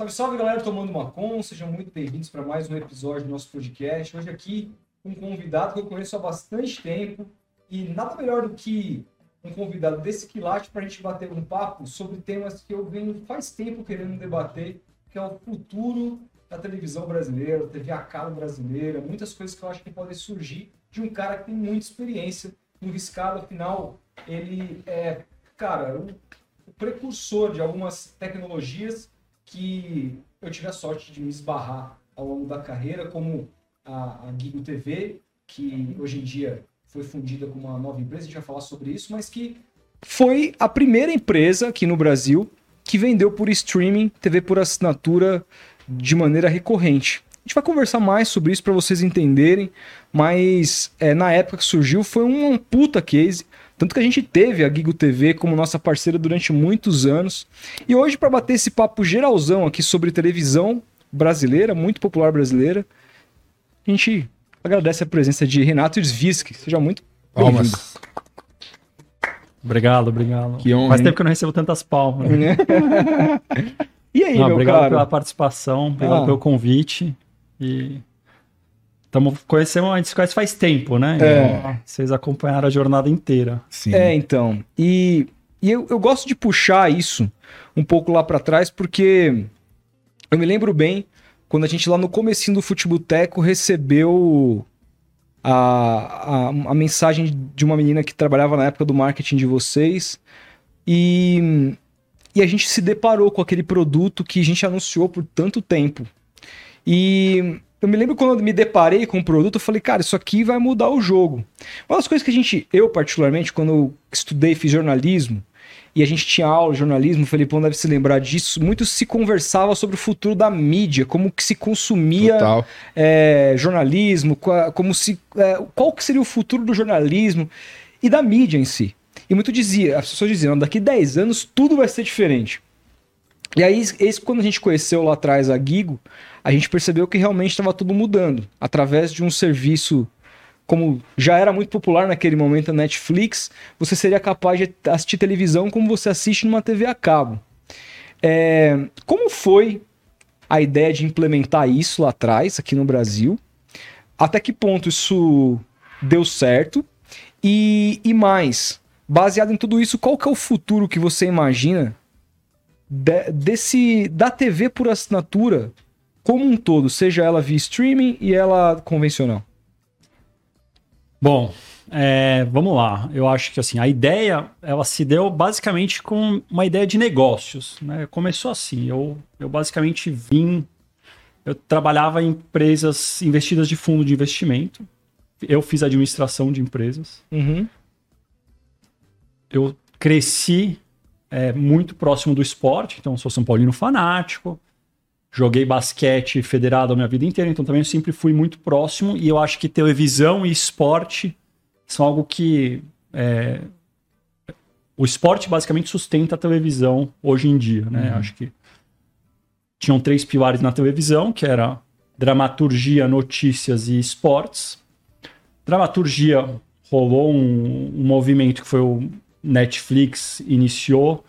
Salve, salve galera, tomando uma com, sejam muito bem-vindos para mais um episódio do nosso podcast. Hoje aqui um convidado que eu conheço há bastante tempo e nada melhor do que um convidado desse quilate para a gente bater um papo sobre temas que eu venho faz tempo querendo debater, que é o futuro da televisão brasileira, da TV a cabo brasileira, muitas coisas que eu acho que podem surgir de um cara que tem muita experiência no riscado, afinal, ele é, cara, o, o precursor de algumas tecnologias que eu tive a sorte de me esbarrar ao longo da carreira, como a, a Gigo TV, que hoje em dia foi fundida com uma nova empresa, a gente vai falar sobre isso, mas que foi a primeira empresa aqui no Brasil que vendeu por streaming TV por assinatura de maneira recorrente. A gente vai conversar mais sobre isso para vocês entenderem, mas é, na época que surgiu foi um puta case. Tanto que a gente teve a Gigo TV como nossa parceira durante muitos anos. E hoje, para bater esse papo geralzão aqui sobre televisão brasileira, muito popular brasileira, a gente agradece a presença de Renato Sviski. Seja muito bem-vindo. Obrigado, obrigado. Que honra, Faz tempo que eu não recebo tantas palmas. Né? E aí, Não, meu obrigado cara? pela participação, obrigado Ah. pelo convite. E estamos conhecendo, a gente se conhece faz tempo, né? É. E Vocês acompanharam a jornada inteira. Sim. É, então. E, e eu, eu gosto de puxar isso um pouco lá pra trás, porque eu me lembro bem quando a gente lá no comecinho do Futeboteco recebeu a, a, a mensagem de uma menina que trabalhava na época do marketing de vocês e, e a gente se deparou com aquele produto que a gente anunciou por tanto tempo. E eu me lembro quando me deparei com o produto, eu falei, cara, isso aqui vai mudar o jogo. Uma das coisas que a gente, eu particularmente, quando eu estudei, fiz jornalismo, e a gente tinha aula de jornalismo, o Felipão deve se lembrar disso, muito se conversava sobre o futuro da mídia, como que se consumia é, jornalismo, como se, é, qual que seria o futuro do jornalismo e da mídia em si. E muito dizia, as pessoas diziam, daqui 10 anos tudo vai ser diferente. E aí, esse, quando a gente conheceu lá atrás a Gigo, a gente percebeu que realmente estava tudo mudando. Através de um serviço, como já era muito popular naquele momento a Netflix, você seria capaz de assistir televisão como você assiste numa TV a cabo. É, como foi a ideia de implementar isso lá atrás, aqui no Brasil? Até que ponto isso deu certo? E, e mais, baseado em tudo isso, qual que é o futuro que você imagina de- desse da TV por assinatura como um todo, seja ela via streaming e ela convencional? Bom, é, vamos lá. Eu acho que assim, a ideia ela se deu basicamente com uma ideia de negócios. Né? Começou assim. Eu, eu basicamente vim. Eu trabalhava em empresas investidas de fundo de investimento. Eu fiz administração de empresas. Uhum. eu cresci é, muito próximo do esporte, então sou São Paulino fanático. Joguei basquete federado a minha vida inteira, então também sempre fui muito próximo. E eu acho que televisão e esporte são algo que. é, o esporte basicamente sustenta a televisão hoje em dia, né? Acho que tinham três pilares na televisão, que era dramaturgia, notícias e esportes. Dramaturgia rolou um, um movimento que foi o Netflix iniciou,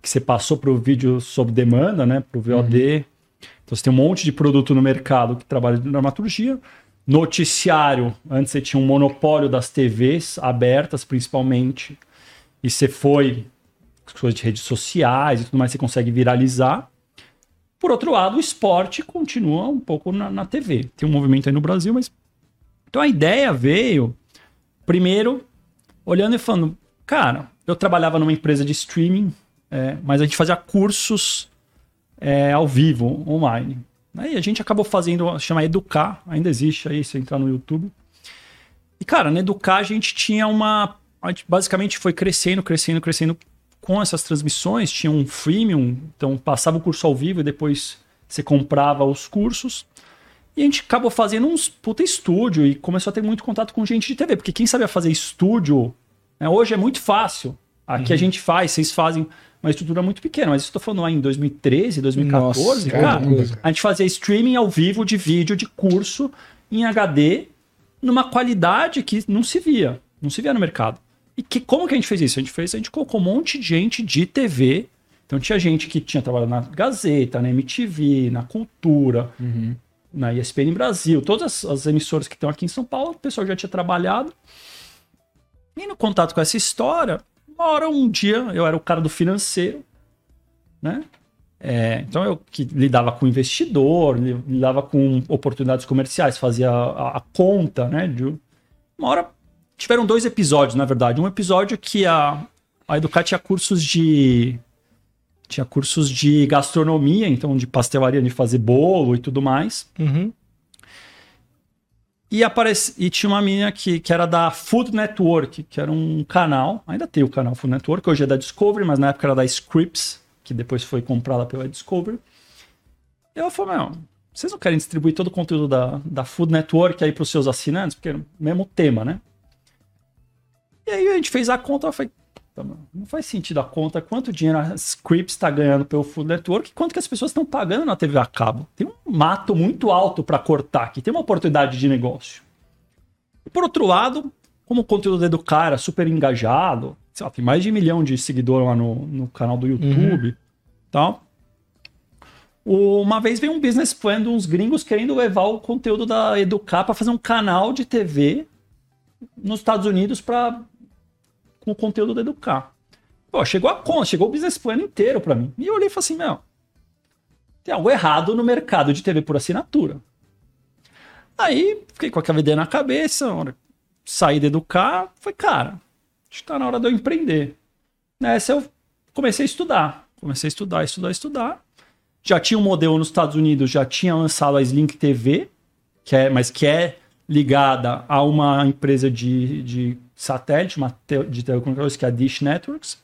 que você passou para o vídeo sob demanda, né, para o VOD. Então você tem um monte de produto no mercado que trabalha de dramaturgia. Noticiário, antes você tinha um monopólio das TVs abertas, principalmente, e você foi coisas de redes sociais e tudo mais, você consegue viralizar. Por outro lado, o esporte continua um pouco na, na TV. Tem um movimento aí no Brasil, mas. Então a ideia veio, primeiro, olhando e falando, cara, eu trabalhava numa empresa de streaming, é, mas a gente fazia cursos é, ao vivo, online. Aí a gente acabou fazendo, chama Educar, ainda existe aí, se entrar no YouTube. E, cara, na Educar a gente tinha uma. A gente basicamente foi crescendo, crescendo, crescendo com essas transmissões. Tinha um freemium, então passava o curso ao vivo e depois você comprava os cursos. E a gente acabou fazendo uns puta estúdio e começou a ter muito contato com gente de TV, porque quem sabia fazer estúdio, hoje é muito fácil. Aqui a gente faz, vocês fazem uma estrutura muito pequena, mas isso eu tô falando lá em 2013, 2014, Nossa, cara, caramba. a gente fazia streaming ao vivo de vídeo de curso em HD numa qualidade que não se via, não se via no mercado. E que, como que a gente fez isso? A gente fez, a gente colocou um monte de gente de TV Então tinha gente que tinha trabalhado na Gazeta, na MTV, na Cultura, Uhum. na ESPN Brasil, todas as, as emissoras que estão aqui em São Paulo, o pessoal já tinha trabalhado. E no contato com essa história, uma hora, um dia, eu era o cara do financeiro, né? É, então eu que lidava com investidor, li- lidava com oportunidades comerciais, fazia a, a conta, né? De, uma hora tiveram dois episódios, na verdade. Um episódio que a, a Educar tinha cursos de tinha cursos de gastronomia, então de pastelaria, de fazer bolo e tudo mais. Uhum. E, apareci, e tinha uma menina que, que era da Food Network, que era um canal, ainda tem o canal Food Network, hoje é da Discovery, mas na época era da Scripps, que depois foi comprada pela Discovery. E ela falou, meu, vocês não querem distribuir todo o conteúdo da, da Food Network aí para os seus assinantes? Porque era o mesmo tema, né? E aí a gente fez a conta, eu falei, "Puta, meu, não faz sentido a conta, quanto dinheiro a Scripps está ganhando pelo Food Network e quanto que as pessoas estão pagando na TV a cabo. Tem um mato muito alto para cortar aqui, tem uma oportunidade de negócio. E por outro lado, como o conteúdo do Educar era super engajado, lá, tem mais de um milhão de seguidores lá no, no canal do YouTube tal. Uma vez veio um business plan de uns gringos querendo levar o conteúdo da Educar para fazer um canal de TV nos Estados Unidos para com o conteúdo da Educar. Pô, chegou a conta, chegou o business plan inteiro para mim. E eu olhei e falei assim, meu, tem algo errado no mercado de TV por assinatura. Aí fiquei com aquela ideia na cabeça, hora saí de Educar, foi cara, acho que tá na hora de eu empreender. Nessa eu comecei a estudar, comecei a estudar, estudar, estudar. Já tinha um modelo nos Estados Unidos, já tinha lançado a Slink TV, que é, mas que é ligada a uma empresa de, de satélite, uma te, de telecomunicações, que é a Dish Networks,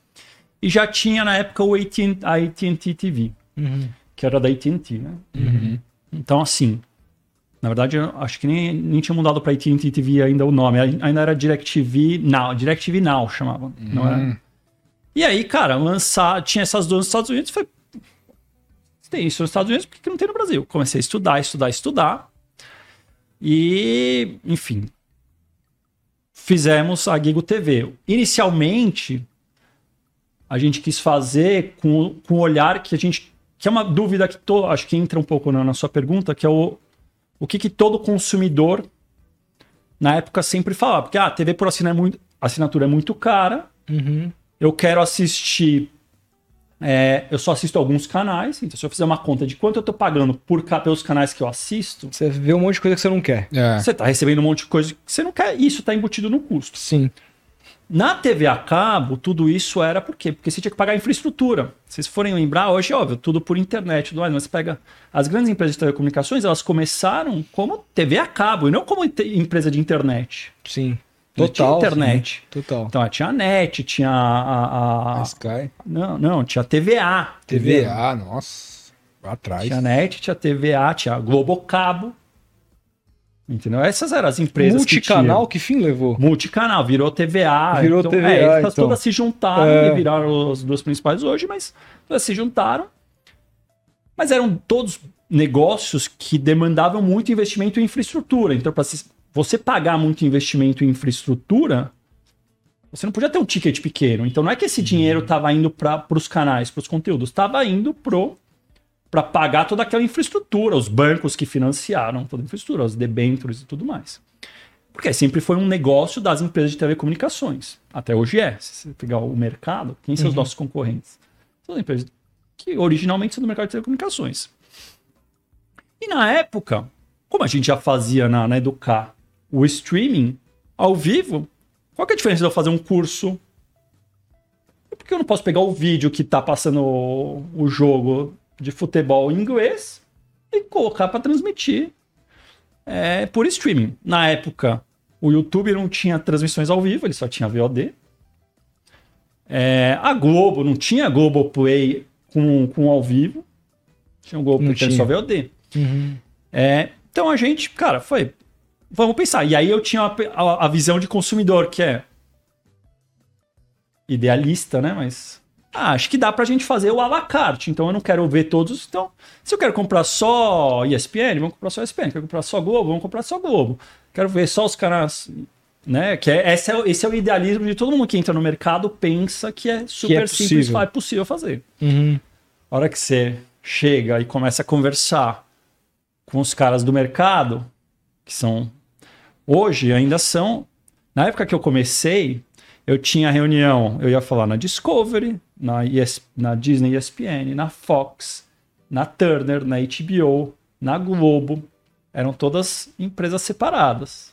e já tinha na época o AT, a AT&T TV, Uhum. que era da AT&T, né? Uhum. Então, assim, na verdade, eu acho que nem, nem tinha mudado para AT&T TV ainda o nome, ainda era DirecTV Now, DirecTV Now chamava, não era? Hum. E aí, cara, lançar, tinha essas duas nos Estados Unidos, foi tem isso nos Estados Unidos, por que não tem no Brasil? Comecei a estudar, estudar, estudar. E, enfim, fizemos a Gigo TV. Inicialmente, a gente quis fazer com, com o olhar que a gente. Que é uma dúvida que to, acho que entra um pouco na, na sua pergunta, que é o, o que, que todo consumidor na época sempre falava. Porque ah, a TV por assina- é muito- assinatura é muito cara, Uhum. eu quero assistir. É, eu só assisto alguns canais, então se eu fizer uma conta de quanto eu tô pagando por pelos canais que eu assisto, Você vê um monte de coisa que você não quer. É. você tá recebendo um monte de coisa que você não quer, e isso tá embutido no custo. Sim. Na TV a cabo, tudo isso era por quê? Porque você tinha que pagar a infraestrutura. Se vocês forem lembrar, hoje, óbvio, tudo por internet e tudo mais, mas você pega as grandes empresas de telecomunicações, elas começaram como TV a cabo e não como empresa de internet. Sim. Não tinha Total. internet. sim. Total. Então, tinha a NET, tinha a- a- a, Sky. Não, não, tinha TVA. TVA, nossa. Lá atrás. Tinha NET, tinha TVA, tinha Globocabo. Entendeu? Essas eram as empresas Multicanal, que que fim levou? Multicanal, virou TVA. Virou então, TVA, É, elas então. todas se juntaram É. e viraram as duas principais hoje, mas todas se juntaram. Mas eram todos negócios que demandavam muito investimento em infraestrutura. Então, para você pagar muito investimento em infraestrutura, você não podia ter um ticket pequeno. Então, não é que esse dinheiro estava indo para os canais, para os conteúdos, estava indo pro para pagar toda aquela infraestrutura, os bancos que financiaram toda a infraestrutura, os debentures e tudo mais. Porque sempre foi um negócio das empresas de telecomunicações. Até hoje é. Se você pegar o mercado, quem são os nossos concorrentes? São as empresas que originalmente são do mercado de telecomunicações. E na época, como a gente já fazia na, na Educar o streaming ao vivo, qual que é a diferença de eu fazer um curso? Por que eu não posso pegar o vídeo que tá passando o, o jogo de futebol em inglês e colocar para transmitir é, por streaming? Na época, o YouTube não tinha transmissões ao vivo, ele só tinha VOD. É, a Globo não tinha Globoplay com, com ao vivo. Tinha o Globoplay tinha. só VOD. Uhum. É, então a gente, cara, foi. Vamos pensar. E aí eu tinha a, a- a visão de consumidor, que é idealista, né? Mas ah, acho que dá pra gente fazer o à la carte. Então eu não quero ver todos. Então, se eu quero comprar só ESPN, vamos comprar só ESPN. Quero comprar só Globo, vamos comprar só Globo. Quero ver só os canais né? Que é, esse, é, o- esse é o idealismo de todo mundo que entra no mercado pensa que é super simples, possível. é possível fazer. Uhum. A hora que você chega e começa a conversar com os caras do mercado, que são hoje ainda são. Na época que eu comecei, eu tinha reunião, eu ia falar na Discovery, na, ES, na Disney ESPN, na Fox, na Turner, na HBO, na Globo. Eram todas empresas separadas.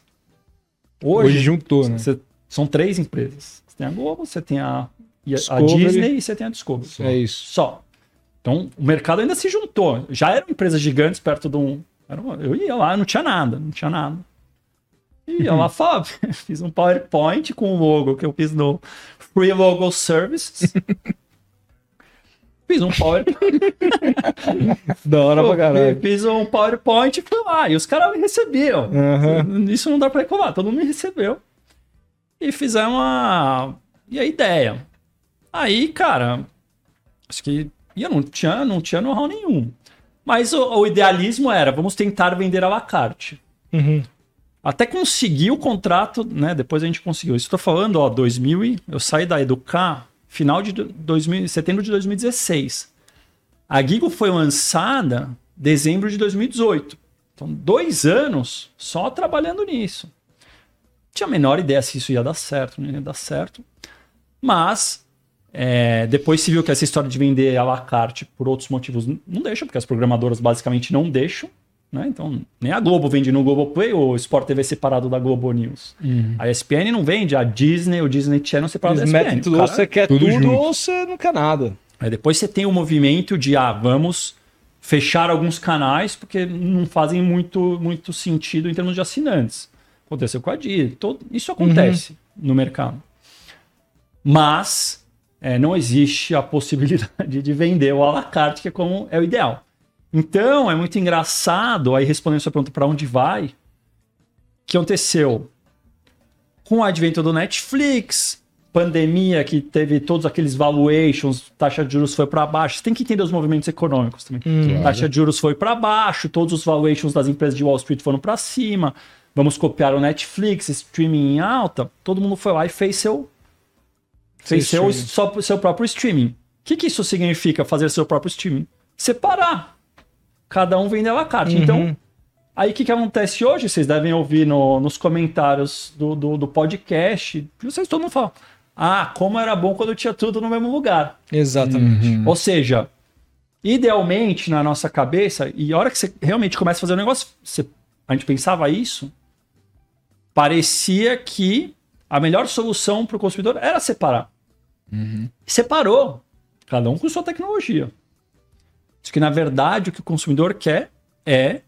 Hoje, Hoje, juntou, né? você- são três empresas. Você tem a Globo, você tem a, a. Disney e você tem a Discovery. É isso. Só. Então, o mercado ainda se juntou. Já eram empresas gigantes perto de um. Eu ia lá, não tinha nada, não tinha nada. Ia lá, Fábio, fiz um PowerPoint com o logo que eu fiz no Free Logo Services. fiz um PowerPoint. Da hora pra caralho. Fiz um PowerPoint e fui lá. E os caras me receberam. Aham. Isso não dá pra reclamar, todo mundo me recebeu. E fizeram a. E a ideia. Aí, cara, acho que. E eu não tinha, não tinha know-how nenhum. Mas o, o idealismo era: vamos tentar vender a la carte. Uhum. Até conseguir o contrato, né? Depois a gente conseguiu. Isso tô falando, ó, 2000 e eu saí da Educar final de do- 2000, setembro de 2016. A Gigo foi lançada em dezembro de 2018. Então, dois anos só trabalhando nisso. Tinha a menor ideia se isso ia dar certo, não ia dar certo. Mas é, depois se viu que essa história de vender a la carte por outros motivos não deixa, porque as programadoras basicamente não deixam. Né? Então, nem a Globo vende no Globoplay ou o Sport TV separado da Globo News. A ESPN não vende, a Disney, o Disney Channel separado Eles da ESPN. tudo, O ou cara- você quer tudo tudo, junto. ou você não quer nada. Aí depois você tem o movimento de, ah, vamos fechar alguns canais porque não fazem muito, muito sentido em termos de assinantes. Aconteceu com a Disney. Todo, isso acontece no mercado. Mas é, não existe a possibilidade de vender o à la carte, que é como é o ideal. Então, é muito engraçado, aí respondendo a sua pergunta para onde vai, o que aconteceu com o advento do Netflix, pandemia que teve todos aqueles valuations, taxa de juros foi para baixo. Você tem que entender os movimentos econômicos também. Hum. Taxa de juros foi para baixo, todos os valuations das empresas de Wall Street foram para cima. Vamos copiar o Netflix, streaming em alta. Todo mundo foi lá e fez seu fez Seu seu, seu próprio streaming. O que, que isso significa fazer seu próprio streaming? Separar. Cada um vende a la carte. Uhum. Então, Aí o que, que acontece hoje? Vocês devem ouvir no- nos comentários do, do, do podcast. Vocês todo mundo fala. Ah, como era bom quando tinha tudo no mesmo lugar. Exatamente. Ou seja, idealmente na nossa cabeça, e a hora que você realmente começa a fazer o negócio, você- a gente pensava isso, parecia que a melhor solução para o consumidor era separar. Separou, cada um com sua tecnologia. Diz que na verdade o que o consumidor quer é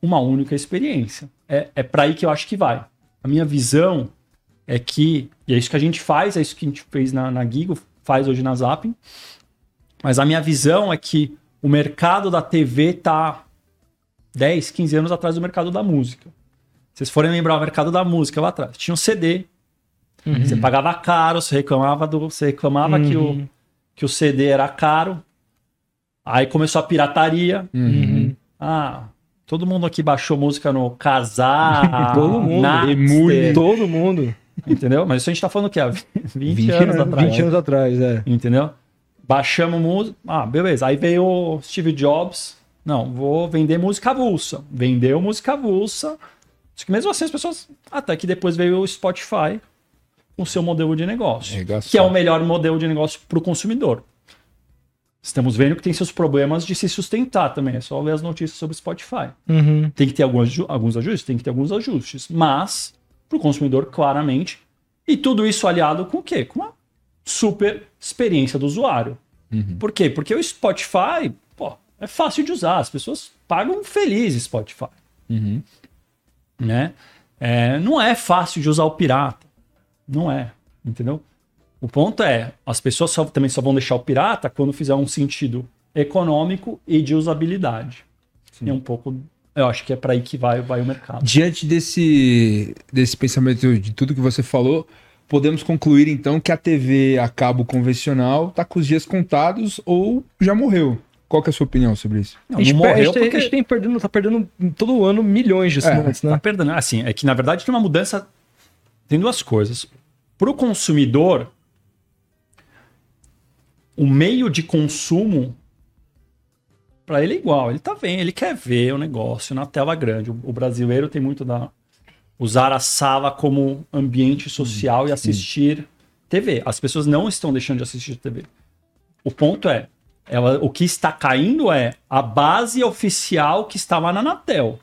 uma única experiência. É, é para aí que eu acho que vai. A minha visão é que, e é isso que a gente faz, é isso que a gente fez na, na Gigo, faz hoje na Zapping, mas a minha visão é que o mercado da TV tá 10, 15 anos atrás do mercado da música. Se vocês forem lembrar o mercado da música lá atrás, tinha um CD, você pagava caro, você reclamava, do, você reclamava que, o, que o CD era caro, aí começou a pirataria, Uhum. ah, todo mundo aqui baixou música no Casar, Todo mundo. Napster, Emule. Todo mundo. entendeu? Mas isso a gente tá falando o quê? Há 20, 20 anos atrás. 20 anos atrás, é. Entendeu? Baixamos música. Ah, beleza. Aí veio o Steve Jobs. Não, vou vender música avulsa. Vendeu música avulsa. Só que mesmo assim as pessoas. Até que depois veio o Spotify com o seu modelo de negócio. Que é o melhor modelo de negócio para o consumidor. Estamos vendo que tem seus problemas de se sustentar também. É só ler as notícias sobre Spotify. Uhum. Tem que ter alguns, alguns ajustes? Tem que ter alguns ajustes. Mas, para o consumidor, claramente. E tudo isso aliado com o quê? Com uma super experiência do usuário. Por quê? Porque o Spotify, pô, é fácil de usar. As pessoas pagam felizes Spotify. Uhum. Né? É, não é fácil de usar o pirata. Não é. Entendeu? O ponto é, as pessoas só- também só vão deixar o pirata quando fizer um sentido econômico e de usabilidade. É um pouco. Eu acho que é para aí que vai, vai o mercado. Diante desse, desse pensamento de tudo que você falou, podemos concluir então que a TV a cabo convencional está com os dias contados ou já morreu. Qual que é a sua opinião sobre isso? Não, a, gente não morreu porque a gente tem perdendo, tá perdendo todo ano milhões de assinantes, tá né? perdendo. Assim, é que na verdade tem uma mudança tem duas coisas. Para o consumidor, o meio de consumo para ele é igual. Ele tá vendo, ele quer ver o negócio na tela grande. O, o brasileiro tem muito da usar a sala como ambiente social e assistir TV. As pessoas não estão deixando de assistir TV. O ponto é, ela, o que está caindo é a base oficial que estava na Anatel.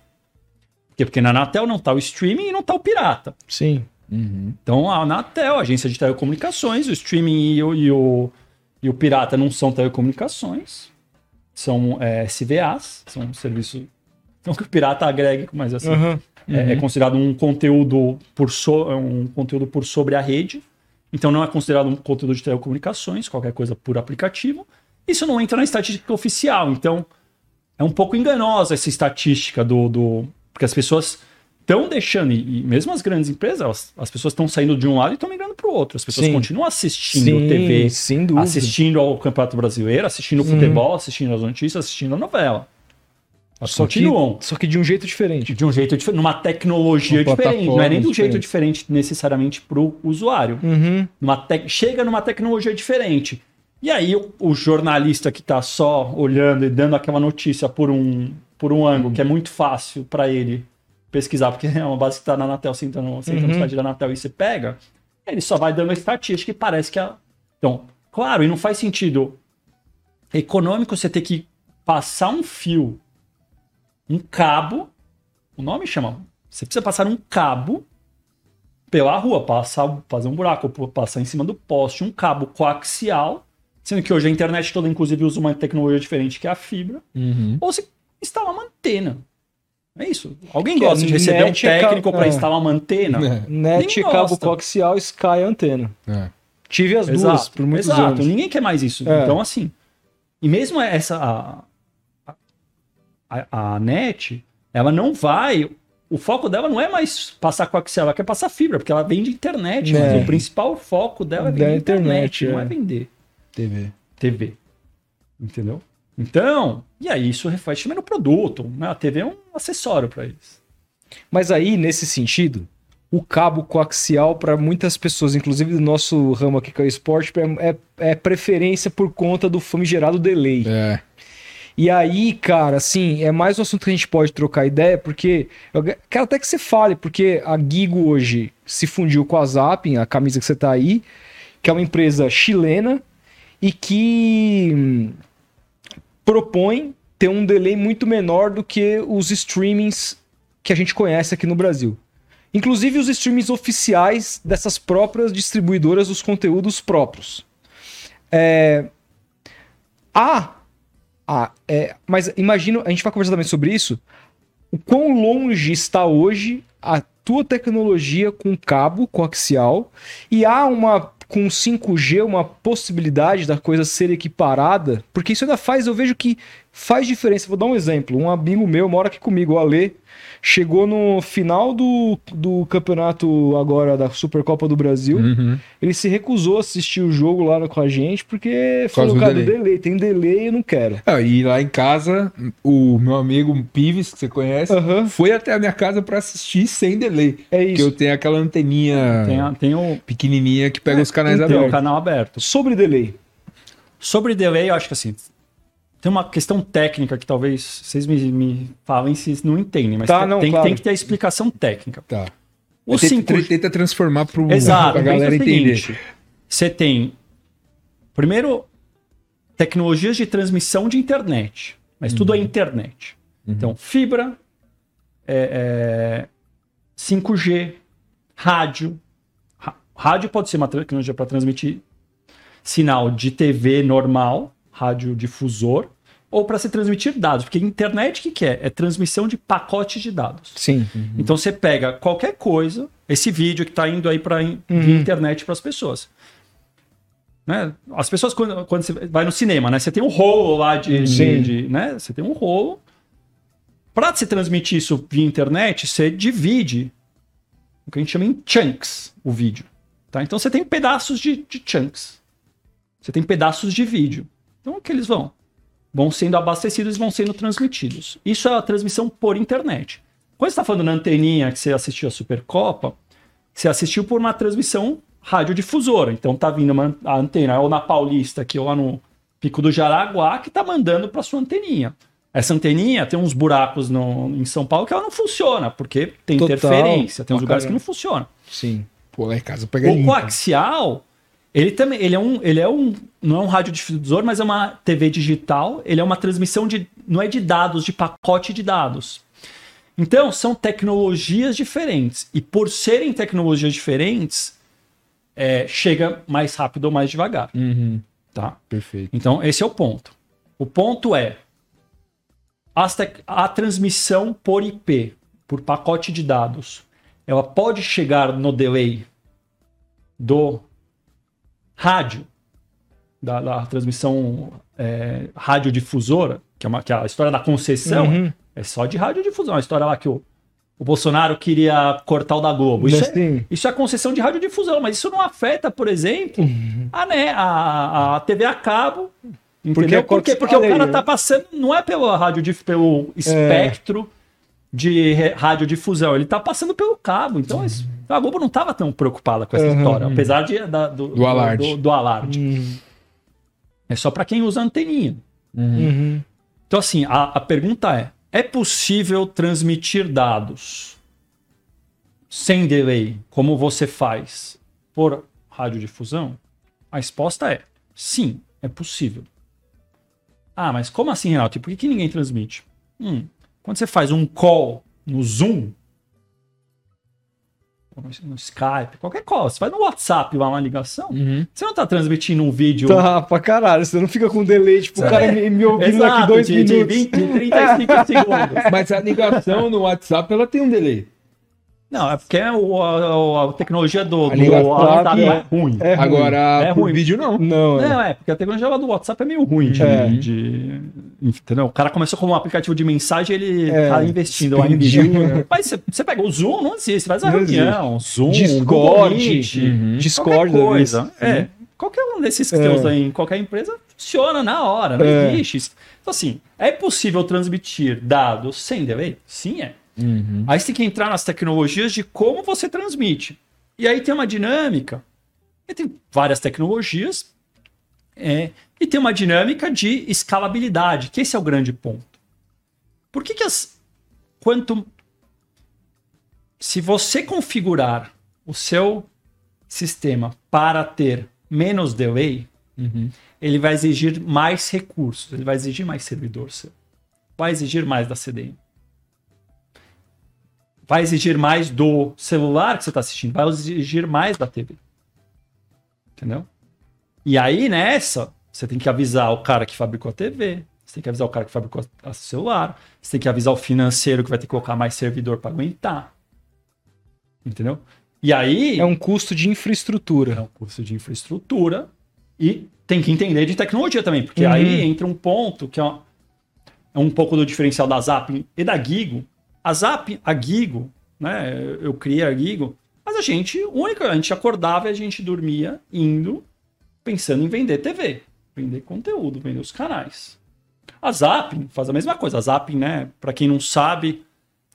Por quê? Porque na Anatel não está o streaming e não está o pirata. Sim. Então a Anatel, a agência de telecomunicações, o streaming e o, e o, e o pirata não são telecomunicações, são é, SVAs, são serviços. Não que o pirata agregue, mas assim, Aham. é, é considerado um conteúdo por so, é um conteúdo por sobre a rede. Então não é considerado um conteúdo de telecomunicações, qualquer coisa por aplicativo. Isso não entra na estatística oficial. Então é um pouco enganosa essa estatística do, do porque as pessoas estão deixando e, e mesmo as grandes empresas, elas- as pessoas estão saindo de um lado e estão migrando para o outro. As pessoas Sim. continuam assistindo Sim, TV, assistindo ao Campeonato Brasileiro, assistindo o futebol, assistindo as notícias, assistindo a novela. Elas Só que, continuam só que de um jeito diferente. de um jeito diferente, numa tecnologia Uma diferente, não é nem de um jeito diferente necessariamente para o usuário. Uhum. Tec- Chega numa tecnologia diferente. E aí o, o jornalista que está só olhando e dando aquela notícia por um, por um ângulo que é muito fácil para ele pesquisar, porque é uma base que está na Anatel, você entra no, você entra no Uhum. site da Anatel e você pega, ele só vai dando a estatística e parece que a... Então, claro, e não faz sentido econômico você ter que passar um fio, um cabo, o nome chama, você precisa passar um cabo pela rua, passar, fazer um buraco, passar em cima do poste, um cabo coaxial, sendo que hoje a internet toda, inclusive, usa uma tecnologia diferente que é a fibra, Uhum. ou você instala uma antena. É isso. Alguém Que gosta é de receber um ca- técnico para é. instalar uma antena? É, Net, Nem cabo gosta. coaxial, Sky antena. é. Tive as duas Exato, por muitos exato. anos. Ninguém quer mais isso. É. Então, assim. E mesmo essa. A, a, a net, ela não vai. O foco dela não é mais passar coaxial, ela quer passar fibra, porque ela vende internet. É. Mas o principal foco dela é Da vender internet, internet, não é. é vender TV. TV. Entendeu? Então, e aí isso reflete também no produto. Né? A TV é um acessório para eles. Mas aí, nesse sentido, o cabo coaxial para muitas pessoas, inclusive do nosso ramo aqui que é o esporte, é, é- é preferência por conta do famigerado delay. É. E aí, cara, assim, é mais um assunto que a gente pode trocar ideia, porque eu quero até que você fale, porque a Gigo hoje se fundiu com a Zapping, a camisa que você tá aí, que é uma empresa chilena e que hum, propõe ter um delay muito menor do que os streamings que a gente conhece aqui no Brasil. Inclusive os streamings oficiais dessas próprias distribuidoras dos conteúdos próprios. É... Há ah, é, mas imagino, a gente vai conversar também sobre isso. O quão longe está hoje a tua tecnologia com cabo coaxial e há uma com 5G uma possibilidade da coisa ser equiparada, porque isso ainda faz, eu vejo que faz diferença. Vou dar um exemplo. Um amigo meu mora aqui comigo, o Ale, chegou no final do, do campeonato agora da Supercopa do Brasil. Uhum. Ele se recusou a assistir o jogo lá com a gente porque falou, do cara, do delay. delay, tem delay, eu não quero. Ah, e lá em casa, o meu amigo Pives, que você conhece, Aham. foi até a minha casa pra assistir sem delay. É Porque isso. eu tenho aquela anteninha Tem, a- tem o, pequenininha que pega os canais então, tem o abertos. canal aberto. Sobre delay. Sobre delay, eu acho que assim. Tem uma questão técnica que talvez vocês me, me falem se não entendem, mas Tá, tem, não, tem, claro. tem que ter a explicação técnica. Tá. O Tenta- 5G. Tenta transformar Exato, pra galera entender. seguinte, Você tem, primeiro, tecnologias de transmissão de internet, mas tudo é internet. Então, fibra, é, é, 5G, rádio. Rádio pode ser uma tecnologia para transmitir sinal de TV normal, radiodifusor, ou para se transmitir dados, porque internet o que, que é? É transmissão de pacotes de dados. Sim. Então você pega qualquer coisa, esse vídeo que está indo aí para internet para as pessoas. Né? As pessoas, quando, quando você vai no cinema, né? Você tem um rolo lá de. Sim. de, de- né? Você tem um rolo. Para se transmitir isso via internet, você divide o que a gente chama em chunks o vídeo. Tá? Então você tem pedaços de, de chunks. Você tem pedaços de vídeo. Então o que eles vão? Vão sendo abastecidos e vão sendo transmitidos. Isso é a transmissão por internet. Quando você está falando na anteninha que você assistiu a Supercopa, você assistiu por uma transmissão radiodifusora. Então tá vindo uma, a antena ou na Paulista aqui ou lá no Pico do Jaraguá que tá mandando para sua anteninha. Essa anteninha tem uns buracos no, em São Paulo que ela não funciona, porque tem Total. interferência, tem uns lugares que não funcionam. Sim. Pô, lá em casa pega O coaxial, ele também, ele é um, ele é um, não é um radiodifusor, mas é uma TV digital. Ele é uma transmissão de, não é de dados, de pacote de dados. Então são tecnologias diferentes e por serem tecnologias diferentes, é, chega mais rápido ou mais devagar, Uhum, tá? perfeito. Então esse é o ponto. O ponto é a transmissão por IP, por pacote de dados, ela pode chegar no delay do rádio, da, da transmissão é, radiodifusora, que é, uma, que é a história da concessão, Uhum. é só de radiodifusão. A história lá que o, o Bolsonaro queria cortar o da Globo. Isso, é, isso é concessão de radiodifusão, mas isso não afeta, por exemplo, a, né, a, a TV a cabo. Entendeu? é Por quê? Porque o cara né? tá passando, não é pelo rádio pelo espectro de radiodifusão, ele tá passando pelo cabo. Então isso- a Globo não tava tão preocupada com essa Uhum. história, apesar de, da- do, Do alarde. Do, do alarde. Uhum. É só para quem usa anteninha. Uhum. Então, assim, a, a pergunta é: é possível transmitir dados sem delay, como você faz por radiodifusão? A resposta é: sim, é possível. Ah, mas como assim, Renato? E por que, que ninguém transmite? Hum, quando você faz um call no Zoom, no, Skype, qualquer call, você faz no WhatsApp lá uma ligação, Uhum. você não está transmitindo um vídeo Tá, pra caralho. Você não fica com delay, tipo, o cara me, me ouvindo daqui Exato, dois de, de minutos. 20, de 35 segundos. Mas a ligação no WhatsApp, ela tem um delay. Não, é porque o- a, a tecnologia do, do WhatsApp é- é ruim. É ruim. Agora, É por ruim. vídeo, não. Não, é. Não, é, porque a tecnologia do WhatsApp é meio ruim de, É. de- Entendeu? O cara começou como um aplicativo de mensagem, ele É, tá investindo lá em vídeo. né? Mas você, pega o Zoom, não existe. Faz a reunião, Zoom, Discord. Meet, Uhum. Discord, qualquer coisa. É, qualquer um desses que É. você usa em qualquer empresa funciona na hora, não É. existe. Então, assim, é possível transmitir dados sem delay? Sim, é. Uhum. Aí você tem que entrar nas tecnologias de como você transmite. E aí tem uma dinâmica. E tem várias tecnologias. é, e tem uma dinâmica de escalabilidade, que esse é o grande ponto. Por que, que as. Quanto. Se você configurar o seu sistema para ter menos delay, Uhum. ele vai exigir mais recursos, ele vai exigir mais servidor seu. Vai exigir mais da CDN. Vai exigir mais do celular que você está assistindo, vai exigir mais da TV. Entendeu? E aí, nessa, você tem que avisar o cara que fabricou a TV, você tem que avisar o cara que fabricou o celular, você tem que avisar o financeiro que vai ter que colocar mais servidor para aguentar. Entendeu? E aí. É um custo de infraestrutura. É um curso de infraestrutura e tem que entender de tecnologia também, porque Uhum. aí entra um ponto que é um, é um pouco do diferencial da Zap e da Gigo. A Zap, a Gigo, né? Eu criei a Gigo, mas a gente, o único, a gente acordava e a gente dormia indo pensando em vender TV, vender conteúdo, vender os canais. A Zap faz a mesma coisa. A Zap, né? Para quem não sabe,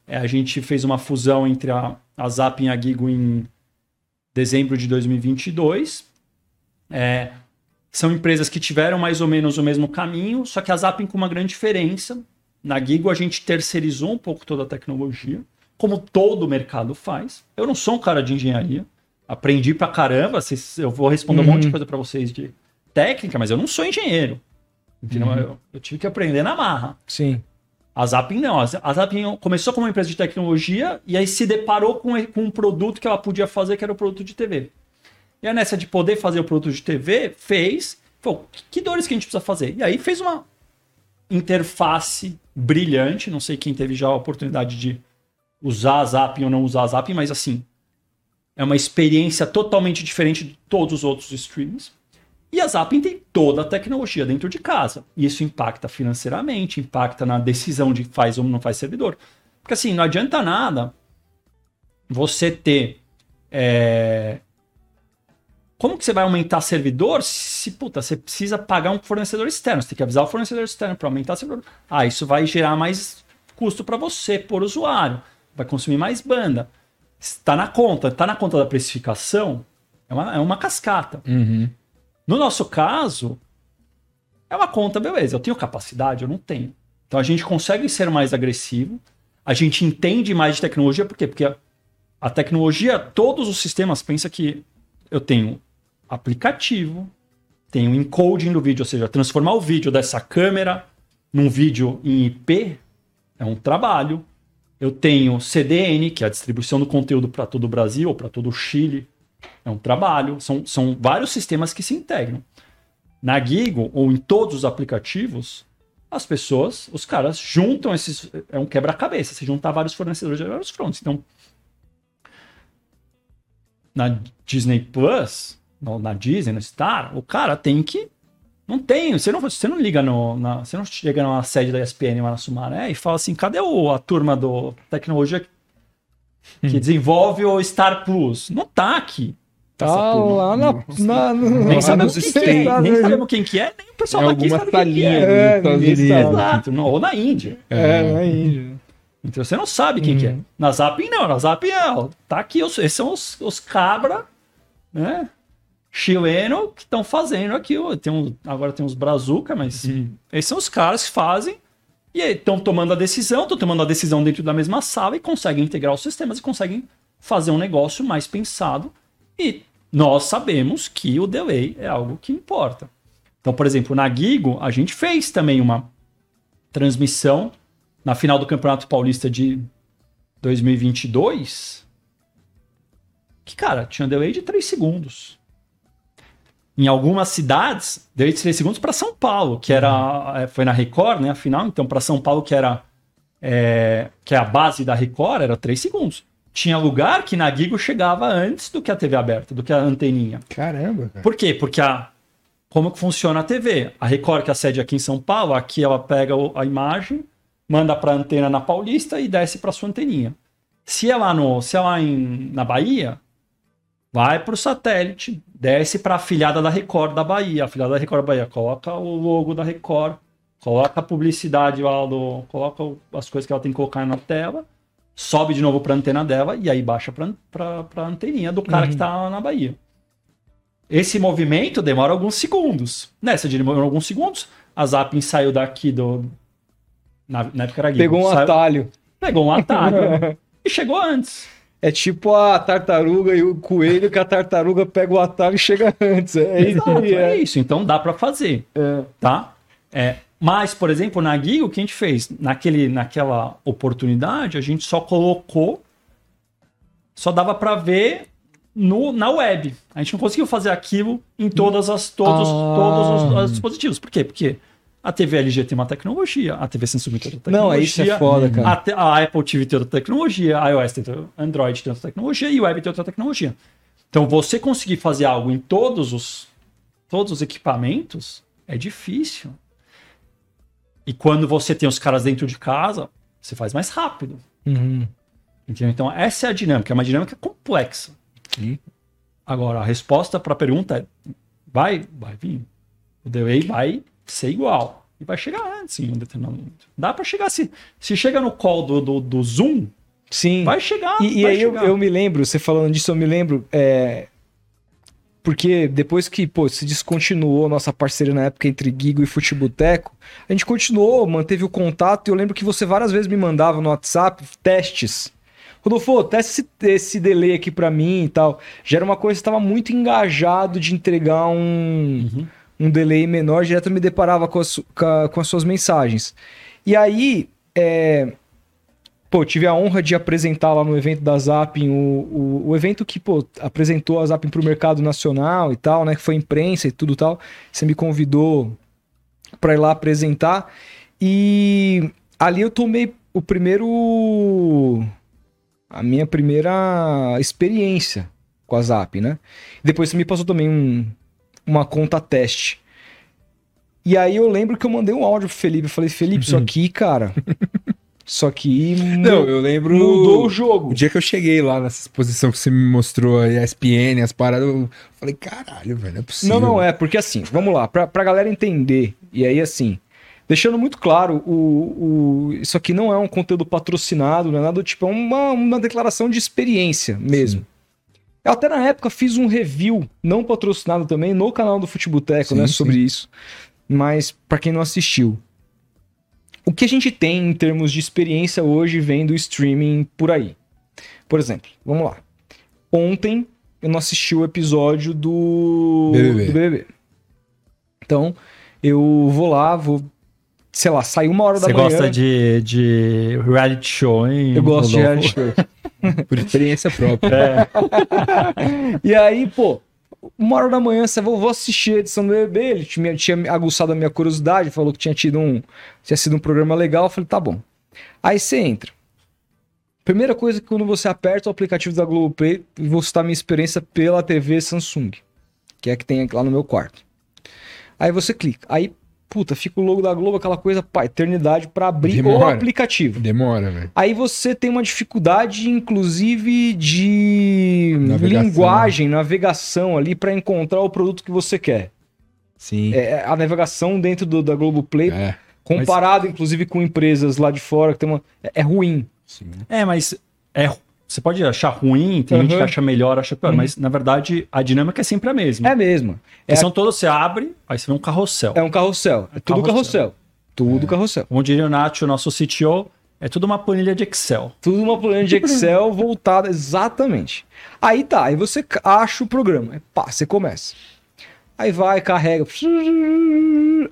é, a gente fez uma fusão entre a, a Zap e a Gigo em dezembro de 2022. É, são empresas que tiveram mais ou menos o mesmo caminho, só que a Zapping com uma grande diferença. Na Gigo a gente terceirizou um pouco toda a tecnologia, como todo o mercado faz. Eu não sou um cara de engenharia, aprendi pra caramba, eu vou responder um Uhum. monte de coisa pra vocês de técnica, mas eu não sou engenheiro. Entendeu? Eu, eu tive que aprender na marra. Sim. A Zapping não. A Z- a Zapping começou como uma empresa de tecnologia e aí se deparou com, com um produto que ela podia fazer, que era o produto de TV. E aí nessa de poder fazer o produto de TV, fez. Falou, que- que dores que a gente precisa fazer? E aí fez uma interface brilhante. Não sei quem teve já a oportunidade de usar a Zapping ou não usar a Zapping, mas assim, é uma experiência totalmente diferente de todos os outros streams. E a Zapping tem toda a tecnologia dentro de casa. E isso impacta financeiramente, impacta na decisão de faz ou não faz servidor. Porque assim, não adianta nada você ter. é, Como que você vai aumentar servidor se, puta, você precisa pagar um fornecedor externo? Você tem que avisar o fornecedor externo para aumentar servidor. Ah, isso vai gerar mais custo para você, por usuário. Vai consumir mais banda. Está na conta, está na conta da precificação, é uma, é uma cascata. Uhum. No nosso caso, é uma conta, beleza. Eu tenho capacidade? Eu não tenho. Então a gente consegue ser mais agressivo, a gente entende mais de tecnologia, por quê? Porque a, a tecnologia, todos os sistemas, pensa que eu tenho aplicativo, tenho encoding do vídeo, ou seja, transformar o vídeo dessa câmera num vídeo em IP é um trabalho. Eu tenho CDN, que é a distribuição do conteúdo para todo o Brasil ou para todo o Chile, é um trabalho. São, são vários sistemas que se integram. Na Gigo ou em todos os aplicativos, as pessoas, os caras juntam esses. É um quebra-cabeça. Você juntar vários fornecedores de vários fronts. Então, na Disney Plus, na Disney, no Star, o cara tem que. Não tem. Você não, você não liga no. Na, você não chega numa sede da ESPN lá na Sumaré e fala assim: cadê o, a turma do tecnologia que desenvolve o Star Plus? Não tá aqui. Tá lá na. na no- Nem sabemos quem, que é, States. nem sabemos quem que é, nem o pessoal daqui sabe quem que salinha é. dos É, Unidos. sabe. Exato, não, ou na Índia. É, na Índia. Então você não sabe quem que é. Na Zap não, na Zap é, ó, tá aqui, os, esses são os, os cabra, né? Chileno que estão fazendo aqui. ó, Tem um, agora tem uns brazuca, mas esses são os caras que fazem e estão tomando a decisão, estão tomando a decisão dentro da mesma sala e conseguem integrar os sistemas e conseguem fazer um negócio mais pensado. E nós sabemos que o delay é algo que importa. Então, por exemplo, na Gigo, a gente fez também uma transmissão na final do Campeonato Paulista de 2022, que, cara, tinha um delay de 3 segundos. Em algumas cidades, delay de 3 segundos para São Paulo, que era é, foi na Record, né, a final, então para São Paulo que era é, que é a base da Record, era 3 segundos. Tinha lugar que na Gigo chegava antes do que a TV aberta, do que a anteninha. Caramba, cara. Por quê? Porque a, como que funciona a TV? A Record, que é a sede aqui em São Paulo, aqui ela pega a imagem, manda para a antena na Paulista e desce para sua anteninha. Se é lá, no, se é lá em, na Bahia, vai para o satélite, desce para a afiliada da Record da Bahia. A afiliada da Record da Bahia coloca o logo da Record, coloca a publicidade lá, do, coloca as coisas que ela tem que colocar na tela, sobe de novo para a antena dela e aí baixa para a anteninha do cara que está lá na Bahia. Esse movimento demora alguns segundos. Nessa demorou alguns segundos, a Zapping saiu daqui do. Na, na época era Gigo, Pegou um saiu- atalho. Pegou um atalho e chegou antes. É tipo a tartaruga e o coelho, que a tartaruga pega o atalho e chega antes. É isso Exato, aí, é é. isso. Então dá para fazer, É. tá? É, mas, por exemplo, na Giga, o que a gente fez? Naquele, naquela oportunidade, a gente só colocou. Só dava para ver no, na web. A gente não conseguiu fazer aquilo em todas as, todos, Ah. todos os, os dispositivos. Por quê? Porque a TV LG tem uma tecnologia, a TV Samsung tem outra tecnologia. Não, isso é foda, cara. A, te- a Apple TV tem outra tecnologia, a iOS tem outra, Android tem outra tecnologia e o Web tem outra tecnologia. Então, você conseguir fazer algo em todos os, todos os equipamentos é difícil. E quando você tem os caras dentro de casa, você faz mais rápido. Uhum. Entendeu? Então, essa é a dinâmica. É uma dinâmica complexa. Sim. Agora, a resposta para a pergunta é: vai, vai vir. O delay vai ser igual. E vai chegar antes em um determinado momento. Dá para chegar. Se, se chega no call do, do, do Zoom, Sim. vai chegar. E, e vai aí eu, chegar. eu me lembro, você falando disso, eu me lembro. é, Porque depois que pô, se descontinuou nossa parceria na época entre Gigo e Futeboteco, a gente continuou, manteve o contato e eu lembro que você várias vezes me mandava no WhatsApp testes. Rodolfo, testa esse, esse delay aqui pra mim e tal. Já era uma coisa que estava muito engajado de entregar um, Uhum. Um delay menor, direto me deparava com as, com as suas mensagens. E aí, é, pô, tive a honra de apresentar lá no evento da Zapping, o, o, o evento que, pô, apresentou a Zapping pro mercado nacional e tal, né, que foi imprensa e tudo tal. Você me convidou para ir lá apresentar. E ali eu tomei o primeiro. A minha primeira experiência com a Zap, né? Depois você me passou também um, uma conta teste. E aí eu lembro que eu mandei um áudio pro Felipe. Eu falei, Felipe, isso aqui, cara. Isso aqui mu- Não, eu lembro. mudou o jogo. O dia que eu cheguei lá nessa exposição que você me mostrou a ESPN, as paradas, eu falei, caralho, velho, não é possível. Não, não é, porque assim, vamos lá, pra, pra galera entender, e aí assim, Deixando muito claro, o, o- isso aqui não é um conteúdo patrocinado, não é nada do tipo, é uma, uma declaração de experiência mesmo. Eu até na época fiz um review, não patrocinado também, no canal do Futeboteco, Sim, né, sim. sobre isso. Mas pra quem não assistiu, o que a gente tem em termos de experiência hoje vem do streaming por aí. Por exemplo, vamos lá. Ontem eu não assisti o episódio do BBB. do BBB. Então, eu vou lá, vou, sei lá, sair uma hora Você da manhã. gosta de, de reality show, hein? Eu gosto de Rodolfo? reality show. Por experiência própria. É. E aí, pô, uma hora da manhã, você vou, vou assistir a edição do BBB, ele tinha, tinha aguçado a minha curiosidade, falou que tinha tido um, tinha sido um programa legal, eu falei, tá bom. Aí você entra. Primeira coisa que quando você aperta o aplicativo da Globoplay, eu vou citar minha experiência pela TV Samsung, que é a que tem lá no meu quarto. Aí você clica, aí, puta, fica o logo da Globo, aquela coisa, pá, eternidade pra abrir o Demora. aplicativo. Demora, velho. Aí você tem uma dificuldade, inclusive, de Navegação. linguagem, navegação ali para encontrar o produto que você quer. Sim. É, a navegação dentro do, da Globoplay, É. comparado inclusive com empresas lá de fora, que tem uma. É, é ruim. Sim. É, mas é, você pode achar ruim, tem gente Uhum. que acha melhor, acha pior, mas na verdade a dinâmica é sempre a mesma. É mesmo. Porque É, são todos, você abre, aí você vê um carrossel. é um carrossel. É tudo carrossel. carrossel. Tudo carrossel. Como diria o Nath, o nosso CTO, é tudo uma planilha de Excel. Tudo uma planilha de Excel voltada exatamente. Aí tá, aí você acha o programa. Aí pá, você começa. Aí vai, carrega.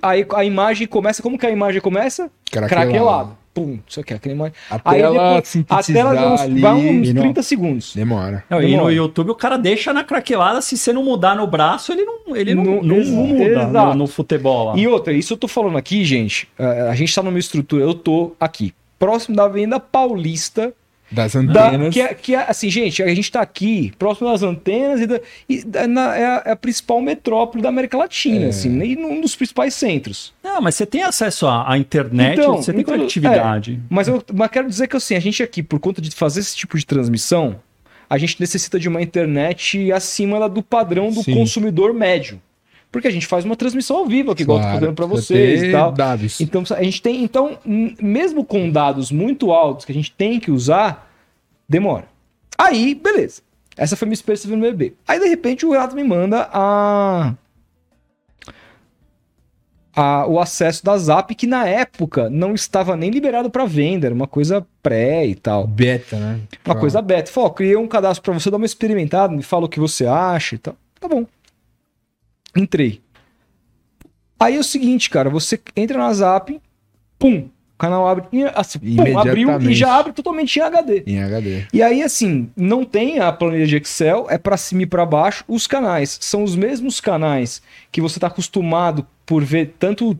Aí a imagem começa. Como que a imagem começa? Craquelado. Craquelado. Pum, isso aqui, aquela imagem. A Aí tela depois, a tela uns, ali. vai uns e não- 30 segundos. Demora. Não, e no Demora. YouTube o cara deixa na craquelada, se você não mudar no braço, ele não, ele não, No- não ex- muda no, no futebol lá. E outra, isso eu tô falando aqui, gente. eh, A gente tá numa estrutura, eu tô aqui, próximo da Avenida Paulista. Das Da, antenas. que, é, que é, assim, gente, a gente tá aqui, próximo das antenas e, da, e da- na- é, a, é a principal metrópole da América Latina, É. assim, e num dos principais centros. Não, mas você tem acesso à, à internet, Então, você tem então, conectividade. Mas eu mas quero dizer que assim, a gente aqui, por conta de fazer esse tipo de transmissão, a gente necessita de uma internet acima da- do padrão do Sim. consumidor médio. Porque a gente faz uma transmissão ao vivo aqui, igual eu tô Claro, fazendo pra precisa vocês e tal. Dados. Então, a gente tem. Então, mesmo com dados muito altos que a gente tem que usar, demora. Aí, beleza. Essa foi minha experiência no BBB. Aí, de repente, o Renato me manda a. a- o acesso da Zap, que na época não estava nem liberado para venda, era uma coisa pré e tal. Beta, né? Uma coisa beta. Falou, criei um cadastro para você dar uma experimentada, me fala o que você acha e tal. Tá bom. Entrei. Aí é o seguinte, cara, você entra na Zap, pum, o canal abre, assim, pum, abriu e já abre totalmente em HD. Em HD. E aí, assim, não tem a planilha de Excel, é pra cima e pra baixo. Os canais são os mesmos canais que você tá acostumado por ver tanto.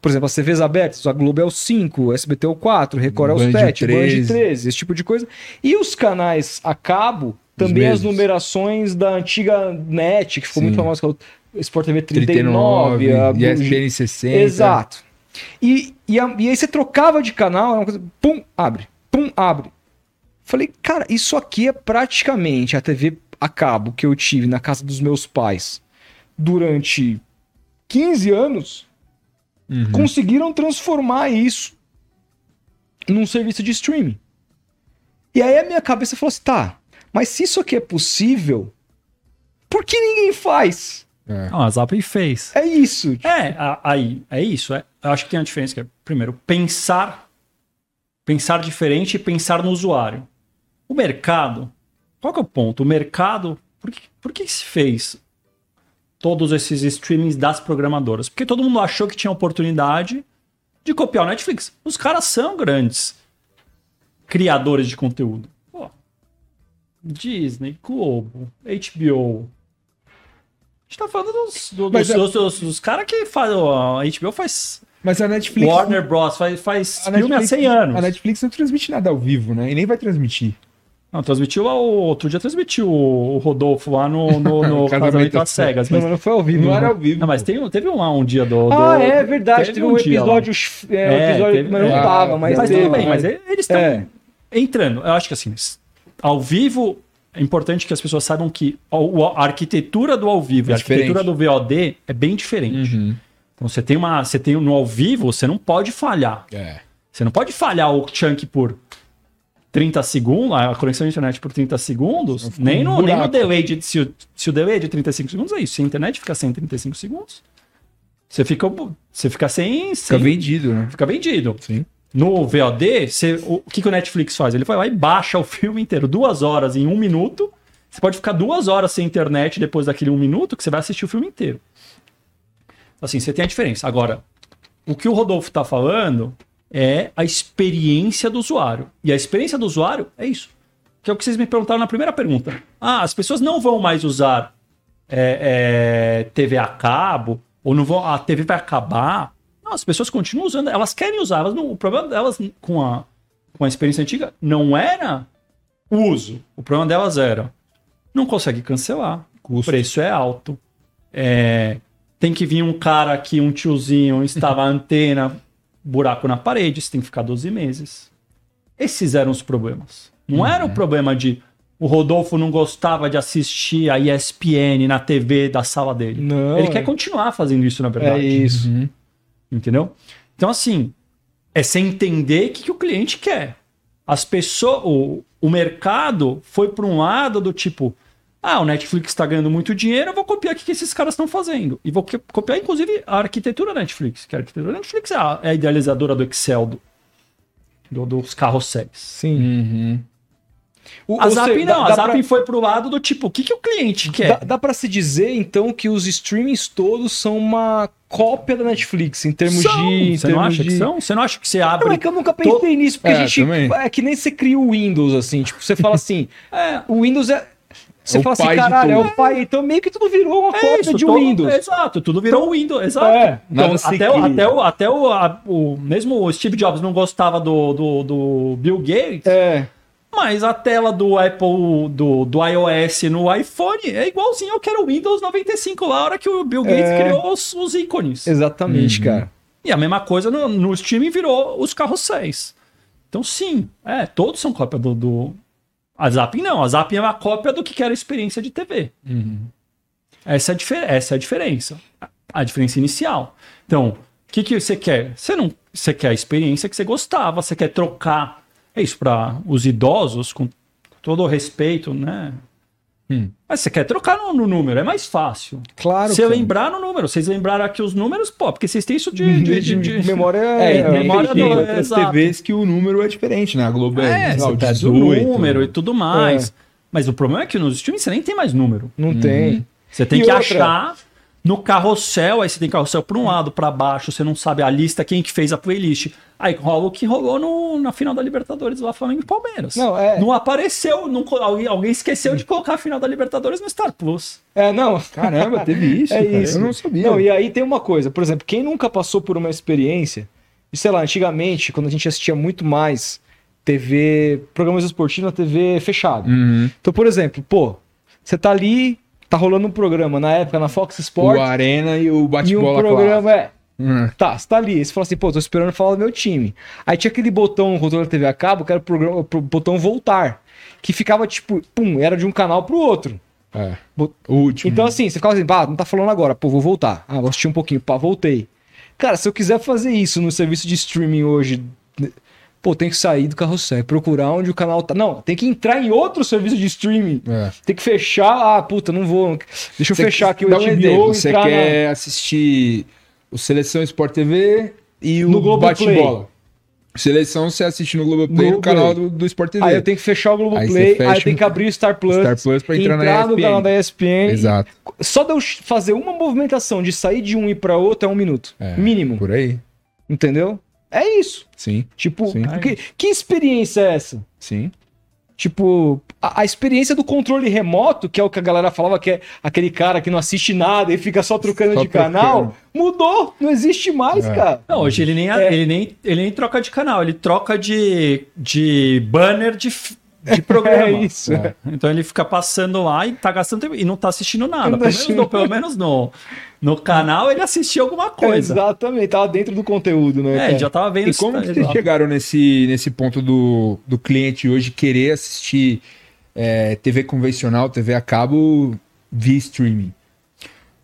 Por exemplo, as TVs abertas, a Globo é o 5, o SBT é o 4, Record é o Band 7, Band 13. 13, esse tipo de coisa. E os canais a cabo, também as numerações da antiga NET, que ficou Sim. muito famosa, o Sport TV 39, 39, a ESPN 60. Exato. E, e, a- e aí você trocava de canal, era uma coisa, pum, abre, pum, abre. Falei, cara, isso aqui é praticamente a TV a cabo que eu tive na casa dos meus pais durante 15 anos. Uhum. Conseguiram transformar isso num serviço de streaming. E aí a minha cabeça falou assim: tá, mas se isso aqui é possível, por que ninguém faz? É. Não, a Zap fez. É isso. É, a- aí, é isso. É, eu acho que tem uma diferença que é, primeiro, pensar, pensar diferente e pensar no usuário. O mercado, qual que é o ponto? O mercado, por que, por que se fez todos esses streamings das programadoras? Porque todo mundo achou que tinha oportunidade de copiar o Netflix. Os caras são grandes criadores de conteúdo. Pô, Disney, Globo, HBO. A gente tá falando dos, do- dos, é- dos, dos- dos caras que fazem. A HBO faz. Mas a Netflix. Warner Bros. faz, faz a filme há Netflix- 100 anos. A Netflix não transmite nada ao vivo, né? E nem vai transmitir. Não, transmitiu. Outro dia transmitiu o Rodolfo lá no, no, no Casamento às Cegas. Não, Mas, mas não foi ao vivo. Não era ao vivo. não, mas tem, teve um, lá um dia do. do- Ah, é verdade. Teve, um dia lá. episódio. É, É, episódio teve- mas não é. tava, mas, Mas teve. tudo bem, mas eles estão É. entrando. Eu acho que assim, ao vivo, é importante que as pessoas saibam que a, a arquitetura do ao vivo e É a arquitetura do VOD é bem diferente. Uhum. Então você tem uma. Você tem no ao vivo, você não pode falhar. É. Você não pode falhar o chunk por 30 segundos, a conexão de internet por 30 segundos, Fica nem um no, nem no delay de. Se o, se o delay é de 35 segundos, é isso. Se a internet fica sem 35 segundos, você fica, você fica sem. Fica sem vendido, né? fica vendido. Sim. No VOD, você, o, que, que o Netflix faz? Ele vai lá e baixa o filme inteiro, duas horas em um minuto. Você pode ficar duas horas sem internet depois daquele um minuto, que você vai assistir o filme inteiro. Assim, você tem a diferença. Agora, o que o Rodolfo está falando é a experiência do usuário. E a experiência do usuário é isso. Que é o que vocês me perguntaram na primeira pergunta. Ah, as pessoas não vão mais usar é, é, TV a cabo, ou não vão, a TV vai acabar. Não, as pessoas continuam usando, elas querem usar. Elas não, o problema delas com a, com a experiência antiga não era o uso. O problema delas era não consegue cancelar. O preço é alto. É, tem que vir um cara aqui, um tiozinho, instalar a antena, buraco na parede, você tem que ficar 12 meses. Esses eram os problemas. Não era o problema de o Rodolfo não gostava de assistir a ESPN na TV da sala dele. Não, Ele é. quer continuar fazendo isso, na É verdade. isso. Uhum. Entendeu? Então, assim, é você entender o que, que o cliente quer. As pessoas, o, o mercado foi para um lado do tipo, ah, o Netflix está ganhando muito dinheiro, eu vou copiar o que, que esses caras estão fazendo. E vou co- copiar, inclusive, a arquitetura da Netflix, que a arquitetura da Netflix é a, é a idealizadora do Excel, do, do- dos carrosséis. Sim. Uhum. O- A Zap não, dá- a dá Zap pra- foi pro lado do tipo, o que, que o cliente Dá, quer? dá pra se dizer, então, que os streamings todos são uma cópia da Netflix, em termos São. de. em Você não termos acha de... que são? Você não acha que você Não, abre... é que eu nunca pensei nisso, porque É, a gente. também. É que nem você cria o Windows, assim. Tipo, você fala assim, É, o Windows é. Você É o fala assim, caralho, é o pai. Então meio que tudo virou uma É cópia isso, de Windows. Exato, tudo virou Windows, exato. É, então, até, o, até, o, até o, a- o- Mesmo o Steve Jobs não gostava do, do, do Bill Gates, É. mas a tela do Apple, do, do iOS no iPhone é igualzinho ao que era o Windows 95 lá, a hora que o Bill Gates É. criou os, os ícones. Exatamente, Uhum. cara. E a mesma coisa no, no streaming virou os carrosséis. Então, sim, é, todos são cópia do, do. A Zap não, a Zap é uma cópia do que era a experiência de TV. Uhum. Essa é a, difer- essa é a diferença. A- A diferença inicial. Então, o que, que você quer? Você não você quer a experiência que você gostava, você quer trocar. É isso para os idosos, com todo o respeito, né? Hum. Mas você quer trocar no, no número, é mais fácil. Claro. Se eu cara. lembrar no número, vocês lembraram aqui os números, pô, porque vocês têm isso de. de, de, de- memória É, é, tem, memória tem do- outras exato. TVs que o número é diferente, né? A Globo é, É, você o perde o 18. número e tudo mais. Mas o problema é que nos streams você nem tem mais número. Não tem. Você tem E que outra? achar no carrossel, aí você tem carrossel para um lado, para baixo, você não sabe a lista, quem que fez a playlist. Aí rola o que rolou no, na final da Libertadores lá, Flamengo e Palmeiras. Não, é- Não apareceu, não alguém, alguém esqueceu de colocar a final da Libertadores no Star Plus. É, não. Caramba, teve isso, É cara. isso. Eu não sabia. Não, e aí tem uma coisa, por exemplo, quem nunca passou por uma experiência, e sei lá, antigamente, quando a gente assistia muito mais TV, programas esportivos na TV fechada. Uhum. Então, por exemplo, pô, você tá ali, tá rolando um programa na época na Fox O Sports, Arena e o e um bate-bola programa é. Hum. Tá, você tá ali, você fala assim, pô, tô esperando falar do meu time. Aí tinha aquele botão no controle da TV a cabo, que era o programa, o botão voltar, que ficava tipo, pum, era de um canal pro outro. É. Bo- O último. Então, assim, você ficava assim, pá, não tá falando agora, pô, vou voltar. Ah, vou assistir um pouquinho, pá, voltei. Cara, se eu quiser fazer isso no serviço de streaming hoje, pô, tem que sair do carrossel, procurar onde o canal tá. Não, tem que entrar em outro serviço de streaming. É. Tem que fechar, ah, puta, não vou. Deixa eu Você- fechar aqui o HBO Você entrar quer assistir o Seleção Sport TV e o No bate-bola. Seleção você assiste no Globoplay, no Globoplay. canal do, do Sport TV. na... Aí eu tenho que fechar o Aí Globoplay, aí, eu tenho que abrir o Star Plus, Star Plus pra entrar, na no canal da ESPN. Exato. Só de eu fazer uma movimentação de sair de um e ir pra outro é um minuto. É, Mínimo. Por aí. Entendeu? É isso. Sim, Tipo, Sim. que, que experiência é essa? sim. Tipo, a, a experiência do controle remoto, que é o que a galera falava que é aquele cara que não assiste nada e fica só trocando Só de canal, mudou. Não existe mais, É. cara. Não, hoje ele nem, É. ele nem, ele nem troca de canal, ele troca de, de banner de, de programa. É isso. É. Então ele fica passando lá e tá gastando tempo e não tá assistindo nada. Tá Pelo menos, no, pelo menos no, no canal ele assistiu alguma coisa. Exatamente, tava dentro do conteúdo, né? É, cara? já tava vendo E como tá- que vocês chegaram nesse, nesse ponto do, do cliente hoje querer assistir é, TV convencional, TV a cabo via streaming?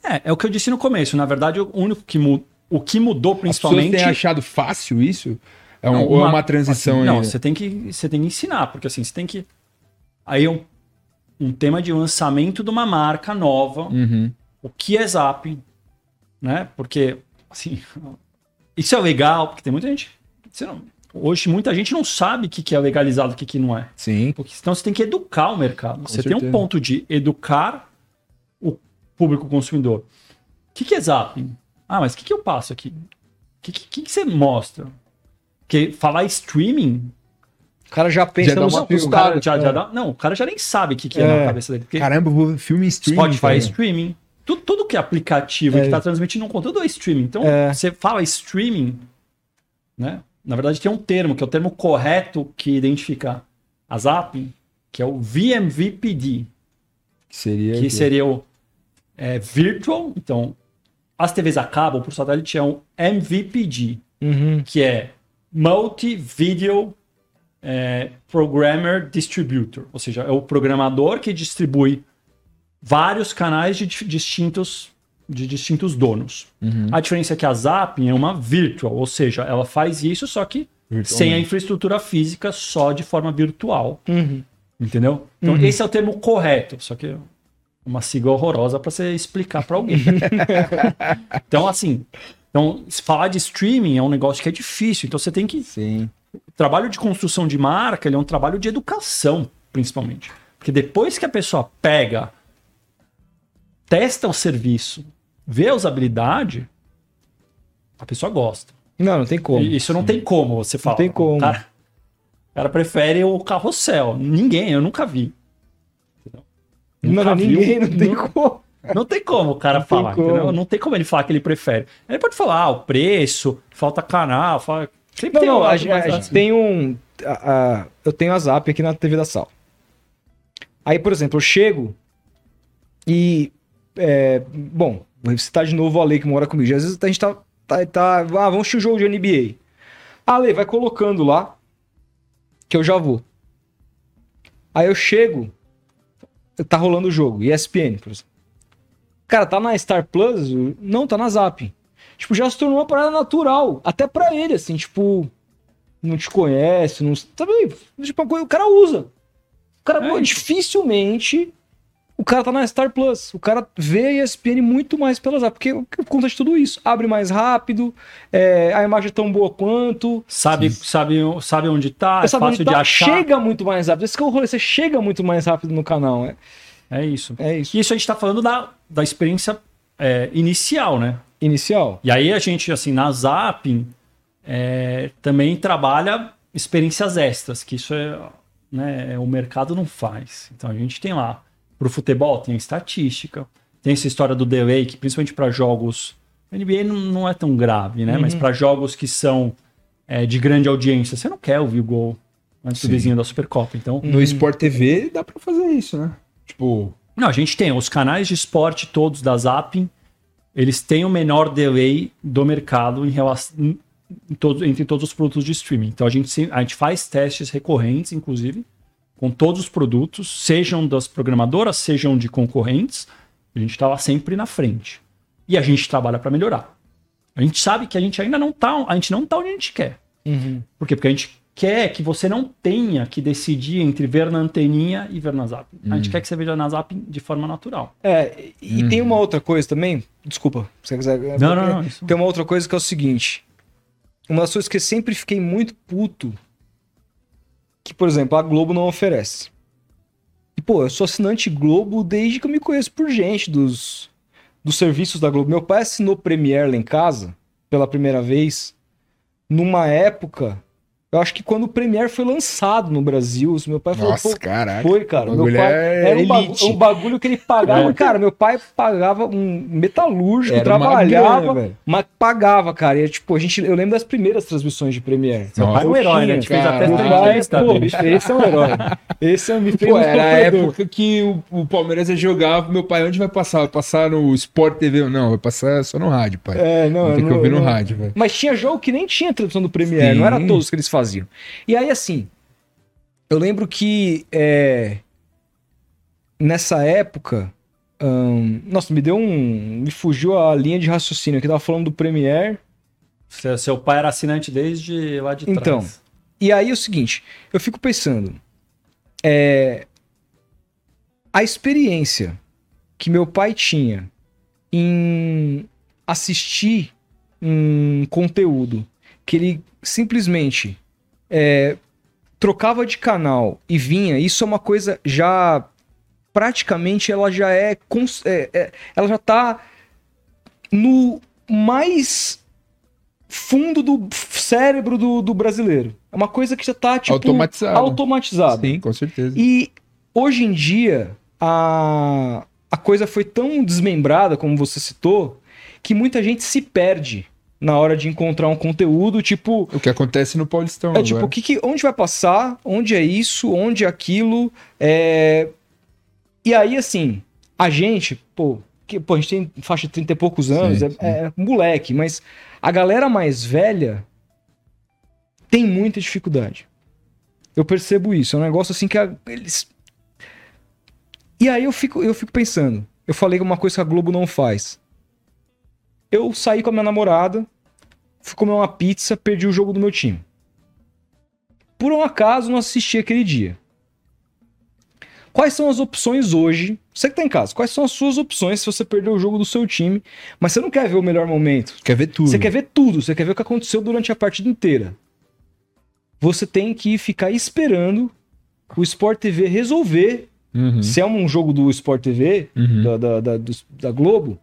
É, é o que eu disse no começo. Na verdade, o único que mu- o que mudou principalmente. têm achado fácil isso? É um- Não, ou é uma transição assim, Não, você tem que você tem que ensinar, porque assim, você tem que aí é um, um tema de lançamento de uma marca nova, Uhum. o que é Zap, né? Porque assim, isso é legal, porque tem muita gente, não- hoje muita gente não sabe o que que é legalizado, e o que que não é. Sim. Porque senão você tem que educar o mercado. você tem um certeza. ponto de educar o público consumidor. O que, que é zapping? Ah, mas o que, que eu passo aqui? O que, que, que você mostra? Porque falar streaming. O cara já pensa Já no uma não, o cara já, já é. dá- não, o cara já nem sabe o que, que é, É. na cabeça dele. Caramba, filme em streaming. Spotify é cara. streaming. Tudo, tudo que é aplicativo É. que está transmitindo um conteúdo é streaming. Então, É. você fala streaming, né? Na verdade, tem um termo, que é o termo correto que identifica a zapping, que é o VMVPD, Que seria. que seria o é, Virtual. Então, as TVs a cabo por satélite é um MVPD, Uhum. que é Multi-Video é, Programmer Distributor. Ou seja, é o programador que distribui vários canais de distintos, de distintos donos. Uhum. A diferença é que a Zapping é uma virtual, ou seja, ela faz isso só que sem a infraestrutura física, só de forma virtual. Uhum. Entendeu? Então, esse é o termo correto, só que uma sigla horrorosa para você explicar para alguém. então, assim, então, se falar de streaming é um negócio que é difícil. Então, você tem que. Sim. O trabalho de construção de marca é um trabalho de educação, principalmente. Porque depois que a pessoa pega, testa o serviço, vê a usabilidade, a pessoa gosta. Não, não tem como. Isso não tem como você falar. tem como. O cara, o cara prefere o carrossel. Ninguém, eu nunca vi. Não, Nunca não, ninguém, um- não tem como. Não tem como o cara Não falar, entendeu? Não tem como ele falar que ele prefere. Ele pode falar, ah, o preço, falta canal, fala... Sempre Não, tem não, a, gente- mais a gente tem um. a- a- eu tenho a Zap aqui na TV da Sal. Aí, por exemplo, eu chego e. é, bom, vou citar de novo o Ale que mora comigo. Às vezes a gente tá. tá, tá ah, vamos assistir o jogo de NBA. Ale, vai colocando lá que eu já vou. Aí eu chego, tá rolando o jogo, ESPN, por exemplo. Cara, tá na Star Plus? Não, tá na Zap. Tipo, já se tornou uma parada natural. Até pra ele, assim, tipo, não te conhece, não. Sabe? Tipo, coisa- o cara usa. O cara, É pô, dificilmente o cara tá na Star Plus. O cara vê a ESPN muito mais pela Zap, porque por conta de tudo isso. Abre mais rápido, é, a imagem é tão boa quanto. Sabe, sabe, sabe onde tá, é sabe fácil onde de tá, achar. Chega muito mais rápido. Esse que é o rolê, você chega muito mais rápido no canal. É, É isso. é isso. E isso a gente tá falando da, da experiência é, inicial, né? Inicial. E aí a gente, assim, na Zapping, é, também trabalha experiências extras, que isso é, né, o mercado não faz. Então a gente tem lá, pro futebol tem a estatística, tem essa história do delay, que principalmente para jogos, NBA não, não é tão grave, né? Mas para jogos que são é, de grande audiência, você não quer ouvir o gol antes do vizinho da Supercopa. Então, No Sport TV dá pra fazer isso, né? Tipo, não, a gente tem os canais de esporte todos da Zapping, eles têm o menor delay do mercado em relação em- em todos- entre todos os produtos de streaming. Então a gente, se- a gente faz testes recorrentes, inclusive, com todos os produtos, sejam das programadoras, sejam de concorrentes. A gente está lá sempre na frente. E a gente trabalha para melhorar. A gente sabe que a gente ainda não tá, a gente não tá onde a gente quer. Uhum. Por quê? Porque a gente quer que você não tenha que decidir entre ver na anteninha e ver na Zap. A gente quer que você veja na Zap de forma natural. É, e tem uma outra coisa também. Desculpa, se você quiser. Uhum. Não, não, não, isso- Tem uma outra coisa que é o seguinte. Uma das coisas que eu sempre fiquei muito puto. Que, por exemplo, a Globo não oferece. E, pô, eu sou assinante Globo desde que eu me conheço por gente dos, dos serviços da Globo. Meu pai assinou Premiere lá em casa, pela primeira vez, numa época. Eu acho que quando o Premiere foi lançado no Brasil, meu pai falou, nossa, pô, caraca. foi, cara. O Meu bagulho pai é era um, bagu- um bagulho que ele pagava. É. Cara, meu pai pagava um metalúrgico, Era trabalhava, grana, mas pagava, cara. E, tipo, a gente, eu lembro das primeiras transmissões de Premiere. Seu pai é um herói, né? A gente fez cara. até pai, entrevistas pô, bicho, esse é um herói. Esse é me fez Pô, um era a época que o, o Palmeiras ia jogar, meu pai, onde vai passar? Vai passar no Sport TV? Não, vai passar só no rádio, pai. É, não, Tem que não- ouvir no rádio, velho. Mas tinha jogo que nem tinha tradução do Premiere, não era todos que eles faziam. E aí, assim, eu lembro que é, nessa época ahn, nossa, me deu um. Me fugiu a linha de raciocínio que tava falando do Premiere. Seu, seu pai era assinante desde lá de trás. Então. E aí é o seguinte, eu fico pensando. É, a experiência que meu pai tinha em assistir um conteúdo que ele simplesmente é, trocava de canal e vinha, isso é uma coisa já praticamente ela já é, é- é- ela já tá no mais fundo do cérebro do, do brasileiro. É uma coisa que já tá tipo Automatizado. automatizado. Sim, com certeza. E hoje em dia, a, a coisa foi tão desmembrada, como você citou, que muita gente se perde na hora de encontrar um conteúdo, tipo. O que acontece no Paulistão É tipo, agora. o que que- onde vai passar? Onde é isso? Onde é aquilo? É... E aí, assim, a gente, pô, que, pô, a gente tem faixa de 30 e poucos anos, Sim, é, sim. é moleque, mas a galera mais velha tem muita dificuldade. Eu percebo isso. É um negócio assim que a- eles. E aí eu fico, eu fico pensando. Eu falei uma coisa que a Globo não faz. Eu saí com a minha namorada, fui comer uma pizza, perdi o jogo do meu time. Por um acaso, não assisti aquele dia. Quais são as opções hoje? Você que tá em casa, quais são as suas opções se você perdeu o jogo do seu time, mas você não quer ver o melhor momento? Quer ver tudo. Você quer ver tudo, você quer ver o que aconteceu durante a partida inteira. Você tem que ficar esperando o Sport TV resolver. Uhum. Se é um jogo do Sport TV, Uhum. da, da, da, do- da Globo,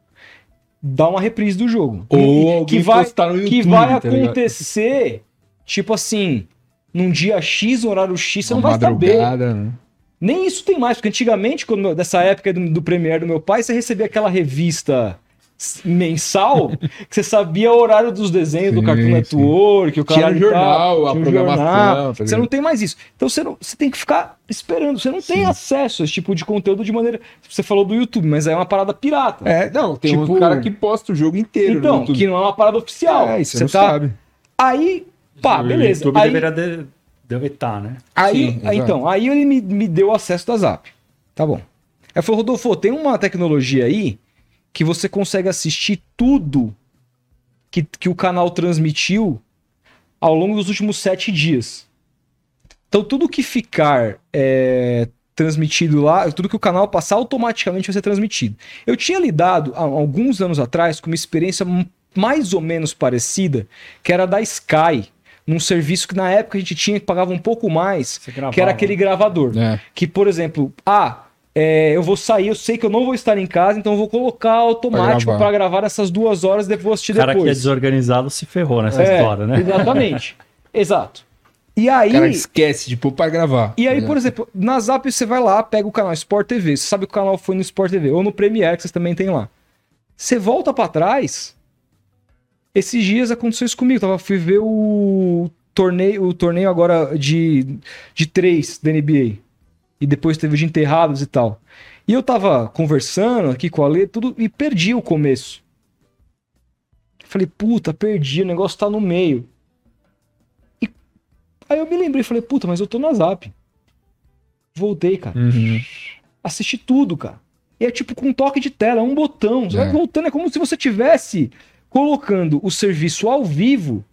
dá uma reprise do jogo. Ou alguém que vai, postar no YouTube, que vai tá acontecer, tipo assim, num dia X, horário X, você Uma não vai saber. né? Nem isso tem mais, porque antigamente, quando, dessa época do, do Premiere do meu pai, você recebia aquela revista mensal que você sabia o horário dos desenhos do Sim, Cartoon sim. Network, o Tinha cara no jornal, a programação, tá você não tem mais isso. Então você, não- você tem que ficar esperando. Você não tem Sim. acesso a esse tipo de conteúdo de maneira. Você falou do YouTube, mas aí é uma parada pirata. É, não, tem Tipo- um cara que posta o jogo inteiro então, que não é uma parada oficial. É, isso você você não tá. sabe. Aí, pá, O beleza. YouTube Aí, deveria de, deve estar, né? Aí, Sim, aí, então, aí ele me, me deu acesso da Zap. Tá bom. Aí falou, Rodolfo, tem uma tecnologia aí que você consegue assistir tudo que, que o canal transmitiu ao longo dos últimos sete dias. Então, tudo que ficar é, transmitido lá, tudo que o canal passar, automaticamente vai ser transmitido. Eu tinha lidado há alguns anos atrás com uma experiência mais ou menos parecida, que era da Sky, num serviço que na época a gente tinha que pagava um pouco mais, que era aquele gravador. É. Que, por exemplo, ah, é, eu vou sair, eu sei que eu não vou estar em casa, então eu vou colocar automático Pra para gravar. gravar. essas duas horas depois vou assistir O cara que é depois. desorganizado se ferrou nessa É, história, né? Exatamente. Exato. E aí. O cara esquece de pôr pra gravar. E aí, tá por exemplo, na Zap você vai lá, pega o canal Sport TV. Você sabe que o canal foi no Sport TV ou no Premiere, que vocês também tem lá. Você volta pra trás. Esses dias aconteceu isso comigo. Tava, fui ver o torneio, o torneio agora de, de três da NBA. E depois teve de enterrados e tal. E eu tava conversando aqui com a Lê, tudo, e perdi o começo. Falei, puta, perdi, o negócio tá no meio. E aí eu me lembrei, falei, puta, mas eu tô na Zap. Voltei, cara. Uhum. Assisti tudo, cara. E é tipo com um toque de tela, é um botão. Você É. vai voltando, é como se você tivesse colocando o serviço ao vivo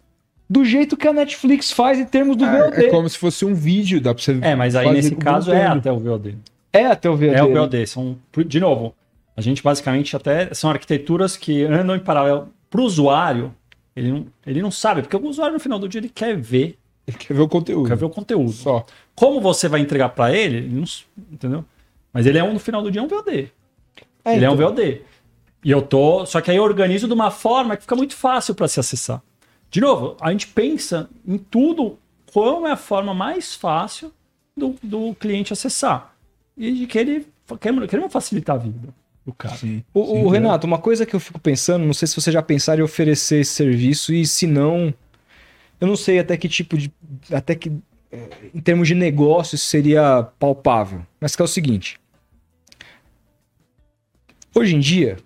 do jeito que a Netflix faz em termos do VOD. É, é como se fosse um vídeo, dá pra você É, mas aí nesse caso é voltando. até o VOD. É até o VOD. É o né? VOD. São, de novo, a gente basicamente até são arquiteturas que andam em paralelo. Para o usuário, ele não, ele não sabe, porque o usuário no final do dia ele quer ver, Ele quer ver o conteúdo. quer ver o conteúdo. Só. Como você vai entregar para ele, ele não, entendeu? Mas ele é um no final do dia é um VOD. É, ele é um então. VOD. E eu tô, só que aí eu organizo de uma forma que fica muito fácil para se acessar. De novo, a gente pensa em tudo qual é a forma mais fácil do, do cliente acessar. E de que ele queremos, queremos facilitar a vida do cara. Sim. O, o Sim, Renato, uma coisa que eu fico pensando, não sei se você já pensaram em oferecer esse serviço e se não, eu não sei até que tipo de, até que eh, em termos de negócio isso seria palpável. Mas que é o seguinte: hoje em dia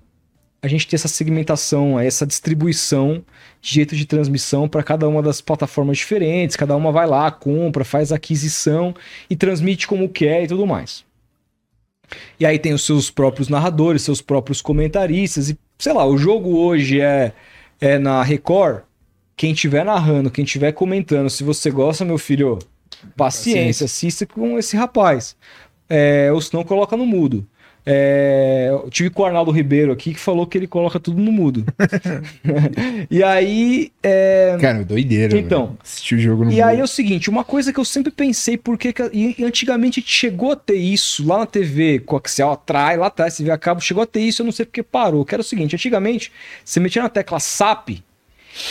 a gente tem essa segmentação, essa distribuição de jeito de transmissão para cada uma das plataformas diferentes. Cada uma vai lá, compra, faz aquisição e transmite como quer e tudo mais. E aí tem os seus próprios narradores, seus próprios comentaristas. E, sei lá, o jogo hoje é, é na Record. Quem estiver narrando, quem estiver comentando, se você gosta, meu filho, paciência, assista com esse rapaz. É, ou se não, coloca no mudo. É, eu tive com o Arnaldo Ribeiro aqui que falou que ele coloca tudo no mudo. e aí. é, Cara, doideira. Então, velho. Assistir o jogo no e aí é mudo. o seguinte, uma coisa que eu sempre pensei, porque que- e antigamente chegou a ter isso lá na TV coaxial atrás, lá atrás, TV a cabo, chegou a ter isso, eu não sei porque parou. Que era o seguinte, antigamente você metia na tecla SAP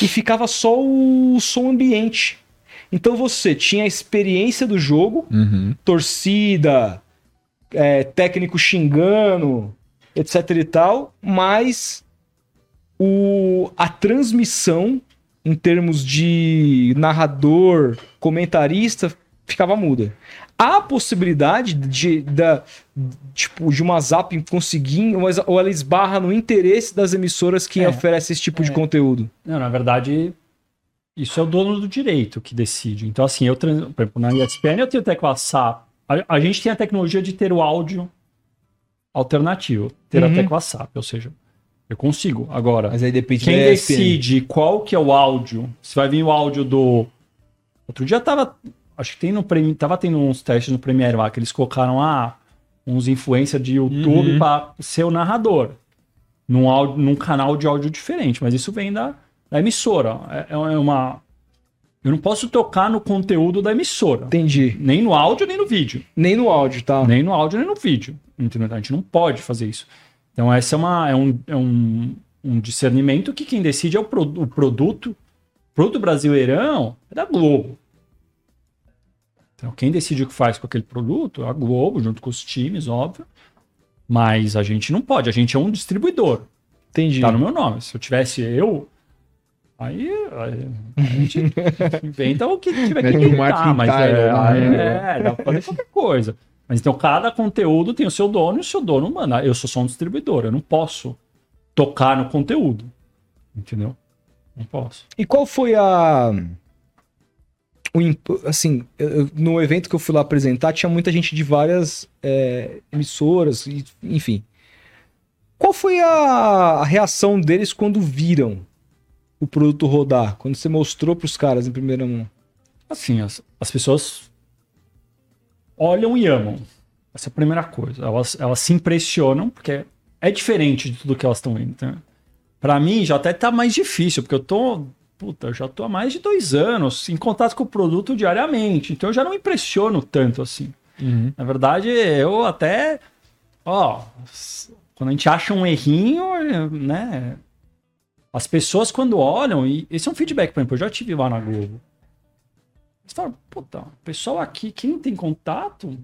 e ficava só o som ambiente. Então você tinha a experiência do jogo, Uhum. torcida, é, técnico xingando, etc e tal, mas o, a transmissão em termos de narrador, comentarista, ficava muda. Há a possibilidade de, da, tipo, de uma Zap conseguir, ou ela esbarra no interesse das emissoras que É. oferecem esse tipo de É. conteúdo. Não, na verdade, isso é o dono do direito que decide. Então, assim, eu, por exemplo, na ESPN eu tenho tecla SAP. A, a gente tem a tecnologia de ter o áudio alternativo, ter Uhum. a tecla SAP, ou seja, eu consigo. Agora, Mas aí depende quem decide qual que é o áudio, se vai vir o áudio do... Outro dia tava, acho que tem no Premiere, tava tendo uns testes no Premiere lá, que eles colocaram, ah, uns influencers de YouTube Uhum. para ser o narrador. Num, áudio, num canal de áudio diferente, mas isso vem da, da emissora. É, é uma... Eu não posso tocar no conteúdo da emissora. Entendi. Nem no áudio, nem no vídeo. Nem no áudio, tá? Nem no áudio, nem no vídeo. Entendeu? A gente não pode fazer isso. Então, essa é, uma, é, um, é um, um discernimento que quem decide é o, pro, o produto. O produto brasileirão é da Globo. Então, quem decide o que faz com aquele produto é a Globo, junto com os times, óbvio. Mas a gente não pode, a gente é um distribuidor. Entendi. Tá no meu nome. Se eu tivesse eu, aí, aí a gente inventa o que tiver que um inventar, mas é, aí né? é, dá pra fazer qualquer coisa. Mas então cada conteúdo tem o seu dono e o seu dono manda. Eu sou só um distribuidor, eu não posso tocar no conteúdo. Entendeu? Não posso. E qual foi a. O, imp- assim, eu- no evento que eu fui lá apresentar, tinha muita gente de várias é, emissoras, e- enfim. Qual foi a, a reação deles quando viram o produto rodar? Quando você mostrou pros caras em primeira mão? Assim, as, as pessoas olham e amam. Essa é a primeira coisa. Elas, elas se impressionam, porque é diferente de tudo que elas estão vendo. Né? Para mim, já até tá mais difícil, porque eu tô. Puta, eu já tô há mais de dois anos em contato com o produto diariamente. Então eu já não me impressiono tanto assim. Uhum. Na verdade, eu até. Ó, quando a gente acha um errinho, né? As pessoas, quando olham, e esse é um feedback, por exemplo, eu já tive lá na Globo. Eles falam, puta, o pessoal aqui, quem tem contato,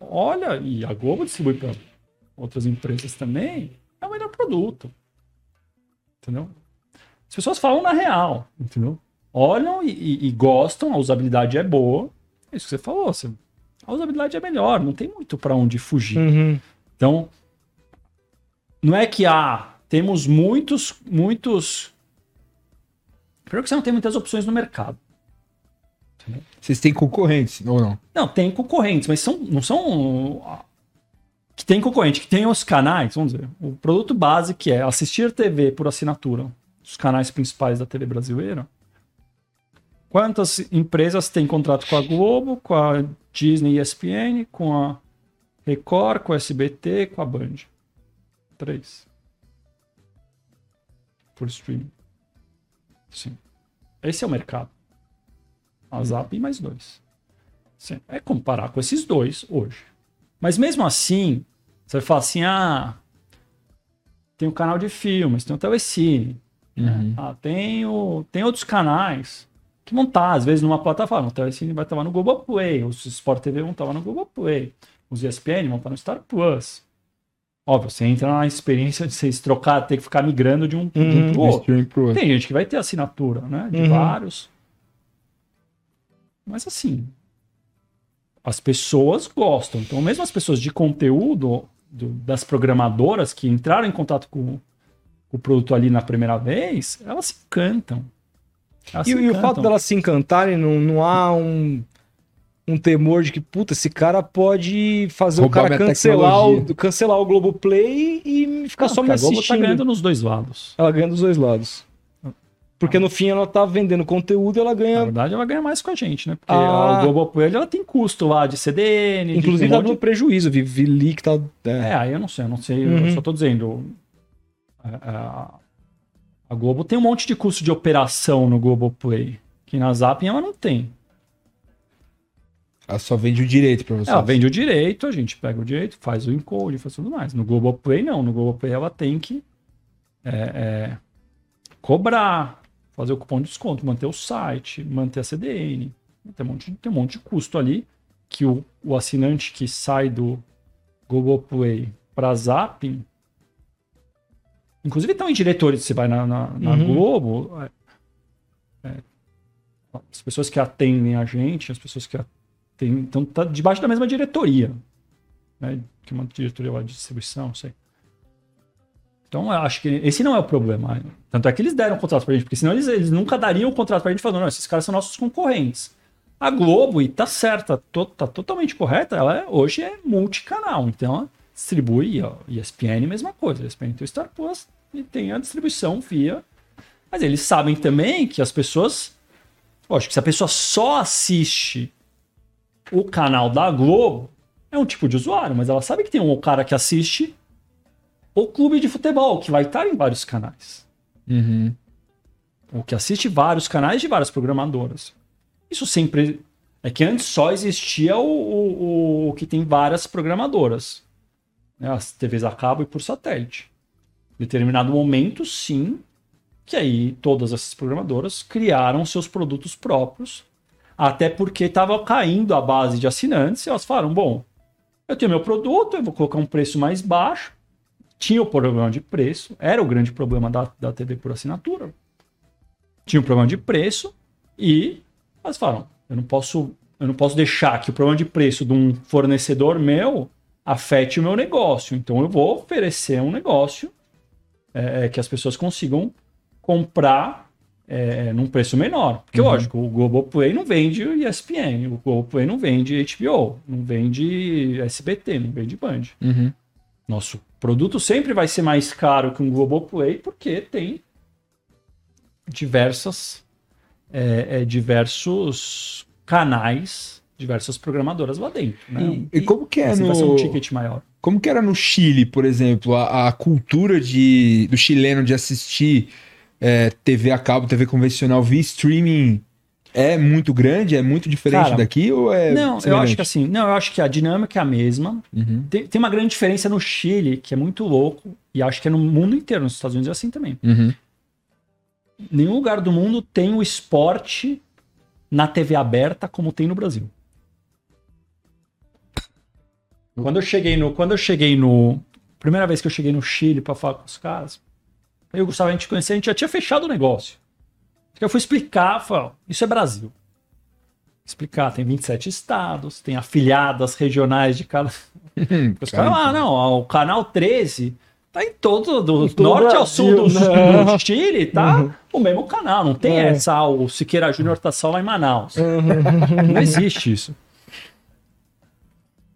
olha, e a Globo distribui para outras empresas também, é o melhor produto. Entendeu? As pessoas falam na real, entendeu? Olham e, e- e gostam, a usabilidade é boa. É isso que você falou, você, a usabilidade é melhor, não tem muito para onde fugir. Uhum. Então, não é que ah, temos muitos, muitos. Primeiro que você não tem muitas opções no mercado. Vocês têm concorrentes, ou não? Não, tem concorrentes, mas são, não são. Que tem concorrente, que tem os canais, vamos dizer. O produto base que é assistir TV por assinatura, os canais principais da TV brasileira. Quantas empresas têm contrato com a Globo, com a Disney ESPN, com a Record, com a SBT, com a Band? Três. Por streaming. Sim. Esse é o mercado. A Zap e mais dois. Sim. É comparar com esses dois hoje. Mas mesmo assim, você vai falar assim: ah, tem o canal de filmes, tem o Telecine, Uhum. ah, tem, o, tem outros canais que vão estar, às vezes, numa plataforma. O Telecine vai estar lá no Globoplay, os Sport TV vão estar lá no Globoplay, os ESPN vão estar no Star Plus. Óbvio, você entra na experiência de vocês trocar, ter que ficar migrando de um, de um Uhum. pro Um outro. pro outro. Tem gente que vai ter assinatura, né? De Uhum. vários. Mas assim, as pessoas gostam. Então, mesmo as pessoas de conteúdo do- das programadoras que entraram em contato com, o produto ali na primeira vez, elas se encantam. Elas E, se e o encantam. fato delas se encantarem, não, não há um. Um temor de que, puta, esse cara pode fazer Roubar o cara cancelar o, cancelar o Globoplay e ficar só Não, me porque a Globo tá assistindo. ganhando nos dois lados. Ela ganha dos dois lados. Porque no fim ela tá vendendo conteúdo e ela Na ganha. verdade, ela ganha mais com a gente, né? Porque Ah. a Globoplay ela tem custo lá de CDN, de Inclusive dando prejuízo. Vi, vi leak tá. É, É. aí eu não sei, eu não sei, Uhum. eu só tô dizendo. A, a- a Globo tem um monte de custo de operação no Globoplay, que na Zap ela não tem. Ela só vende o direito pra você. Ela vende o direito, a gente pega o direito, faz o encode, faz tudo mais. No Globoplay, não. No Globoplay ela tem que é, é, cobrar, fazer o cupom de desconto, manter o site, manter a CDN. Tem um monte, tem um monte de custo ali que o, o assinante que sai do Globoplay para Zap. Inclusive estão em diretores, você vai na, na, na Uhum. Globo. é, é, as pessoas que atendem a gente, as pessoas que tem, então tá debaixo da mesma diretoria, né? Que é uma diretoria lá de distribuição, não sei. Então acho que esse não é o problema. Tanto é que eles deram o contrato pra gente, porque senão eles, eles nunca dariam o contrato pra gente falando, não, esses caras são nossos concorrentes. A Globo, e tá certa, to- tá totalmente correta, ela é- hoje é multicanal, então ela distribui, ó, ESPN, mesma coisa. ESPN tem o Star Plus e tem a distribuição via. Mas eles sabem também que as pessoas. Lógico, que se a pessoa só assiste o canal da Globo, é um tipo de usuário, mas ela sabe que tem um cara que assiste o clube de futebol, que vai estar em vários canais. Uhum. Ou que assiste vários canais de várias programadoras. Isso sempre. É que antes só existia o, o, o- o que tem várias programadoras. né? As TVs a cabo e por satélite. Em determinado momento, sim, que aí todas essas programadoras criaram seus produtos próprios. Até porque estava caindo a base de assinantes e elas falaram: bom, eu tenho meu produto, eu vou colocar um preço mais baixo. Tinha o problema de preço, era o grande problema da, da TV por assinatura. Tinha um problema de preço e elas falaram: eu não posso, eu não posso deixar que o problema de preço de um fornecedor meu afete o meu negócio. Então eu vou oferecer um negócio é, que as pessoas consigam comprar é, num preço menor. Porque, lógico, o Globoplay não vende o ESPN, o Globoplay não vende HBO, não vende SBT, não vende Band. Uhum. Nosso produto sempre vai ser mais caro que um Globoplay porque tem diversas é, é, diversos canais, diversas programadoras lá dentro. Né? E, e como que é Assim ser um no... ticket maior. Como que era no Chile, por exemplo, a, a cultura de, do chileno de assistir é, TV a cabo, TV convencional via streaming é muito grande, é muito diferente Cara, daqui ou é não, eu semelhante? acho que assim, não, eu acho que a dinâmica é a mesma. Uhum, Tem, tem uma grande diferença no Chile, que é muito louco, e acho que é no mundo inteiro, nos Estados Unidos é assim também. uhum. Nenhum lugar do mundo tem o esporte na TV aberta como tem no Brasil. Quando eu cheguei no, quando eu cheguei no, primeira vez que eu cheguei no Chile para falar com os caras, eu e o Gustavo a gente conhecia, a gente já tinha fechado o negócio. Eu fui explicar, falei, ó, isso é Brasil. Explicar, tem 27 estados, tem afiliadas regionais de cada. Os caras, ah, não, o canal 13 tá em todo, do todo norte ao Brasil, sul do, né? do Chile, tá Uhum. o mesmo canal. Não tem É. essa, ah, o Siqueira Júnior tá só lá em Manaus. Não existe isso.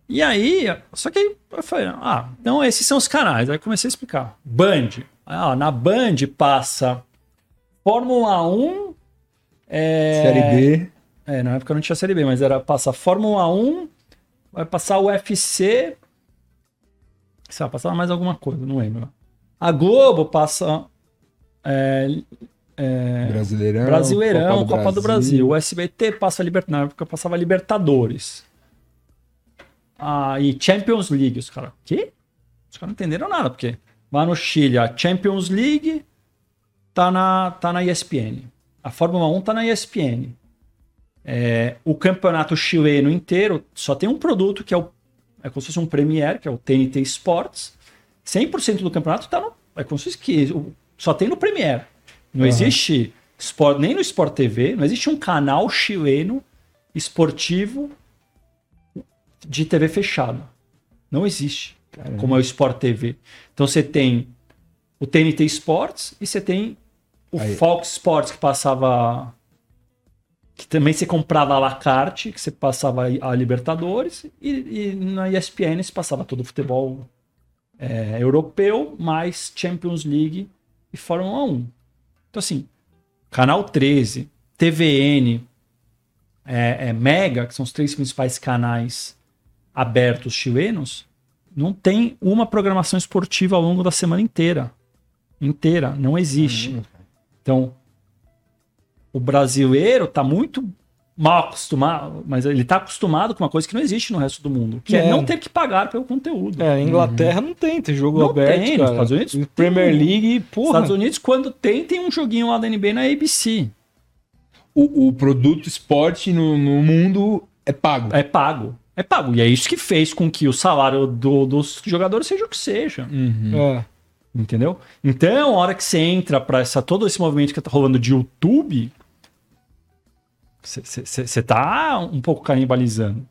E aí, só que aí eu falei, ah, então esses são os canais. Aí comecei a explicar. Band. Ah, na Band passa Fórmula 1. É... Série B. É, na época não tinha Série B, mas era passar Fórmula 1, vai passar o UFC. Sei lá, passava mais alguma coisa, não lembro. A Globo passa. é, é, Brasileirão. Brasileirão, Copa do, Brasil. O SBT passa Libertadores. Na época passava Libertadores. Ah, e Champions League. Os caras. Quê? Os caras não entenderam nada, porque lá no Chile, a Champions League tá na, tá na ESPN. A Fórmula 1 tá na ESPN. É, o campeonato chileno inteiro só tem um produto que é o. É como se fosse um Premier, que é o TNT Sports. 100% do campeonato tá no. É como se fosse que. Só tem no Premier. Não Aham. existe Sport, nem no Sport TV, não existe um canal chileno esportivo de TV fechado. Não existe. Como é o Sport TV. Então você tem o TNT Sports e você tem o Aí. Fox Sports que passava que também você comprava a la carte, que você passava a Libertadores, e, e na ESPN você passava todo o futebol é, europeu, mais Champions League e Fórmula 1. Então, assim, Canal 13, TVN, é, é, Mega, que são os três principais canais abertos chilenos, não tem uma programação esportiva ao longo da semana inteira. Inteira, não existe. Então, o brasileiro está muito mal acostumado, mas ele está acostumado com uma coisa que não existe no resto do mundo, que é, É. não ter que pagar pelo conteúdo. É, Inglaterra não tem, tem jogo Não aberto, tem, nos cara. Estados Unidos tem. Premier League, porra. Estados Unidos, quando tem, tem um joguinho lá da NBA na ABC. O, o produto esporte no, no mundo é pago. É pago. É pago. E é isso que fez com que o salário do- dos jogadores seja o que seja. Uhum. É. Entendeu? Então, a hora que você entra para essa, todo esse movimento que tá rolando de YouTube, você tá um pouco canibalizando.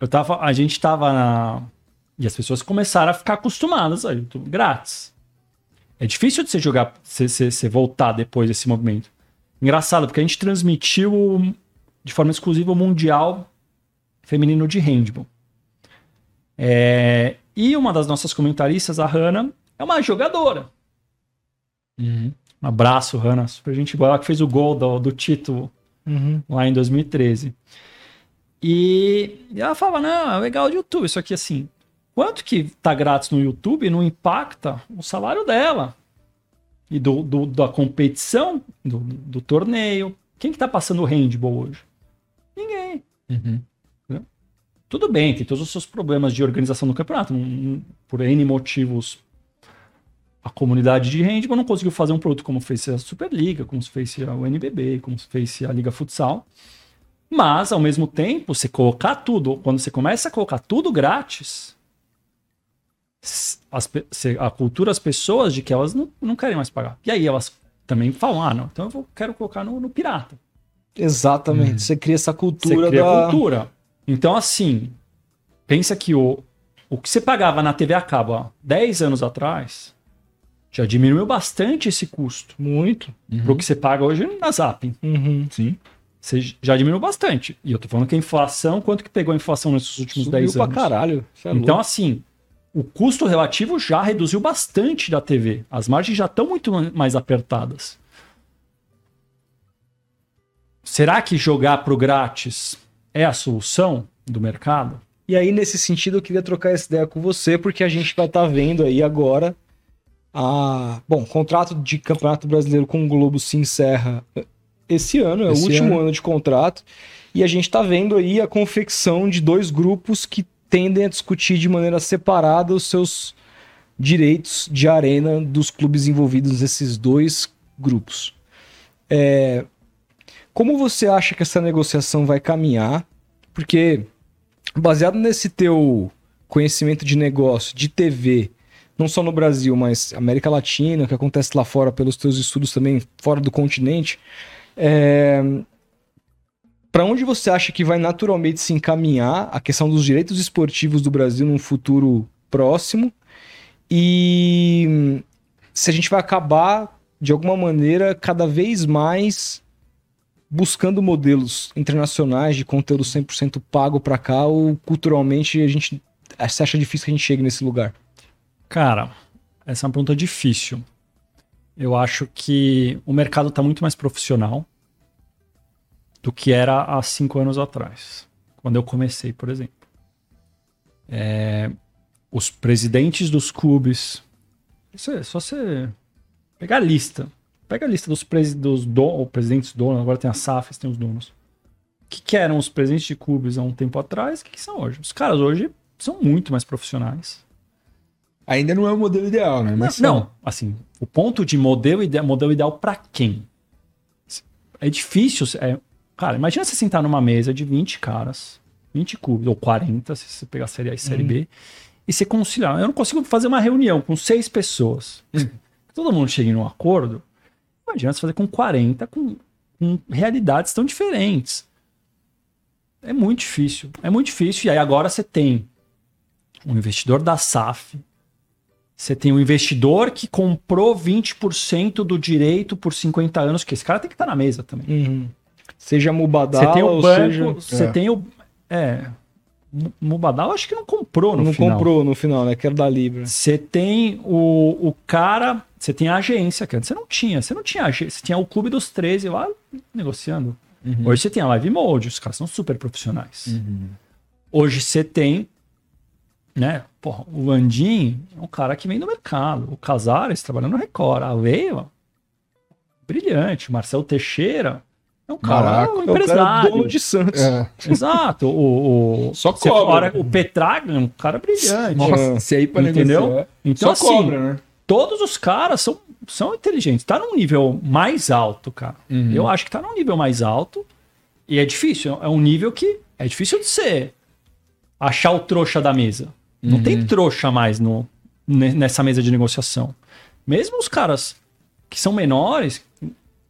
Eu tava, a gente tava na. E as pessoas começaram a ficar acostumadas a YouTube grátis. É difícil de você jogar, você voltar depois desse movimento. Engraçado, porque a gente transmitiu de forma exclusiva o Mundial Feminino de Handball. É, e uma das nossas comentaristas, a Hannah, é uma jogadora. Uhum. Um abraço, Hannah. Super gente boa. Ela que fez o gol do, do título Uhum. lá em 2013. E, e ela falava, não, é legal de YouTube. Só que assim, quanto que tá grátis no YouTube não impacta o salário dela. E do, do- da competição, do, do torneio. Quem que tá passando o handball hoje? Ninguém. Uhum. Tudo bem, tem todos os seus problemas de organização do campeonato. não- por N motivos, a comunidade de handball não conseguiu fazer um produto como fez a Superliga, como fez o NBB, como fez a Liga Futsal. Mas, ao mesmo tempo, você colocar tudo, quando você começa a colocar tudo grátis, as pe- você acultura as pessoas de que elas não, não querem mais pagar. E aí elas também falam, ah, não, então eu vou- quero colocar no, no pirata. Exatamente. Você cria essa Você cultura cria da. cultura. Então, assim, pensa que o, o que você pagava na TV a cabo há 10 anos atrás já diminuiu bastante esse custo. Muito. Pro que você paga hoje na Zap. Uhum. Sim. Você já diminuiu bastante. E eu tô falando que a inflação, quanto que pegou a inflação nesses últimos Subiu 10 pra anos? caralho. Cê é Então, louco. assim, o custo relativo já reduziu bastante da TV. As margens já estão muito mais apertadas. Será que jogar pro grátis é a solução do mercado? E aí, nesse sentido, eu queria trocar essa ideia com você, porque a gente vai estar vendo aí agora a. Bom, o contrato de Campeonato Brasileiro com o Globo se encerra esse ano, é Esse o último ano. ano. de contrato. E a gente está vendo aí a confecção de dois grupos que tendem a discutir de maneira separada os seus direitos de arena dos clubes envolvidos nesses dois grupos. É, Como você acha que essa negociação vai caminhar? Porque baseado nesse teu conhecimento de negócio, de TV, não só no Brasil, mas América Latina, que acontece lá fora pelos teus estudos também fora do continente, é... para onde você acha que vai naturalmente se encaminhar a questão dos direitos esportivos do Brasil num futuro próximo? E se a gente vai acabar, de alguma maneira, cada vez mais buscando modelos internacionais de conteúdo 100% pago para cá ou culturalmente a gente você acha difícil que a gente chegue nesse lugar? Cara, essa é uma pergunta difícil. Eu acho que o mercado está muito mais profissional do que era há cinco anos atrás, quando eu comecei, por exemplo. É, os presidentes dos clubes. É só você pegar a lista. Pega a lista dos, presi dos don ou presidentes donos, agora tem as SAFs, tem os donos. O que, que eram os presidentes de clubes há um tempo atrás? O que, que são hoje? Os caras hoje são muito mais profissionais. Ainda não é o modelo ideal, né? Mas não, assim, o ponto de modelo ideal, modelo ideal para quem? É difícil. É, cara, imagina você sentar numa mesa de 20 caras, 20 clubes, ou 40, se você pegar a Série A e Série B, e você conciliar. Eu não consigo fazer uma reunião com seis pessoas. Todo mundo chegue num acordo. Imagina você fazer com 40, com, com realidades tão diferentes. É muito difícil. É muito difícil. E aí agora você tem um investidor da SAF, você tem um investidor que comprou 20% do direito por 50 anos, que esse cara tem que estar na mesa também. Seja Mubadala Você tem o ou banco, seja... você É. tem o. É. Mu- Mubadala acho que não comprou no não final. comprou no final, né? Que era da Libra. Você tem o, o cara, você tem a agência, que antes você não tinha. Você não tinha agência, você tinha o Clube dos 13 lá negociando. Uhum. Hoje você tem a Live Mode, os caras são super profissionais. Hoje você tem, né? Porra, o Landim é um cara que vem do mercado. O Casares trabalhando no Record. A Leila, brilhante. O Marcelo Teixeira é um cara Maraca. um É o cara empresário. dono de Santos. É. Exato. O, o, Só cobra. fora- o Petraga é um cara brilhante. Nossa, se aí pra Entendeu? negociar. Então, Só assim, cobra, né? Todos os caras são, são inteligentes. Tá num nível mais alto, cara. Uhum. Eu acho que tá num nível mais alto. E é difícil. É um nível que é difícil de ser. Achar o trouxa da mesa. Não tem trouxa mais no, ne- nessa mesa de negociação. Mesmo os caras que são menores,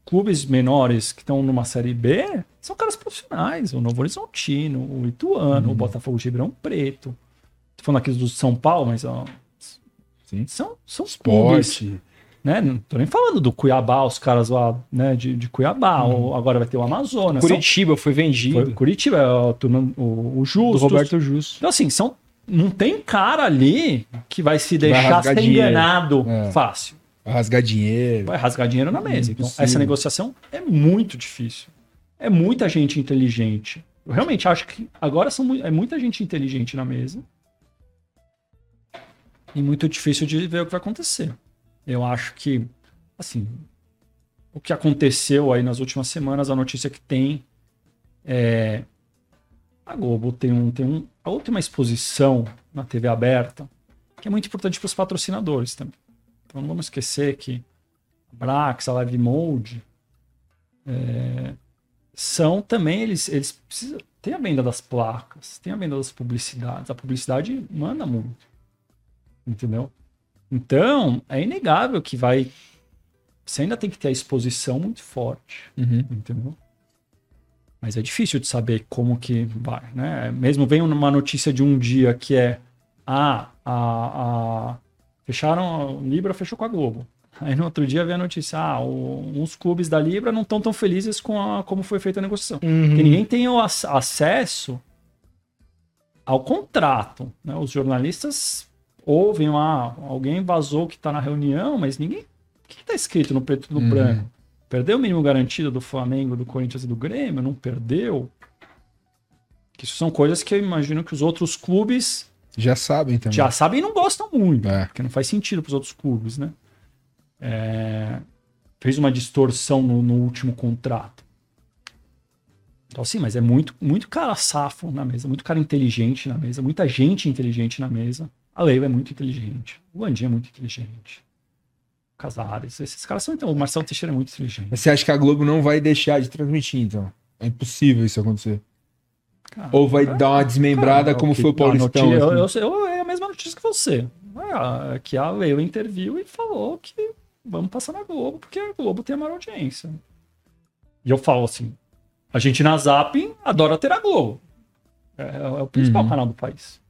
clubes menores que estão numa série B, são caras profissionais. O Novo Horizontino, o Ituano, o Botafogo de Ribeirão Preto. Tô falando aqui do São Paulo, mas ó, Sim. são, são clubes Esporte. né? Não tô nem falando do Cuiabá, os caras lá, né, de, de Cuiabá, ou agora vai ter o Amazonas. São- Curitiba foi vendido. foi Curitiba, é o, o, o do Justus. Roberto Justo. Então, assim, são, não tem cara ali que vai se Vai deixar rasgar ser dinheiro. enganado É. fácil. Vai rasgar dinheiro. Vai rasgar dinheiro na mesa. Então, Impossível. essa negociação é muito difícil. É muita gente inteligente. Eu realmente acho que agora são, é muita gente inteligente na mesa. E muito difícil de ver o que vai acontecer. Eu acho que, assim, o que aconteceu aí nas últimas semanas, a notícia que tem é. A Globo tem um. Tem um a última exposição na TV aberta, que é muito importante para os patrocinadores também. Então não vamos esquecer que a Brax, a Live Mode, é, são também, eles, eles precisam. Tem a venda das placas, tem a venda das publicidades. A publicidade manda muito. Entendeu? Então, é inegável que vai. Você ainda tem que ter a exposição muito forte. Uhum. Entendeu? Mas é difícil de saber como que vai, né? Mesmo vem uma notícia de um dia que é ah, a, a fecharam, Libra fechou com a Globo. Aí no outro dia vem a notícia, ah, o- uns clubes da Libra não estão tão felizes com a, como foi feita a negociação. Uhum. Porque ninguém tem o ac- acesso ao contrato. Né? Os jornalistas ouvem lá, alguém vazou que está na reunião, mas ninguém. O que está escrito no preto e no Uhum. branco? Perdeu o mínimo garantido do Flamengo, do Corinthians e do Grêmio? Não perdeu? Que isso são coisas que eu imagino que os outros clubes Já sabem também. já sabem e não gostam muito. É. Porque não faz sentido para os outros clubes, né? É, Fez uma distorção no, no último contrato. Então, sim, mas é muito, muito cara safo na mesa, muito cara inteligente na mesa, muita gente inteligente na mesa. A Leila é muito inteligente. O Landinho é muito inteligente. O Casares, esses caras são. Então, o Marcelo Teixeira é muito inteligente. Mas você acha que a Globo não vai deixar de transmitir, então? É impossível isso acontecer. Cara, Ou vai é- dar uma desmembrada Cara, como que- foi o Paulistão? notícia- eu, assim? eu, eu- é a mesma notícia que você. É, que a Leila interviu e falou que vamos passar na Globo, porque a Globo tem a maior audiência. E eu falo assim: a gente na Zap adora ter a Globo. É, é o principal Uhum. canal do país.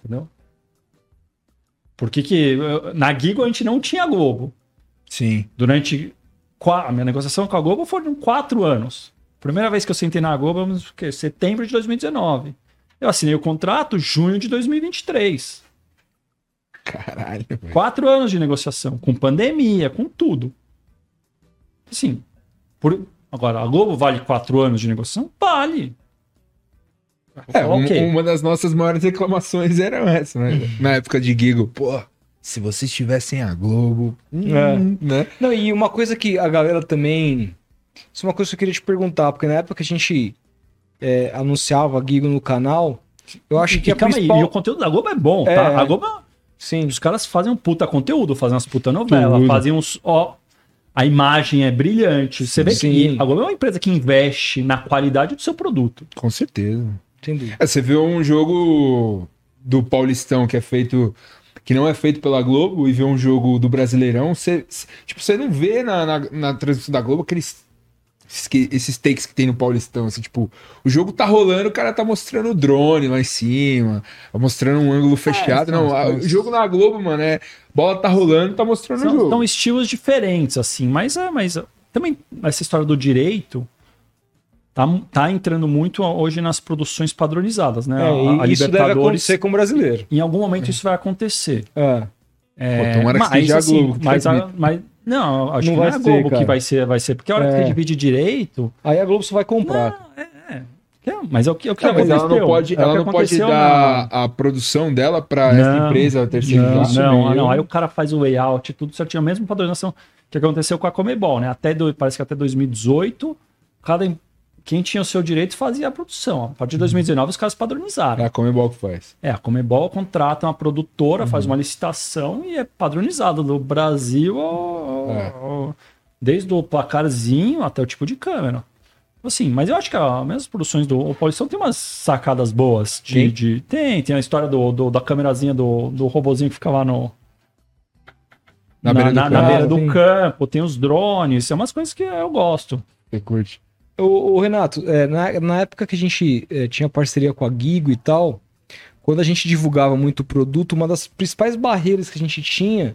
Entendeu? Por que que. Na Gigo a gente não tinha Globo. Sim. Durante. A minha negociação com a Globo foram quatro anos. Primeira vez que eu sentei na Globo, quê? setembro de 2019. Eu assinei o contrato junho de 2023. Caralho. Quatro anos de negociação, com pandemia, com tudo. Assim, por... agora, a Globo vale quatro anos de negociação? Vale. É, falar, um- ok. uma das nossas maiores reclamações era essa, né? Na época de Gigo. Pô, se vocês tivessem a Globo, hum, É. né? Não, e uma coisa que a galera também. Isso é uma coisa que eu queria te perguntar, porque na época que a gente é, anunciava a Gigo no canal, eu acho que E a calma principal... aí, e o conteúdo da Globo é bom, É. tá? A Globo, Sim, os caras fazem um puta conteúdo, fazem umas puta novela, fazem uns. Ó, a imagem é brilhante. Você vê Sim. que a Globo é uma empresa que investe na qualidade do seu produto. Com certeza. Entendi. É, você vê um jogo do Paulistão que é feito. que não é feito pela Globo e vê um jogo do Brasileirão, você, tipo, você não vê na, na, na transmissão da Globo aqueles. Esses, takes que tem no Paulistão, assim, tipo, o jogo tá rolando, o cara tá mostrando o drone lá em cima, tá mostrando um ângulo fechado. são- não, a- são- o jogo na Globo, mano, é. Bola tá rolando, tá mostrando o São, jogo. são estilos diferentes, assim, mas é, mas também essa história do direito tá, tá entrando muito hoje nas produções padronizadas, né? É, A- a isso deve acontecer com o brasileiro. Em algum momento isso vai acontecer. É. É, Pô, tomara que mas, seja a assim, Globo que mas, a- mas- não, acho Não que vai não é a Globo cara. que vai ser, vai ser, porque a hora que É. você divide direito, Aí a Globo só vai comprar. não, é, é, é, mas é o que, é o que É, mas ela aconteceu. não pode, É o ela que não pode aconteceu dar a produção dela Não, essa empresa terceirizar. Não, não, não, aí o cara faz o layout, tudo certinho, a mesma padronização que aconteceu com a Comebol, né? Até do, parece que até 2018, cada quem tinha o seu direito fazia a produção. A partir de 2019 os caras padronizaram. É a Comebol que faz. É, a Comebol contrata uma produtora, faz uma licitação e é padronizado do Brasil ao- É. ao- desde o placarzinho até o tipo de câmera. Assim, mas eu acho que as mesmas produções do Paulistão tem umas sacadas boas. De, Tem? de- tem, tem a história do, do- da câmerazinha do, do robozinho que fica lá no, Na beira do na, campo. beira do campo, tem os drones, são umas coisas que eu gosto. Você curte. Ô, ô, Renato, é, na, na época que a gente é, tinha parceria com a Gigo e tal, quando a gente divulgava muito o produto, uma das principais barreiras que a gente tinha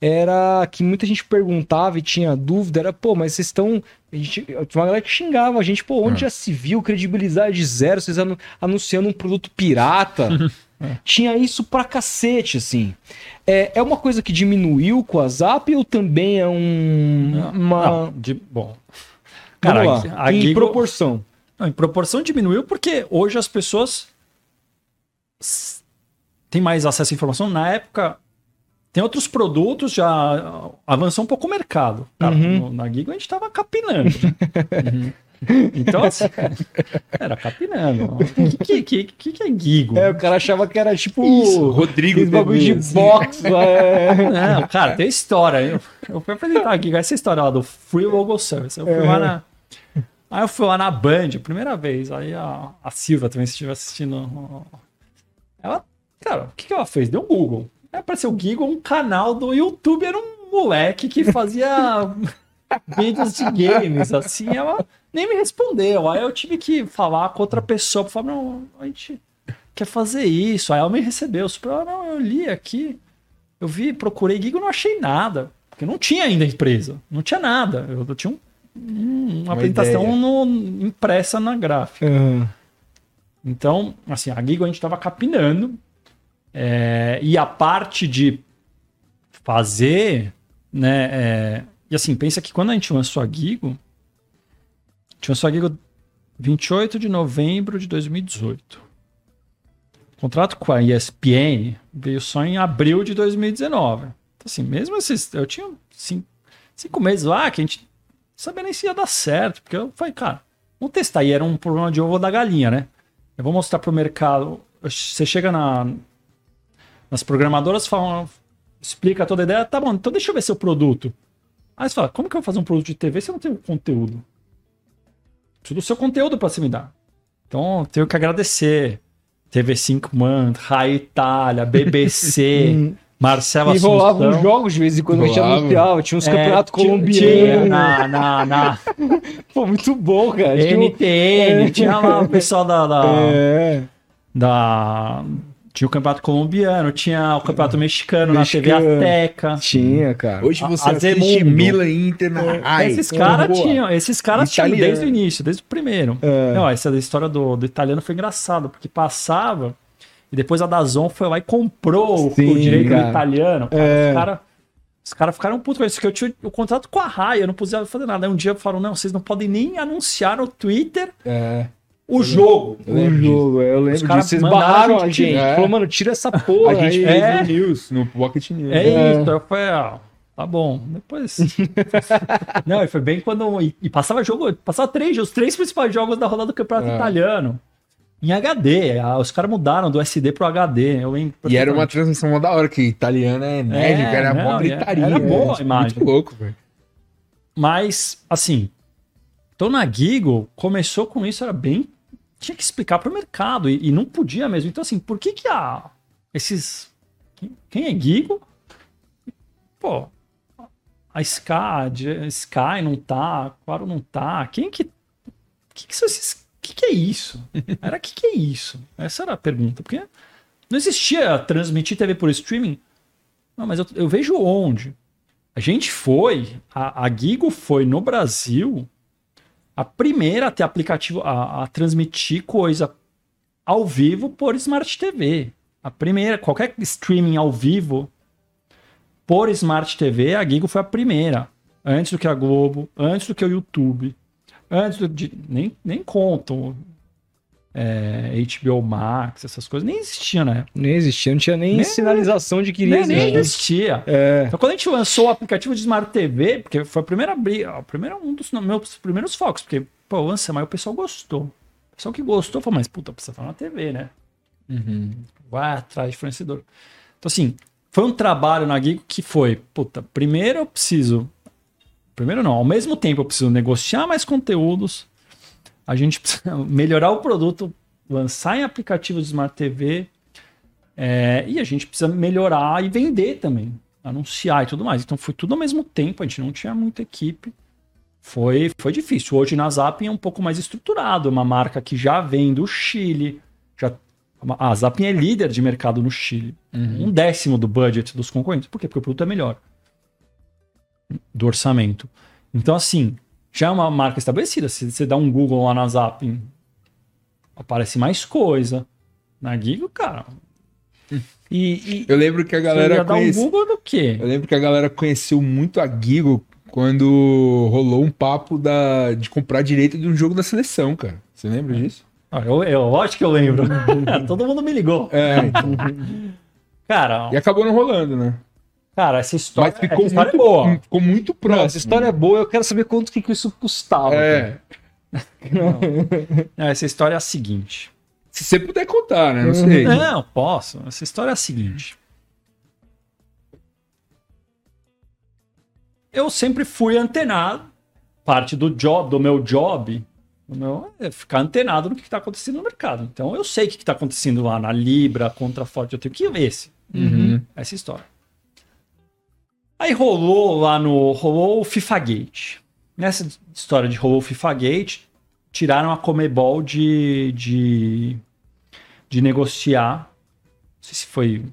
era que muita gente perguntava e tinha dúvida, era, pô, mas vocês estão. A gente, tinha uma galera que xingava a gente, pô, onde Ah. já se viu credibilidade zero, vocês anu- anunciando um produto pirata. Tinha isso pra cacete, assim. É, é uma coisa que diminuiu com a Zap ou também é um. uma. Não, de, bom. Vamos Cara, lá, a em Gigo- proporção. Não, em proporção diminuiu porque hoje as pessoas têm mais acesso à informação. Na época, tem outros produtos, já avançou um pouco o mercado. Cara, Uhum. no- na Gigo a gente tava capinando. Então, assim, era capinando. O que, que, que, que é Gigo? É, o cara achava que era tipo. Isso, Rodrigo bagulho de TV, assim. box. é. Não, cara, tem história. Eu, eu fui apresentar aqui, essa história lá do Free Logo Service. Eu fui lá na. Aí eu fui lá na Band, primeira vez. Aí a, a Silva também, se estiver assistindo. Ela, cara, o que, que ela fez? Deu um Google. Aí apareceu o Gigo, um canal do YouTube, era um moleque que fazia vídeos de games, assim. Ela nem me respondeu. Aí eu tive que falar com outra pessoa pra falar, não, a gente quer fazer isso. Aí ela me recebeu. Super, ah, não, eu li aqui. Eu vi, procurei Gigo, não achei nada. Porque não tinha ainda empresa. Não tinha nada. Eu, eu tinha um- um- uma, apresentação ideia. no- impressa na gráfica. Aham. Então, assim, a Gigo a gente estava capinando. é, e a parte de fazer, né? é, e assim, pensa que quando a gente lançou a Gigo, a gente lançou a Gigo 28 de novembro de 2018. O contrato com a ESPN veio só em abril de 2019. Então, assim, mesmo esses. Eu tinha cinco, cinco meses lá que a gente sabia nem se ia dar certo. Porque eu falei, cara, vamos testar. E era um problema de ovo da galinha, né? Eu vou mostrar pro mercado. Você chega na, nas programadoras, falam, explica toda a ideia. Tá bom, então deixa eu ver seu produto. Aí você fala, como que eu vou fazer um produto de TV se eu não tenho conteúdo? Preciso do seu conteúdo para você me dar. Então, tenho que agradecer. TV5 Man, Rai Itália, BBC, Marcelo E rolavam Assunção. jogos de vez em quando a gente Rolava. anunciava. Tinha uns É, campeonatos colombianos. na, na, na Pô, muito bom, cara. Tinha um- NTN, tinha lá o pessoal da, da, É. da- Tinha o campeonato colombiano, tinha o campeonato mexicano, na TV. Azteca. Tinha, cara. Hoje você Azemundo. assiste Milan e Inter na Rai. esses caras Boa. tinham, esses caras tinham Italiano. desde o início, desde o primeiro. É. Não, essa história do, do italiano foi engraçada, porque passava e depois a Dazon foi lá e comprou o- Sim, o direito cara. italiano. Cara, É. Os caras os caras ficaram putos com isso, porque eu tinha o contrato com a Rai, eu não podia fazer nada. Aí um dia falaram, não, vocês não podem nem anunciar no Twitter É. o jogo. O jogo, eu Os lembro caras disso. Vocês barraram a gente tirar. Falou, mano, tira essa porra A gente fez É. no News, no Pocket News. É, É. isso. Eu falei, ah, tá bom. Depois. não, e foi bem quando. E, passava jogo, passava três, os três principais jogos da rodada do Campeonato É. Italiano. Em HD. Os caras mudaram do SD pro HD. E era uma transmissão da hora, que italiana é enérgica, era não, mó e gritaria. era boa a é, imagem. Muito louco, velho. Mas, assim. Então na Gigo começou com isso, era bem. Tinha que explicar pro mercado. E, e não podia mesmo. Então, assim, por que que a. Esses. Quem, é Gigo? Pô. A Sky, a Sky não tá, Claro não tá. Quem que. Que que são esses. Que que é isso? Era que que é isso? Essa era a pergunta. Porque não existia transmitir TV por streaming. Não, mas eu, eu vejo onde. A gente foi, a, a Gigo foi no Brasil a primeira a ter aplicativo, a, a transmitir coisa ao vivo por Smart TV. A primeira, qualquer streaming ao vivo por Smart TV, a Gigo foi a primeira. Antes do que a Globo, antes do que o YouTube, antes de, nem, nem conto é, HBO Max, essas coisas, nem existia época. Nem existia, não tinha nem, Nem- sinalização de que iria Nem, nem existia. É. Então, quando a gente lançou o aplicativo de Smart TV, porque foi a primeira briga, o primeiro, um dos meus primeiros focos, porque, pô, lança, mas o pessoal gostou. O pessoal que gostou falou, mas puta, precisa falar na TV, né? Vai atrás de fornecedor. Então, assim, foi um trabalho na Gigo que foi, puta, primeiro eu preciso. Primeiro não, ao mesmo tempo eu preciso negociar mais conteúdos, a gente precisa melhorar o produto, lançar em aplicativo de Smart TV, é, e a gente precisa melhorar e vender também, anunciar e tudo mais. Então foi tudo ao mesmo tempo, a gente não tinha muita equipe. Foi, foi difícil. Hoje na Zapping é um pouco mais estruturado, é uma marca que já vem do Chile. Já, a Zapping é líder de mercado no Chile. Um décimo do budget dos concorrentes. Por quê? Porque o produto é melhor. Do orçamento. Então, assim, já é uma marca estabelecida. Se você dá um Google lá na Zapping, aparece mais coisa. Na Gigo, cara, E, e- Eu lembro que a galera dar um conhece... Google do quê? Eu lembro que a galera conheceu muito a Gigo quando rolou um papo da... de comprar direito de um jogo da seleção, cara. Você lembra disso? Ah, eu, eu acho que eu lembro. Todo mundo me ligou. É, então. Cara, E acabou não rolando, né? Cara, essa história, Mas ficou essa história muito é boa. Ficou muito Não, próximo. essa história é boa, eu quero saber quanto que, que isso custava. É. Não, essa história é a seguinte. Se você puder contar, né? Não sei. Não, posso. Essa história é a seguinte. Eu sempre fui antenado. Parte do job, do meu job, meu é ficar antenado no que está acontecendo no mercado. Então eu sei o que está acontecendo lá na Libra, contra Forte. Eu tenho que ver esse. Uhum. essa história. Aí rolou lá no. rolou o FIFA Gate. Nessa história de rolou o FIFA Gate, tiraram a Comebol de, de, de negociar. Não sei se foi. Não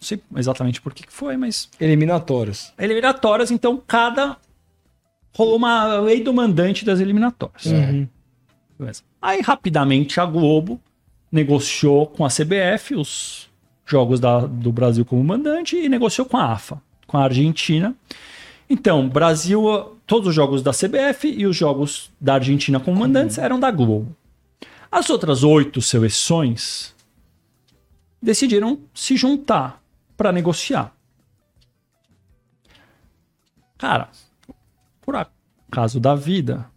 sei exatamente por que foi, mas. Eliminatórias. Eliminatórias, então cada. Rolou uma lei do mandante das eliminatórias. Uhum. Aí, rapidamente, a Globo negociou com a CBF os jogos da- do Brasil como mandante e negociou com a AFA, com a Argentina. Então, Brasil, todos os jogos da CBF e os jogos da Argentina como mandantes eram da Globo. As outras oito seleções decidiram se juntar para negociar. Cara, por acaso da vida,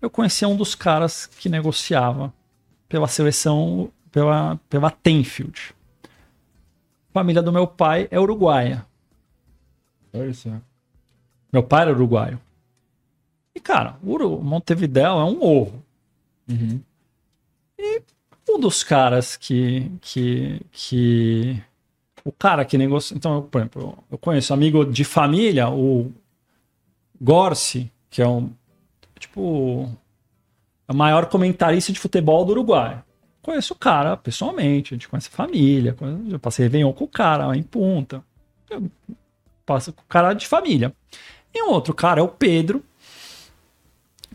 eu conhecia um dos caras que negociava pela seleção, pela, pela Tenfield. Família do meu pai é uruguaia. Olha só. Meu pai era uruguaio. E, cara, Uru- Montevidéu é um ovo. Uhum. Um dos caras que. que, que o cara que negocia. Então, eu, por exemplo, eu conheço um amigo de família, o Gorsi, que é um. Tipo. É o maior comentarista de futebol do Uruguai. Conheço o cara pessoalmente, a gente conhece a família. Eu passei Réveillon com o cara lá em Punta. Eu passo com o cara de família. E um outro cara é o Pedro,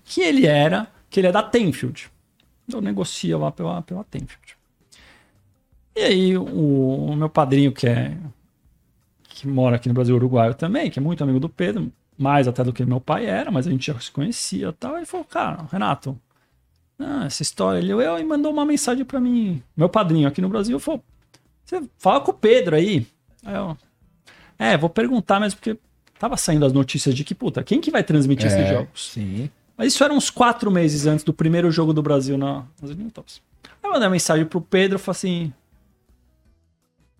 que ele era. que ele é da Tenfield. Eu negocio lá pela, pela Tenfield. E aí, o, o meu padrinho, que é. que mora aqui no Brasil, uruguaio também, que é muito amigo do Pedro, mais até do que meu pai era, mas a gente já se conhecia e tal. Ele falou, cara, Renato, ah, essa história. Ele eu, e mandou uma mensagem pra mim. Meu padrinho aqui no Brasil falou: Você fala com o Pedro aí. Aí eu, é, vou perguntar mesmo, porque tava saindo as notícias de que, puta, quem que vai transmitir esses É, jogos? Sim. Mas isso era uns quatro meses antes do primeiro jogo do Brasil na, nas eliminatórias. Aí eu mandei uma mensagem pro Pedro, falei assim: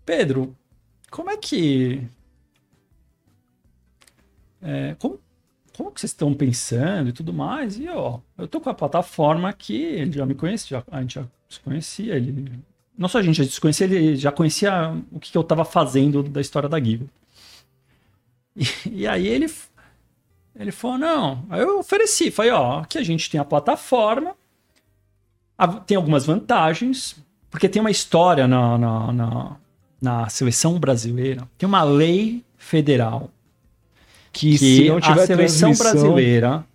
Pedro, como é que. é, como, como que vocês estão pensando e tudo mais? E ó, eu tô com a plataforma aqui, ele já me conhece, já, a gente já se conhecia, ele. Não só a gente já se conhecia, ele já conhecia o que, que eu tava fazendo da história da Giga. E, e aí ele ele falou, não. Aí eu ofereci, falei, ó, aqui a gente tem a plataforma, a- tem algumas vantagens, porque tem uma história na, na, na, na seleção brasileira, tem uma lei federal Que, que se não a tiver seleção transmissão, brasileira,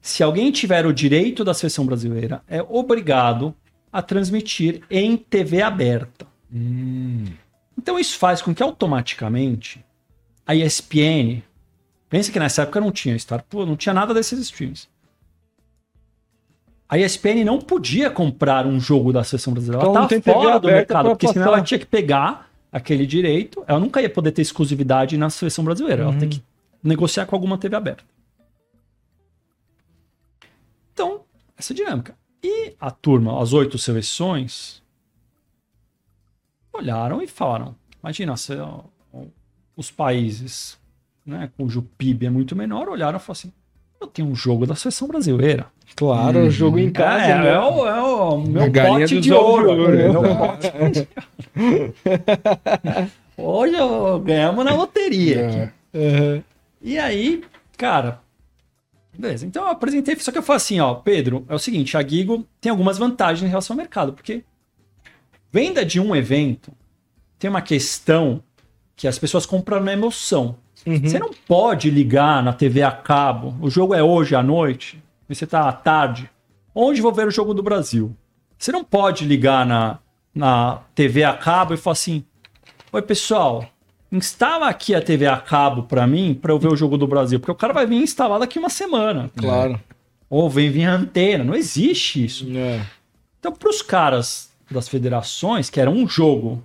se alguém tiver o direito da seleção brasileira, é obrigado a transmitir em TV aberta. Hum. Então isso faz com que automaticamente a ESPN, pensa que nessa época não tinha Star, não tinha nada desses streams. A ESPN não podia comprar um jogo da seleção brasileira. Então ela tá tem TV fora do mercado, porque senão ela tinha que pegar aquele direito. Ela nunca ia poder ter exclusividade na seleção brasileira. Ela tem que negociar com alguma TV aberta. Então, essa é a dinâmica. E a turma, as oito seleções, olharam e falaram: imagina, se, ó, os países né, cujo PIB é muito menor olharam e falaram assim: eu tenho um jogo da seleção brasileira. Claro, o jogo em casa. é, né? é o, é o meu A galinha pote de ouro. ouro, meu pote de. Hoje eu ganhamos na loteria. aqui. É. E aí, cara, beleza. Então eu apresentei, só que eu falei assim, ó, Pedro, é o seguinte, a Gigo tem algumas vantagens em relação ao mercado, porque venda de um evento tem uma questão que as pessoas compram na emoção. Uhum. Você não pode ligar na TV a cabo, o jogo é hoje à noite, e você tá à tarde, onde vou ver o jogo do Brasil? Você não pode ligar na, na TV a cabo e falar assim, oi pessoal, instala aqui a TV a cabo pra mim, pra eu ver o jogo do Brasil, porque o cara vai vir instalar daqui uma semana. Claro. Ou vem vir a antena, não existe isso. É. Então, para os caras das federações, que era um jogo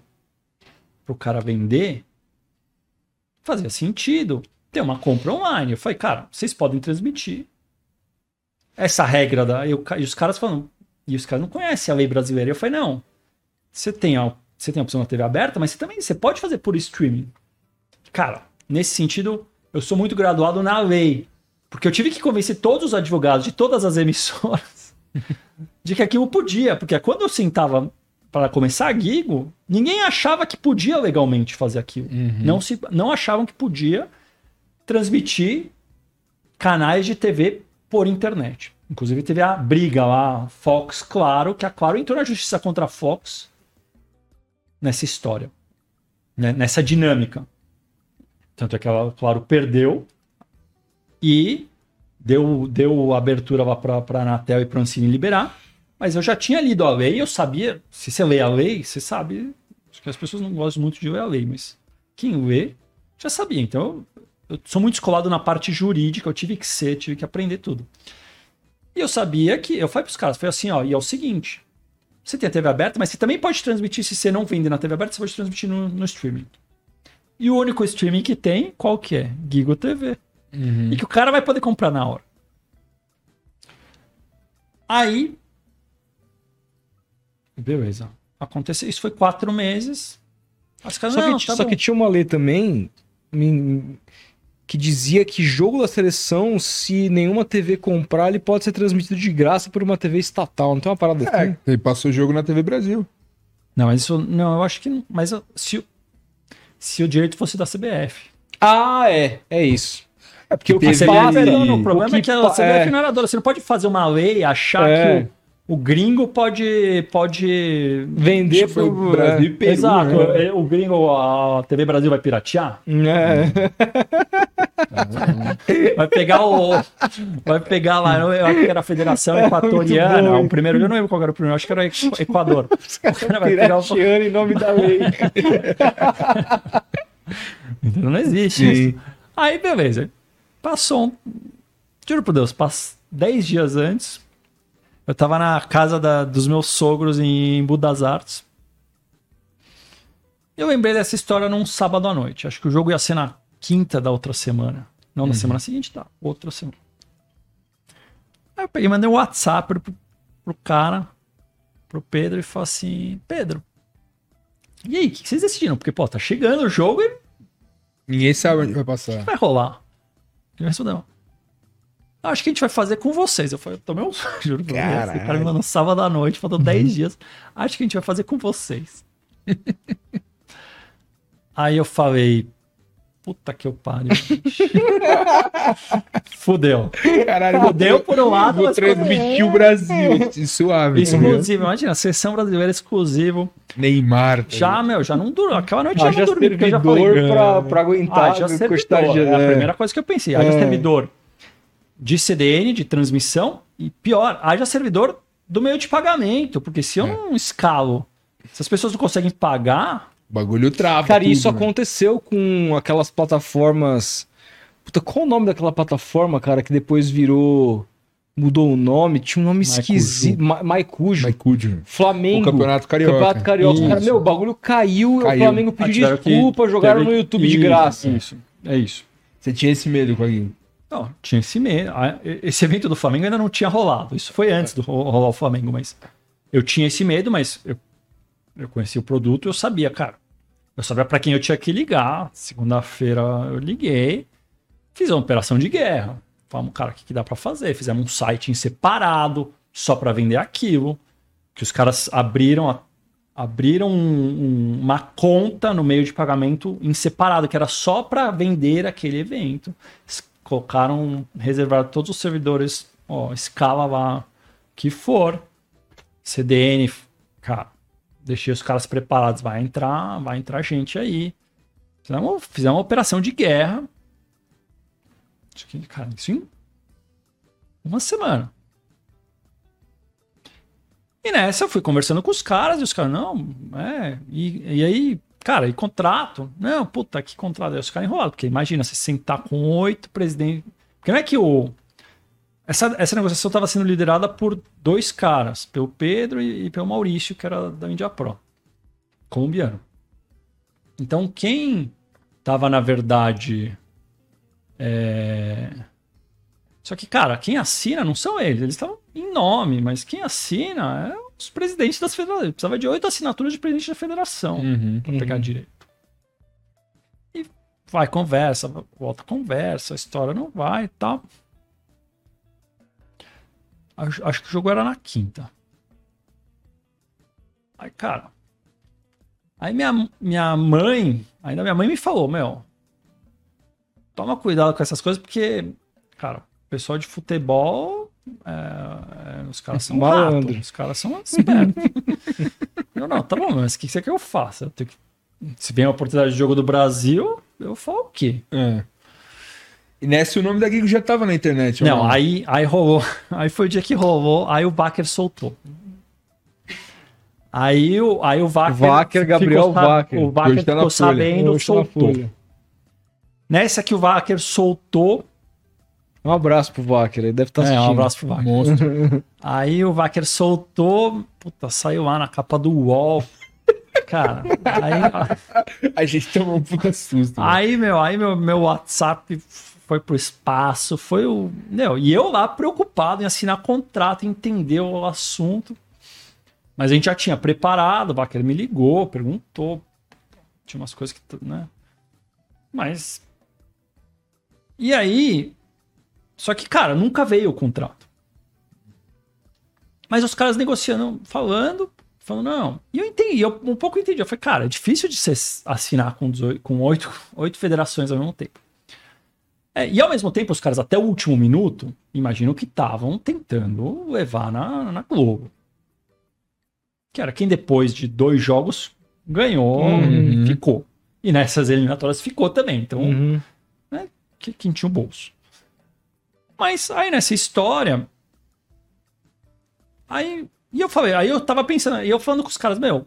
para o cara vender, fazia sentido ter uma compra online. Eu falei, cara, vocês podem transmitir essa regra da. eu- e os caras falam, e os caras não conhecem a lei brasileira. Eu falei, não, você tem a, você tem a opção da TV aberta, mas você também você pode fazer por streaming. Cara, nesse sentido, eu sou muito graduado na lei. Porque eu tive que convencer todos os advogados de todas as emissoras de que aquilo podia. Porque quando eu sentava para começar a Gigo, ninguém achava que podia legalmente fazer aquilo. Não, se, não achavam que podia transmitir canais de TV por internet. Inclusive teve a briga lá, Fox, claro, que a Claro entrou na justiça contra a Fox nessa história, né, nessa dinâmica. Tanto é que ela, claro, perdeu e deu, deu abertura para a Anatel e para o Ancine liberar. Mas eu já tinha lido a lei, eu sabia. Se você lê a lei, você sabe. Acho que as pessoas não gostam muito de ler a lei, mas quem lê já sabia. Então eu, eu sou muito escolado na parte jurídica, eu tive que ser, tive que aprender tudo. E eu sabia que. Eu falei para os caras, foi assim, ó, e é o seguinte: você tem a TV aberta, mas você também pode transmitir, se você não vende na TV aberta, você pode transmitir no, no streaming. E o único streaming que tem, qual que é? Gigo TV. E que o cara vai poder comprar na hora. Aí. Beleza. Aconteceu. Isso foi quatro meses. Os caras, Só, não, que, tá só que tinha uma lei também que dizia que jogo da seleção, se nenhuma TV comprar, ele pode ser transmitido de graça por uma TV estatal. Não tem uma parada assim? É, ele passou o jogo na TV Brasil. Não, mas isso. Não, eu acho que. não- Mas se, o- se o direito fosse da CBF. Ah, é. É isso. É porque o que A CBF, passa- não, não, o problema o é que a CBF é. não era dona. Você não pode fazer uma lei e achar É. que o, o gringo pode. pode Vender que foi pro o Brasil e Peru, Exato. né? é, O gringo, a TV Brasil vai piratear? É. Vai pegar o. Vai pegar lá, eu acho que era a Federação Equatoriana. bom. o primeiro, eu não lembro qual era o primeiro, acho que era Equador. O cara vai pegar o. Em nome da lei. Entendeu? Não existe isso. Aí, beleza. Passou um. Juro por Deus, pass... 10 dias antes, eu tava na casa da- dos meus sogros em Budas Artes. Eu lembrei dessa história num sábado à noite. Acho que o jogo ia ser na quinta da outra semana. Não na semana seguinte, tá. Outra semana. Aí eu peguei mandei um WhatsApp pro, pro cara, pro Pedro, e falei assim: Pedro, e aí, o que que vocês decidiram? Porque, pô, tá chegando o jogo e Ninguém sabe onde vai passar. vai rolar. Ele respondeu. Acho que a gente vai fazer com vocês. Eu falei, eu tomei um juro Deus. Esse cara me mandou sábado à noite, faltou 10 dias. Acho que a gente vai fazer com vocês. Aí eu falei, puta que eu pariu. Fudeu. Caralho, Fudeu por um lado, Vou mas transmitir o Brasil. Suave. exclusivo. Imagina, seleção brasileira exclusivo. Neymar. tá Já, meu, já não durou. Aquela noite já Haja não dormi, porque eu já falei, servidor pra, pra aguentar. Ah, já a servidor. É a é. primeira coisa que eu pensei. Haja É. servidor. de CDN, de transmissão, e pior, haja servidor do meio de pagamento, porque se eu É. não escalo, se as pessoas não conseguem pagar, O bagulho trava. Cara, tudo, isso né? aconteceu com aquelas plataformas. Puta, qual o nome daquela plataforma, cara, que depois virou. Mudou o nome? Tinha um nome Maicujo. esquisito. Ma- Maicujo. Maicujo. Flamengo. O Campeonato Carioca. Campeonato Carioca. Isso. Cara, meu, o bagulho caiu, e o Caiu. Flamengo Ah, pediu que- desculpa, jogaram teve- no YouTube de Isso, graça. Isso, é isso. Você tinha esse medo com aquilo. Não, tinha esse medo. Ah, Esse evento do Flamengo ainda não tinha rolado. Isso foi antes do ro- rolar o Flamengo, mas eu tinha esse medo, mas eu, eu conheci o produto eu sabia, cara. Eu sabia pra quem eu tinha que ligar. Segunda-feira eu liguei, fiz uma operação de guerra. Falamos, cara, o que, que dá pra fazer? Fizemos um site em separado, só pra vender aquilo. Que os caras abriram a- abriram um- um- uma conta no meio de pagamento em separado, que era só pra vender aquele evento. Colocaram, reservaram todos os servidores, ó, escala lá que for. CDN, cara, deixei os caras preparados, vai entrar, vai entrar gente aí. Fizemos, fizemos uma operação de guerra. Isso aqui, cara, isso em uma semana. E nessa eu fui conversando com os caras e os caras, não, é. E, e aí, cara, e contrato? Não, puta, que contrato? Aí os caras enrolados, porque imagina você sentar com oito presidentes. Porque não é que o. Essa, essa negociação estava sendo liderada por dois caras, pelo Pedro e, e pelo Maurício, que era da India Pro, colombiano. Então, quem estava, na verdade. é, Só que, cara, quem assina não são eles, eles estavam em nome, mas quem assina é os presidentes das federações. Precisava de oito assinaturas de presidente da federação Uhum. pra pegar direito. E vai, conversa, volta, conversa, a história não vai e tal. Acho, acho que o jogo era na quinta. Aí, cara. Aí minha, minha mãe, ainda minha mãe me falou, meu, toma cuidado com essas coisas, porque, cara, o pessoal de futebol, é, é, os caras são Malandro. rato, os caras são espertos. eu, não, tá bom, mas o que você quer que eu faça? Eu que- se vem a oportunidade de jogo do Brasil, eu falo o quê? É. E nessa o nome da Gigo já tava na internet. ou Não, aí, aí rolou. Aí foi o dia que rolou, aí o Wacker soltou. Aí o, aí o Wacker. Wacker, Gabriel ficou sab- Wacker. O Wacker tá ficou sabendo, Hoje tá na soltou. Nessa que o Wacker soltou. Um abraço pro Wacker, ele deve estar É, assistindo. um abraço pro Wacker. Monstro. Aí o Wacker soltou, puta, saiu lá na capa do UOL. Cara, aí, A gente tomou um puta susto. aí meu, aí meu, meu WhatsApp foi pro espaço, foi o. Meu, e eu lá preocupado em assinar contrato, entender o assunto. Mas a gente já tinha preparado, o Wacker me ligou, perguntou. Tinha umas coisas que. né? Mas. E aí. Só que, cara, nunca veio o contrato. Mas os caras negociando, falando, falando, não. E eu entendi, eu um pouco entendi. Eu falei, cara, é difícil de você assinar com, 18, com oito, oito federações ao mesmo tempo. É, e ao mesmo tempo, os caras, até o último minuto, imagino que estavam tentando levar na, na Globo. Que era quem depois de dois jogos ganhou, Uhum. ficou. E nessas eliminatórias ficou também. Então, Uhum. que, quem tinha o bolso. Mas aí nessa história. Aí. E eu falei, aí eu tava pensando, e eu falando com os caras, meu,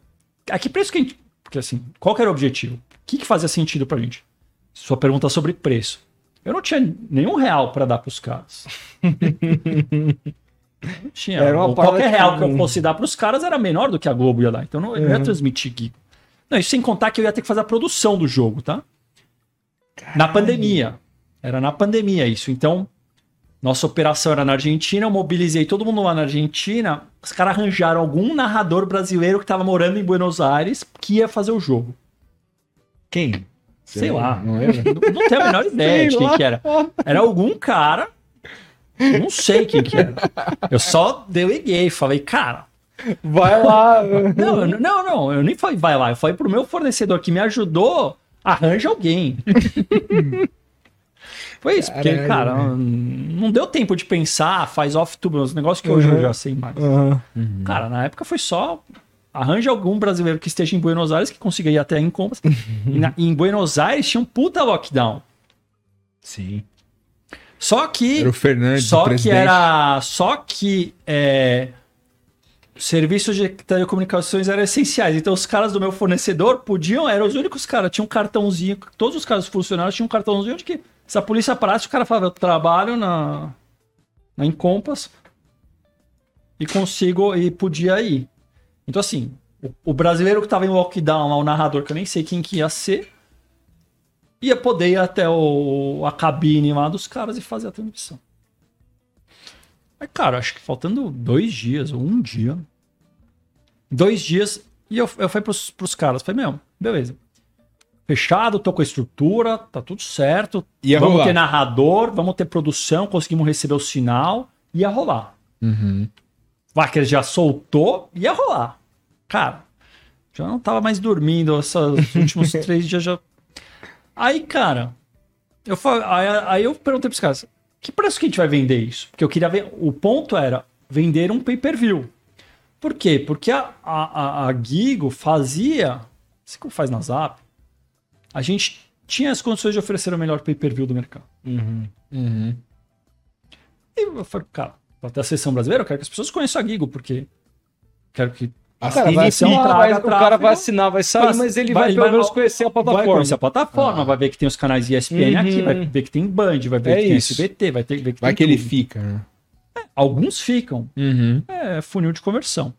a que preço que a gente. Porque assim, qual que era o objetivo? O que, que fazia sentido pra gente? Sua pergunta sobre preço. Eu não tinha nenhum real pra dar pros caras. não tinha. Qualquer que- real que eu fosse dar pros caras era menor do que a Globo ia dar. Então eu não, eu não ia transmitir Gigo. Não, isso sem contar que eu ia ter que fazer a produção do jogo, tá? Na pandemia. Era na pandemia isso. Então, nossa operação era na Argentina, eu mobilizei todo mundo lá na Argentina. Os caras arranjaram algum narrador brasileiro que estava morando em Buenos Aires que ia fazer o jogo. Quem? Sei lá. Não era? Não, não tenho a menor ideia de quem lá. que era. Era algum cara. Não sei quem que era. Eu só deleguei, falei, cara, Vai lá. não, não, não, eu nem falei, vai lá. Eu falei pro meu fornecedor que me ajudou, arranja alguém. Foi isso, porque, Caralho, cara, não deu tempo de pensar, faz off-tube, uns negócios que hoje eu já sei mais. Aham. Cara, na época foi só. Arranja algum brasileiro que esteja em Buenos Aires que consiga ir até em compras. e na- em Buenos Aires tinha um puta lockdown. Sim. Só que. Era o Fernandes, o Só que presidente. era. Só que. É, serviços de telecomunicações eram essenciais. Então, os caras do meu fornecedor podiam. Eram os únicos caras. Tinha um cartãozinho. Todos os caras funcionários tinham um cartãozinho de que. Se a polícia parasse, o cara falava: Eu trabalho na. Na Encompass. E consigo. E podia ir. Então, assim. O, o brasileiro que tava em lockdown lá, o narrador, que eu nem sei quem que ia ser. Ia poder ir até o, a cabine lá dos caras e fazer a transmissão. Aí, cara, acho que faltando dois dias ou um dia. Dois dias. E eu, eu fui pros, pros caras. Falei, meu, beleza. Fechado, tô com a estrutura, tá tudo certo. Ia vamos rolar. ter narrador, vamos ter produção, conseguimos receber o sinal. Ia rolar. Uhum. Wacker já soltou, ia rolar. Cara, já não tava mais dormindo esses últimos três dias já. Aí, cara, eu falei, aí, aí eu perguntei pros caras, que preço que a gente vai vender isso? Porque eu queria ver. O ponto era vender um pay-per-view. Por quê? Porque a, a, a, a Gigo fazia. Assim como faz na Zap, a gente tinha as condições de oferecer o melhor pay-per-view do mercado. Uhum. E eu falei, cara, até a seleção brasileira, eu quero que as pessoas conheçam a Gigo, porque quero que O cara vai Assine, assinar, vai- o cara vai assinar, vai sair, Mas mas ele vai- vai, ele pelo vai- menos conhecer a Vai plataforma. conhecer a plataforma, vai ver que tem os canais ESPN aqui, Uhum. vai ver que tem Band, vai ver É que tem isso. SBT, vai ter, ver que Vai tem que ele tudo. fica, né? Alguns ficam. Uhum. É funil de conversão.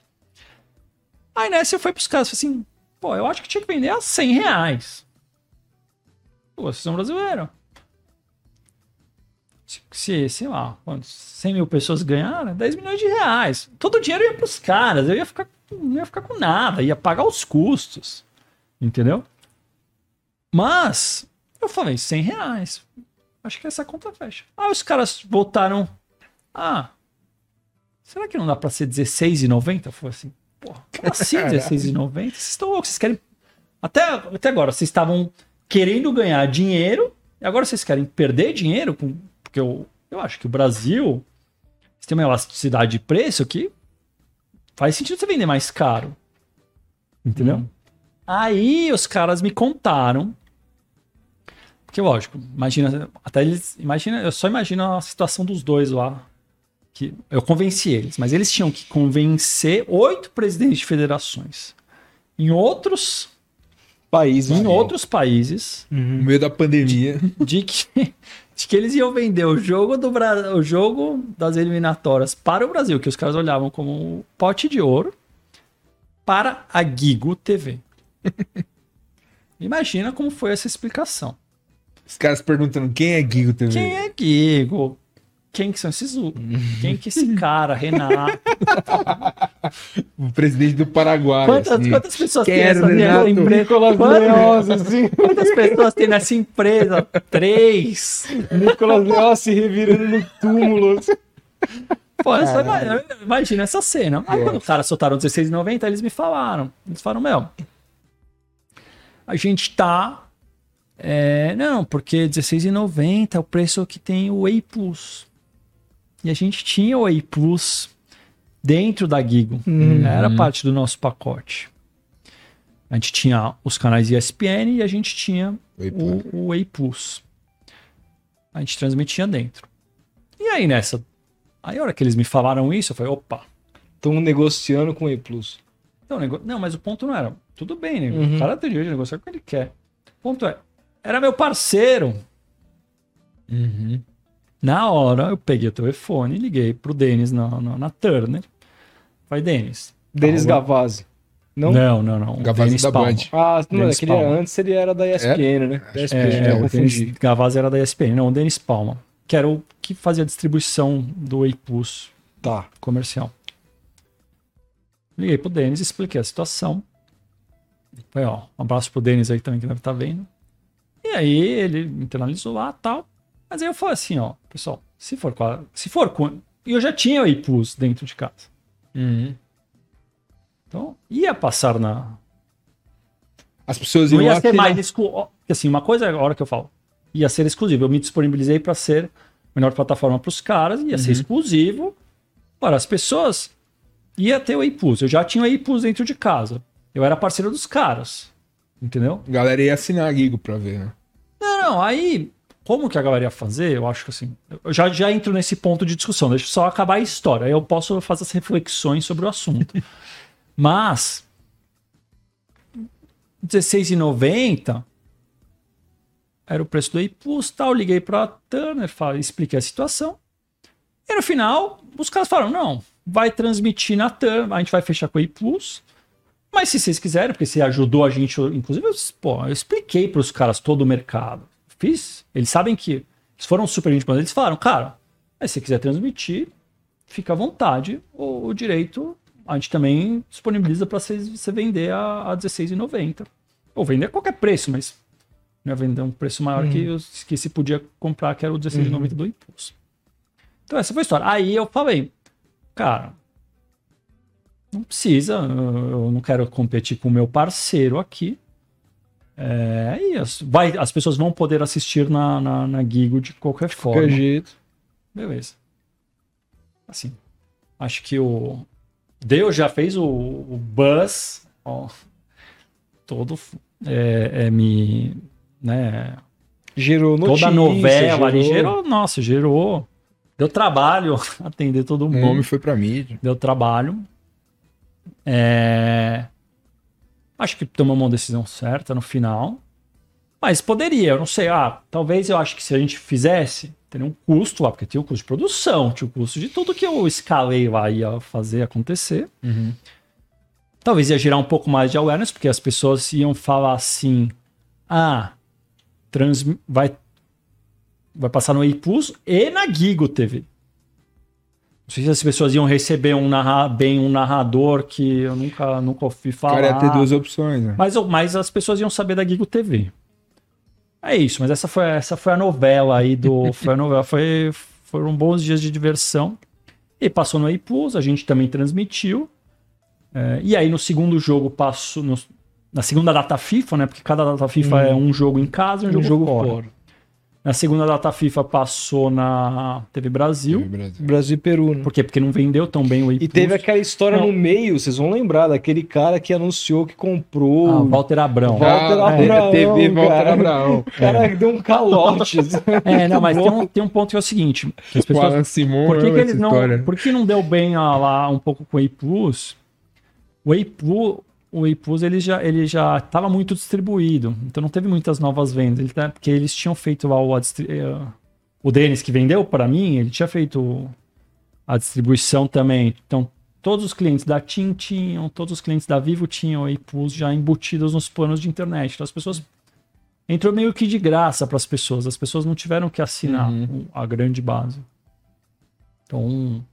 Aí nessa eu fui pros caras, falei assim, pô, eu acho que tinha que vender a 100 reais. Pô, vocês são brasileiros. Se, se, sei lá, quantos, 100 mil pessoas ganharam, 10 milhões de reais. Todo o dinheiro ia pros caras, eu ia ficar, não ia ficar com nada, ia pagar os custos. Entendeu? Mas, eu falei, 100 reais. Acho que essa conta fecha. Aí os caras voltaram. Ah, será que não dá pra ser R$16,90? Eu falei assim, porra, como assim R$16,90? Vocês estão loucos, vocês querem. Até, até agora, vocês estavam querendo ganhar dinheiro, e agora vocês querem perder dinheiro? Com, porque eu, eu acho que o Brasil tem uma elasticidade de preço que faz sentido você vender mais caro. Entendeu? Aí os caras me contaram. Porque, lógico, imagina. Até eles. Imagina, eu só imagino a situação dos dois lá. Que eu convenci eles, mas eles tinham que convencer oito presidentes de federações. Em outros, País, em outros países, No meio da pandemia. de que, de que eles iam vender o jogo do Bra- o jogo das eliminatórias para o Brasil, que os caras olhavam como um pote de ouro, para a Gigo TV. Imagina como foi essa explicação. Os caras perguntando quem é Gigo TV. Quem é Gigo? Quem que são esses? Quem que é esse cara, Renato? O presidente do Paraguai. Quantas, assim. quantas pessoas tem Quero, nessa Renato. empresa? Nicolas Quantas- Leoz, assim. Quantas pessoas tem nessa empresa? Três. Nicolas Leoz se revirando no túmulo. assim. Pô, essa- imagina essa cena. Aí quando os caras soltaram 16,90, eles me falaram. Eles falaram, meu, a gente tá. é, não, porque 16,90 é o preço que tem o Whey Plus. E a gente tinha o Whey Plus dentro da Gigo. Era parte do nosso pacote. A gente tinha os canais ESPN e a gente tinha o, o Whey Plus. A gente transmitia dentro. E aí nessa. Aí a hora que eles me falaram isso, eu falei, opa. Estão negociando com o E Plus. Então, nego... Não, mas o ponto não era. Tudo bem, nego. Uhum. O cara tem direito de negociar com o que ele quer. O ponto é, era meu parceiro. Uhum. Na hora, eu peguei o telefone e liguei pro Denis na, na, na Turner. Falei, Denis. Denis tá Gavazzi. Não? Não, não, não. Gavazzi Denis da Palma. Band. Ah, não, Denis aquele era, Palma. antes ele era da ESPN, né? Da ESPN, É, confundi. Denis Gavazzi era da ESPN. Não, o Denis Palma. Que era o que fazia a distribuição do Whey Plus Tá. comercial. Liguei pro Denis, expliquei a situação. Falei, ó, um abraço pro Denis aí também que deve estar vendo. E aí ele internalizou lá e tal. Mas aí eu falei assim, ó, pessoal, se for se for com. E eu já tinha o iPus dentro de casa. Uhum. Então, ia passar na. As pessoas Não iam ia lá ser que mais não- exclusivo. Assim, uma coisa é a hora que eu falo. Ia ser exclusivo. Eu me disponibilizei para ser a melhor plataforma para os caras. Ia ser exclusivo para as pessoas. Ia ter o iPus. Eu já tinha o iPus dentro de casa. Eu era parceiro dos caras. Entendeu? A galera ia assinar a Gigo pra ver, né? Não, não. Aí como que a galera ia fazer, eu acho que assim. Eu já, já entro nesse ponto de discussão, deixa eu só acabar a história. Aí eu posso fazer as reflexões sobre o assunto. Mas. R$16,90 era o preço do IPUS, tal. Liguei pra Turner, falei, expliquei a situação. E no final, os caras falaram: não, vai transmitir na TAM, a gente vai fechar com a IPUS. Mas se vocês quiserem, porque você ajudou a gente, inclusive, eu, pô, eu expliquei para os caras todo o mercado. Fiz. Eles sabem que eles foram super gente, mas eles falaram, cara, se você quiser transmitir, fica à vontade. O, o direito a gente também disponibiliza para você, vender a, a R$16,90. Ou vender a qualquer preço, mas não é vender um preço maior Uhum. que, que se podia comprar, que era o R$16,90 do impulso. Então essa foi a história. Aí eu falei, cara, não precisa, eu não quero competir com o meu parceiro aqui. É, e as, vai, as pessoas vão poder assistir na, na, na Gigo de qualquer forma. Qualquer jeito. Beleza. Assim, acho que o Deus já fez o, o Buzz, ó, todo é, é, me, né, Gerou notícia. toda a novela ali gerou, nossa, gerou, deu trabalho atender todo O mundo, nome foi pra mídia. deu trabalho. É, acho que tomamos uma decisão certa no final, mas poderia, eu não sei, ah, talvez eu acho que se a gente fizesse, teria um custo lá, porque tinha o custo de produção, tinha o custo de tudo que eu escalei lá ia fazer acontecer. Talvez ia gerar um pouco mais de awareness, porque as pessoas iam falar assim: ah, trans, vai, vai passar no iPus e na Gigo TV. Não sei se as pessoas iam receber um narra, bem um narrador que eu nunca, nunca ouvi falar. cara ia ter duas opções, né? Mas, mas as pessoas iam saber da Gigo TV. É isso, mas essa foi, essa foi a novela aí do. Foi a novela, foi, foram bons dias de diversão. E passou no iPus, a gente também transmitiu. É, e aí no segundo jogo passou. no- na segunda data FIFA, né? Porque cada data FIFA é um jogo em casa e um, Um jogo, jogo fora. fora. Na segunda data FIFA passou na TV Brasil. Brasil e Peru, né? Por quê? Porque não vendeu tão bem o iPus. E teve aquela história Não. no meio, vocês vão lembrar, daquele cara que anunciou que comprou. Ah, Walter Abrão. Walter Ah, Abraão, TV Walter cara. Abraão. O cara deu um calote. É, não, mas tem um, tem um ponto que é o seguinte: que as O pessoas Alan Simon Por que, ama que eles não, história. por que não deu bem a- lá um pouco com o Plus? O Plus, o Plus ele já ele já estava muito distribuído, então não teve muitas novas vendas, ele tá- porque eles tinham feito lá o eh, o Denis que vendeu para mim, ele tinha feito a distribuição também. Então todos os clientes da TIM tinham, todos os clientes da Vivo tinham o Plus já embutidos nos planos de internet. Então as pessoas entrou meio que de graça para as pessoas, as pessoas não tiveram que assinar o- a grande base. Então,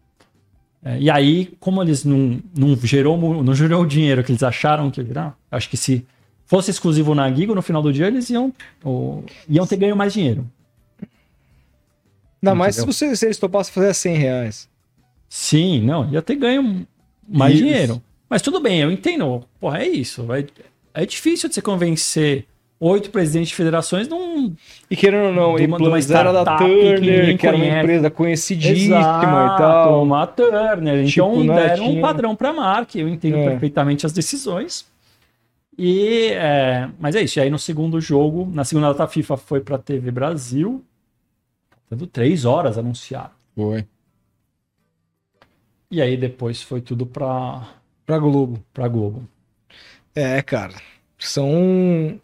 é, e aí, como eles não, não gerou não gerou o dinheiro que eles acharam que ia virar, acho que se fosse exclusivo na Gigo, no final do dia eles iam, ou- iam ter ganho mais dinheiro. Ainda mais se, você, se eles topassem fazer a 100 reais. Sim, não, ia ter ganho mais Isso. dinheiro. Mas tudo bem, eu entendo. Porra, é isso. É, é difícil de você convencer oito presidentes de federações num. E querendo ou não, uma- de uma era da startup que Turner, que era uma empresa conhecidíssima Exato, e tal. Uma Turner. Tipo, então né, deram um tinha- padrão para a marca. Eu entendo É. perfeitamente as decisões. E, é, mas é isso. E aí no segundo jogo, na segunda data FIFA foi para TV Brasil. Tendo três horas anunciado. Foi. E aí depois foi tudo para Pra Globo. para Globo. É, cara. São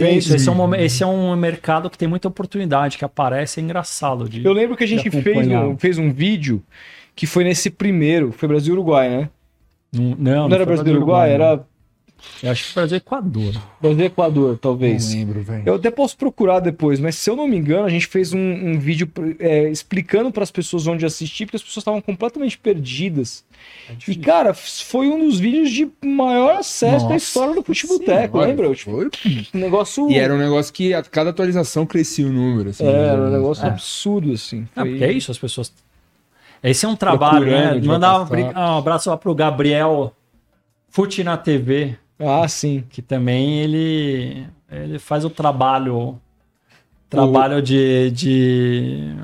É isso, esse é, um, esse é um mercado que tem muita oportunidade, que aparece, é engraçado. De... Eu lembro que a gente fez um, fez um vídeo que foi nesse primeiro, foi Brasil-Uruguai, né? Não, não, Não, era foi Brasil-Uruguai, Uruguai, era né? Eu acho que Brasil e Equador. Brasil-Equador, talvez. Não lembro, velho. Eu até posso procurar depois, mas se eu não me engano, a gente fez um, um vídeo é, explicando para as pessoas onde assistir, porque as pessoas estavam completamente perdidas. É E, cara, foi um dos vídeos de maior acesso da Nossa história do Futebol Sim, Teco, Olha, lembra? Tipo, Foi. um negócio. E era um negócio que a cada atualização crescia o número. Assim, É, era um né? negócio É. absurdo, assim. Ah, Foi- porque é isso, as pessoas. Esse é um trabalho, Procurando né? Mandar um, ah, um abraço lá pro Gabriel Fute na TV, Ah, sim. que também ele, ele faz o trabalho. Trabalho de, de.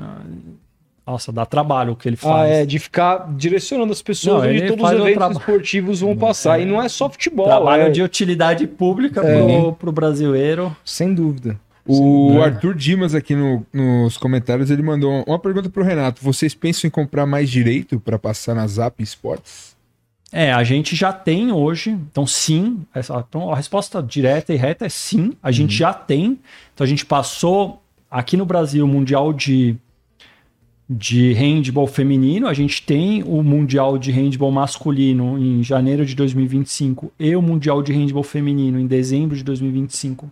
Nossa, dá trabalho o que ele faz. Ah, é, de ficar direcionando as pessoas Não, onde ele todos os o eventos traba- esportivos vão passar. E não é só futebol, Trabalho é, de utilidade pública É. pro, pro brasileiro. sem dúvida. O Sim, né? Arthur Dimas aqui no- nos comentários, ele mandou uma pergunta pro Renato. Vocês pensam em comprar mais direito para passar na Zap Sports? É, a gente já tem hoje, então sim, essa, então a resposta direta e reta é sim, a gente já tem. Então a gente passou aqui no Brasil o Mundial de, de Handball feminino, a gente tem o Mundial de Handball masculino em janeiro de 2025 e o Mundial de Handball feminino em dezembro de 2025,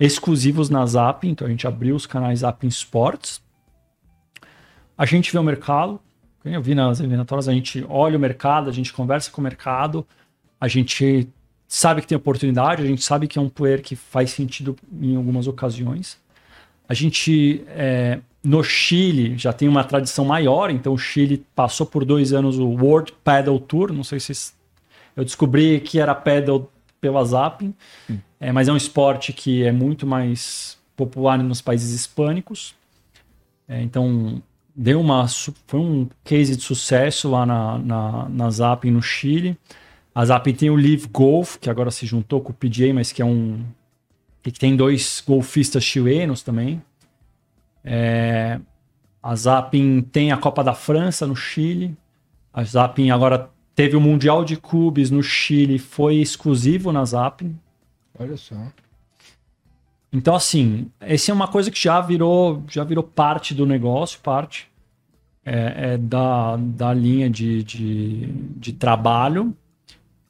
exclusivos na Zap, então a gente abriu os canais Zap Sports. A gente vê o mercado, eu vi nas eliminatórias, a gente olha o mercado, a gente conversa com o mercado, a gente sabe que tem oportunidade, a gente sabe que é um player que faz sentido em algumas ocasiões. A gente, é, no Chile, já tem uma tradição maior, então o Chile passou por dois anos o World Paddle Tour, não sei se eu descobri que era paddle pela Zapping, é, mas é um esporte que é muito mais popular nos países hispânicos. É, então, deu uma, foi um case de sucesso lá na, na, na Zapping no Chile. A Zapping tem o Live Golf, que agora se juntou com o PGA, mas que é um. que tem dois golfistas chilenos também. É, a Zapping tem a Copa da França no Chile. A Zapping agora teve o Mundial de Clubes no Chile, foi exclusivo na Zapping. Olha só. Então, assim, essa é uma coisa que já virou, já virou parte do negócio, parte é, é da, da linha de, de, de trabalho.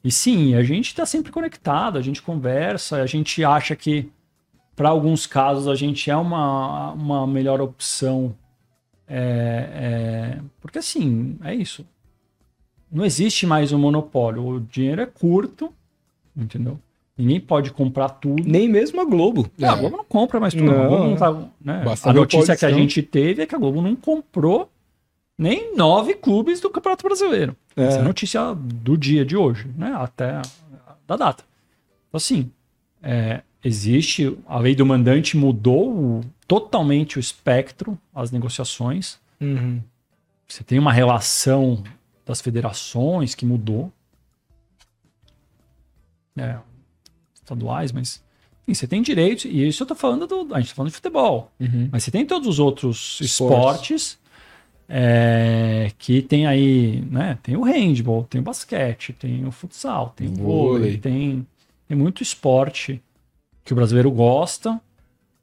E sim, a gente está sempre conectado, a gente conversa, a gente acha que, para alguns casos, a gente é uma, uma melhor opção. É, é, porque, assim, é isso. Não existe mais um monopólio. O dinheiro é curto, entendeu? Ninguém pode comprar tudo. Nem mesmo a Globo. Ah, a Globo não compra mais tudo. Não, a Globo não é. tá, né? A notícia que a gente teve é que a Globo não comprou nem nove clubes do Campeonato Brasileiro. É. Essa é a notícia do dia de hoje, né? Até da data. Então, assim, é, existe. A lei do mandante mudou o- totalmente o espectro, as negociações. Uhum. Você tem uma relação das federações que mudou. É, estaduais, mas enfim, você tem direitos, e isso eu tô falando do. A gente tá falando de futebol. Uhum. Mas você tem todos os outros Esportes. esportes é, que tem aí, né? Tem o handball, tem o basquete, tem o futsal, tem o Vôlei. tem, tem muito esporte que o brasileiro gosta,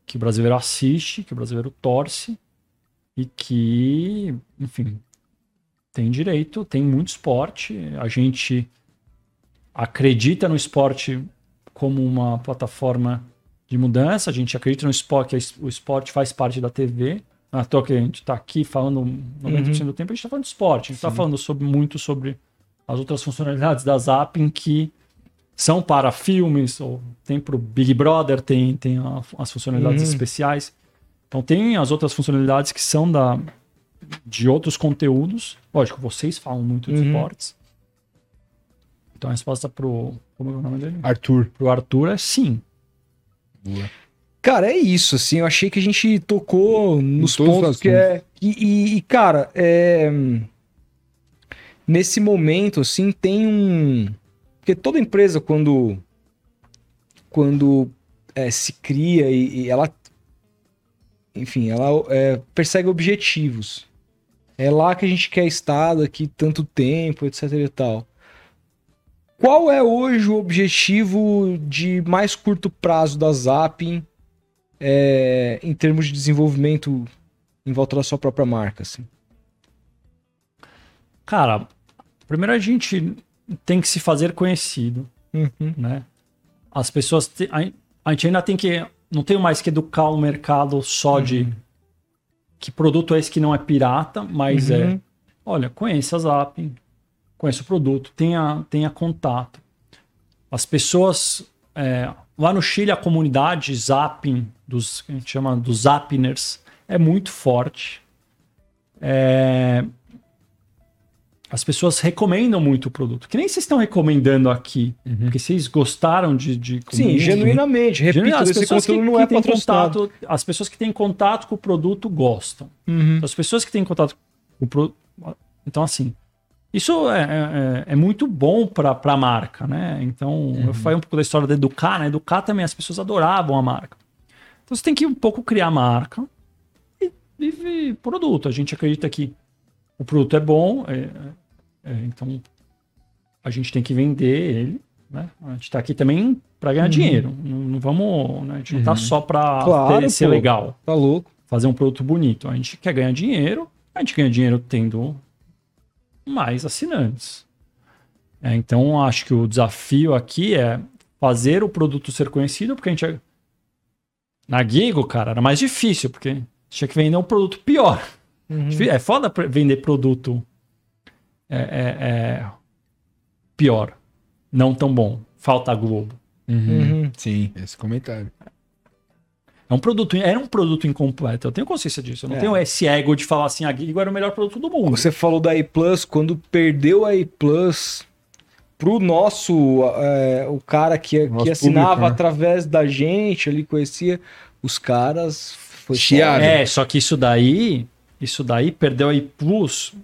que o brasileiro assiste, que o brasileiro torce e que, enfim, tem direito, tem muito esporte. A gente acredita no esporte como uma plataforma de mudança, a gente acredita no esporte, o esporte faz parte da TV. Não é toa que a gente está aqui falando 90% do tempo, a gente está falando de esporte, a gente está falando sobre, muito sobre as outras funcionalidades da Zapping que são para filmes, ou tem para o Big Brother, tem, tem as funcionalidades Uhum. especiais. Então tem as outras funcionalidades que são da, de outros conteúdos. Lógico, vocês falam muito de Uhum. esportes. Então a resposta pro. Como é o nome dele? Arthur. Pro Arthur é sim. Cara, é isso, assim, eu achei que a gente tocou nos pontos que é... E, e- e, cara, é... Nesse momento, assim, tem um... Porque toda empresa, quando... Quando é, se cria e, e ela... Enfim, ela é, persegue objetivos. É lá que a gente quer estar daqui tanto tempo, etc e tal. Qual é hoje o objetivo de mais curto prazo da Zapping é, em termos de desenvolvimento em volta da sua própria marca? Assim? Cara, primeiro a gente tem que se fazer conhecido, Uhum. né? As pessoas. te- a, a gente ainda tem que. Não tem mais que educar o mercado só de. Que produto é esse que não é pirata, mas é. Uhum. Olha, conheça a Zapping, conheça o produto, tenha, tenha contato. As pessoas. é, lá no Chile, a comunidade Zapping, dos, que a gente chama dos Zappiners, é muito forte. É, as pessoas recomendam muito o produto. Que nem vocês estão recomendando aqui. Porque vocês gostaram de. de Sim, genuinamente. Repito, as esse pessoas que, não que é patrocinado. contato, as pessoas que têm contato com o produto gostam. Uhum. As pessoas que têm contato com o produto. Então, assim, isso é, é- é muito bom para a marca, né? Então, eu falei um pouco da história da Educar, né? Educar também, as pessoas adoravam a marca. Então, você tem que um pouco criar marca e, e, e produto. A gente acredita que o produto é bom, é- é, então a gente tem que vender ele. Né? A gente está aqui também para ganhar dinheiro. Não, não vamos. né? A gente não está só para Claro, ser pô. legal, Tá louco. fazer um produto bonito. A gente quer ganhar dinheiro, a gente ganha dinheiro tendo mais assinantes. É, então, acho que o desafio aqui é fazer o produto ser conhecido, porque a gente. Na Gigo, cara, era mais difícil, porque tinha que vender um produto pior. É foda vender produto é, é- é pior, não tão bom. Falta a Globo. Uhum. Sim, esse comentário. É um produto, era um produto incompleto. Eu tenho consciência disso. Eu não É. tenho esse ego de falar assim, a Gigo era o melhor produto do mundo. Você falou da A Plus, quando perdeu a A Plus pro nosso, é, o cara que, Nosso que assinava público, né? através da gente, ali conhecia os caras. Foi Chiado. É, só que isso daí, isso daí perdeu aí plus.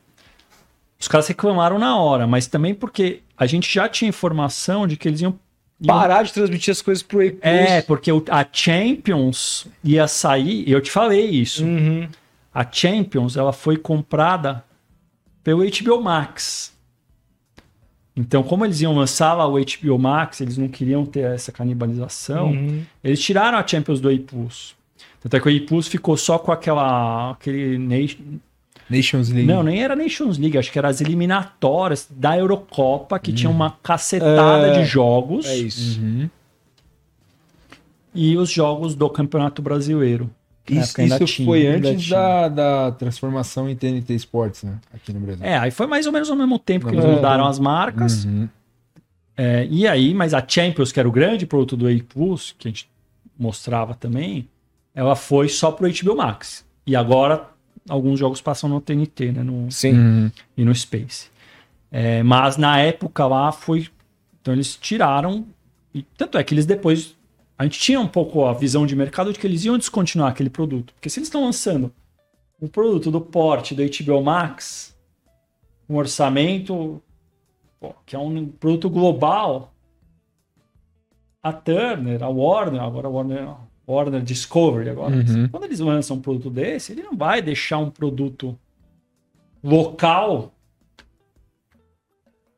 Os caras reclamaram na hora, mas também porque a gente já tinha informação de que eles iam. Parar de transmitir as coisas pro Plus. É, porque a Champions ia sair, eu te falei isso. Uhum. A Champions, ela foi comprada pelo HBO Max. Então, como eles iam lançar lá o HBO Max, eles não queriam ter essa canibalização, Uhum. eles tiraram a Champions do A+. Tanto é que o A ficou só com aquela aquele Nations League. não, nem era Nations League, acho que eram as eliminatórias da Eurocopa que tinha uma cacetada É, de jogos É isso. Uhum. e os jogos do Campeonato Brasileiro. Isso, isso tinha, foi antes da, da transformação em TNT Sports, né? Aqui no Brasil. É, aí foi mais ou menos ao mesmo tempo que eles É. mudaram as marcas. Uhum. É, e aí, mas a Champions, que era o grande produto do A Plus, que a gente mostrava também, ela foi só pro HBO Max. E agora alguns jogos passam no TNT, né? No, Sim. Uhum. e no Space. É, mas na época lá foi. Então eles tiraram. E tanto é que eles depois. A gente tinha um pouco a visão de mercado de que eles iam descontinuar aquele produto. Porque se eles estão lançando um produto do porte do HBO Max, um orçamento pô, que é um produto global, a Turner, a Warner, agora a Warner, Warner Discovery, agora, Uhum. quando eles lançam um produto desse, ele não vai deixar um produto local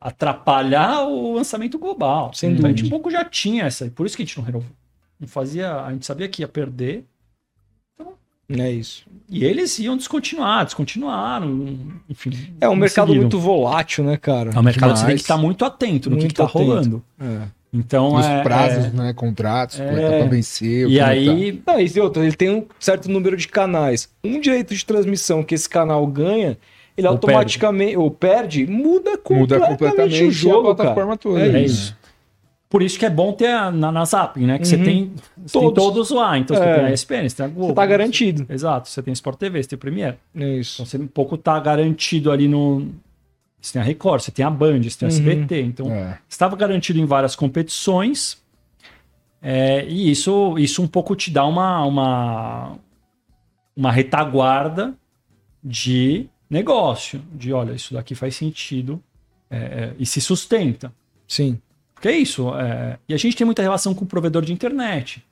atrapalhar o lançamento global. Sem então a gente dúvida. um pouco já tinha essa, por isso que a gente não renovou. Não fazia, a gente sabia que ia perder É isso. e eles iam descontinuar, descontinuaram, enfim. É um mercado seguiram. muito volátil, né, cara? É um mercado que você tem que estar muito atento no que, Muito que tá atento. rolando. É. Então Os é, prazos, é, né? Contratos, É. quanto tá pra vencer. e aí Não, e outra, ele tem um certo número de canais. Um direito de transmissão que esse canal ganha, ele Ou automaticamente, ou perde, muda tá. Muda completamente, completamente o jogo, a plataforma cara. toda. É né? isso. Por isso que é bom ter a, na, na Zap, né? Que você Uhum. tem, você tem Todos. todos lá. Então você É. tem a ESPN, você tem a Globo. Você tá garantido. Exato, você tem Sport TV, você tem Premiere. É isso. Então você um pouco tá garantido ali no. Você tem a Record, você tem a Band, você tem a Uhum. SBT. Então É. estava garantido em várias competições. é, e isso, isso um pouco te dá uma, uma, uma retaguarda de negócio. De olha, isso daqui faz sentido é, é, e se sustenta. Sim. Porque é isso. é, e a gente tem muita relação com o provedor de internet.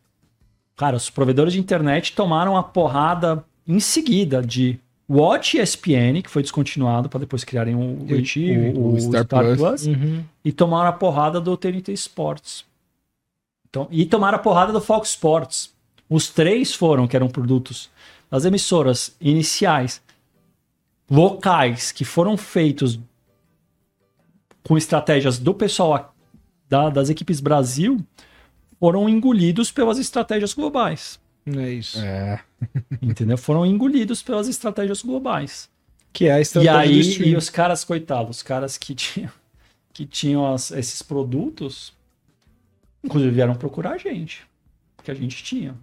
Cara, os provedores de internet tomaram a porrada em seguida de Watch ESPN, que foi descontinuado para depois criarem o, Eu tive, o, o o Star Star, Plus. Plus, Uhum. e tomaram a porrada do TNT Sports. Então, e tomaram a porrada do Fox Sports. Os três foram, que eram produtos das emissoras iniciais, locais, que foram feitos com estratégias do pessoal da- das equipes Brasil, foram engolidos pelas estratégias globais. É isso. É. Entendeu? Foram engolidos pelas estratégias globais. Que é a E estratégia do aí, e os caras, coitados, os caras que tinham, que tinham as- esses produtos, inclusive vieram procurar a gente, que a gente tinha.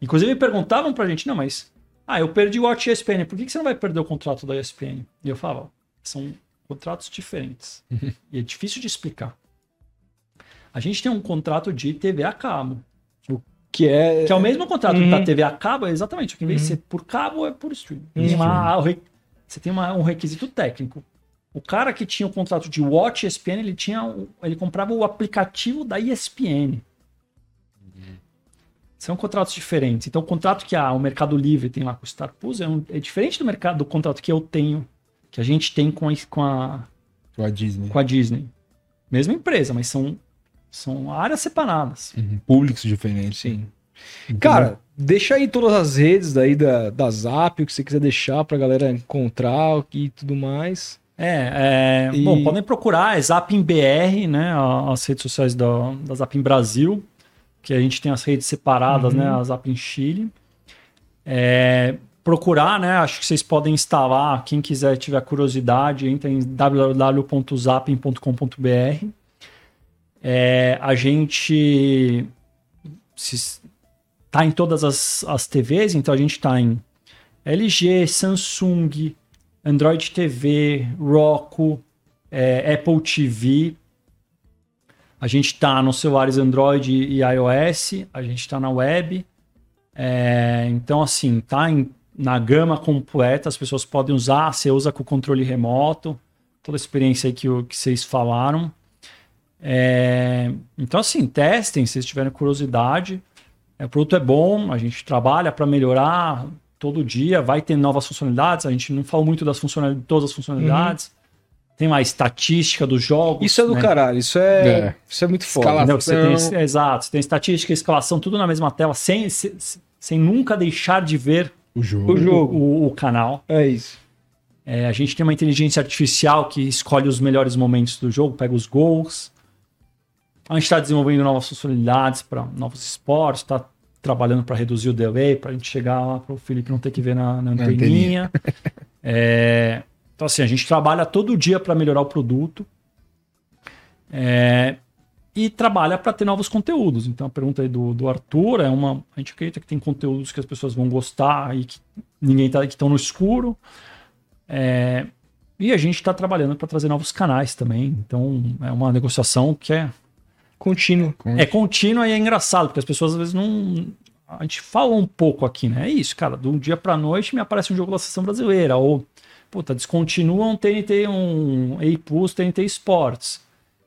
Inclusive perguntavam pra gente, não, mas, ah, eu perdi o Watch ESPN, por que, que você não vai perder o contrato da ESPN? E eu falava, são contratos diferentes. e é difícil de explicar. A gente tem um contrato de TV a cabo, Que é. que é o mesmo contrato Uhum. da TV a cabo, é exatamente. Que em vez de ser por cabo, é por stream. Tem uma- você tem uma- um requisito técnico. O cara que tinha o contrato de Watch ESPN, ele, tinha, ele comprava o aplicativo da ESPN. São contratos diferentes. Então, o contrato que a, o Mercado Livre tem lá com o Star Plus é, um- é diferente do mercado do contrato que eu tenho, que a gente tem com a, com a, Com a Disney. com a Disney. Mesma empresa, mas são, são áreas separadas. Uhum. Públicos diferentes. Sim. Cara, deixa aí todas as redes daí da, da Zap, o que você quiser deixar pra galera encontrar e tudo mais. É, é, E- bom, podem procurar, é Zapin BR, né? As redes sociais da, da Zapin Brasil, que a gente tem as redes separadas, Uhum. né? A Zapin Chile. É, procurar, né? Acho que vocês podem instalar, quem quiser tiver curiosidade, entra em www.zapin.com.br. É, a gente está em todas as, as TVs, então a gente está em LG, Samsung, Android TV, Roku, é, Apple TV. A gente está nos celulares Android e iOS, a gente está na web. É, então, assim, tá em- na gama completa, as pessoas podem usar, você usa com controle remoto, toda a experiência que, que vocês falaram. É, então, assim, testem se vocês tiverem curiosidade. É, o produto é bom, a gente trabalha para melhorar todo dia, vai ter novas funcionalidades. A gente não fala muito das funcionalidades, todas as funcionalidades. Tem uma estatística dos jogos. Isso é do né? caralho, isso é, É. Isso é muito foda. Você tem, Escalação. exato, você tem estatística, escalação, tudo na mesma tela, sem, sem, sem nunca deixar de ver O jogo. O jogo. o, o canal. É isso. É, a gente tem uma inteligência artificial que escolhe os melhores momentos do jogo, pega os gols. A gente está desenvolvendo novas funcionalidades para novos esportes, está trabalhando para reduzir o delay, para a gente chegar lá para o Felipe não ter que ver na, na anteninha. É, então, assim, a gente trabalha todo dia para melhorar o produto. É, e trabalha para ter novos conteúdos. Então, a pergunta aí do, do Arthur é uma. A gente acredita que tem conteúdos que as pessoas vão gostar e que ninguém tá, que estão no escuro. É, e a gente está trabalhando para trazer novos canais também. Então, é uma negociação que é, Contínuo. é contínua e é engraçado, porque as pessoas às vezes não. A gente fala um pouco aqui, né? É isso, cara. De um dia pra noite me aparece um jogo da seleção brasileira. Ou, puta, descontinuam TNT, um A Plus, TNT Sports.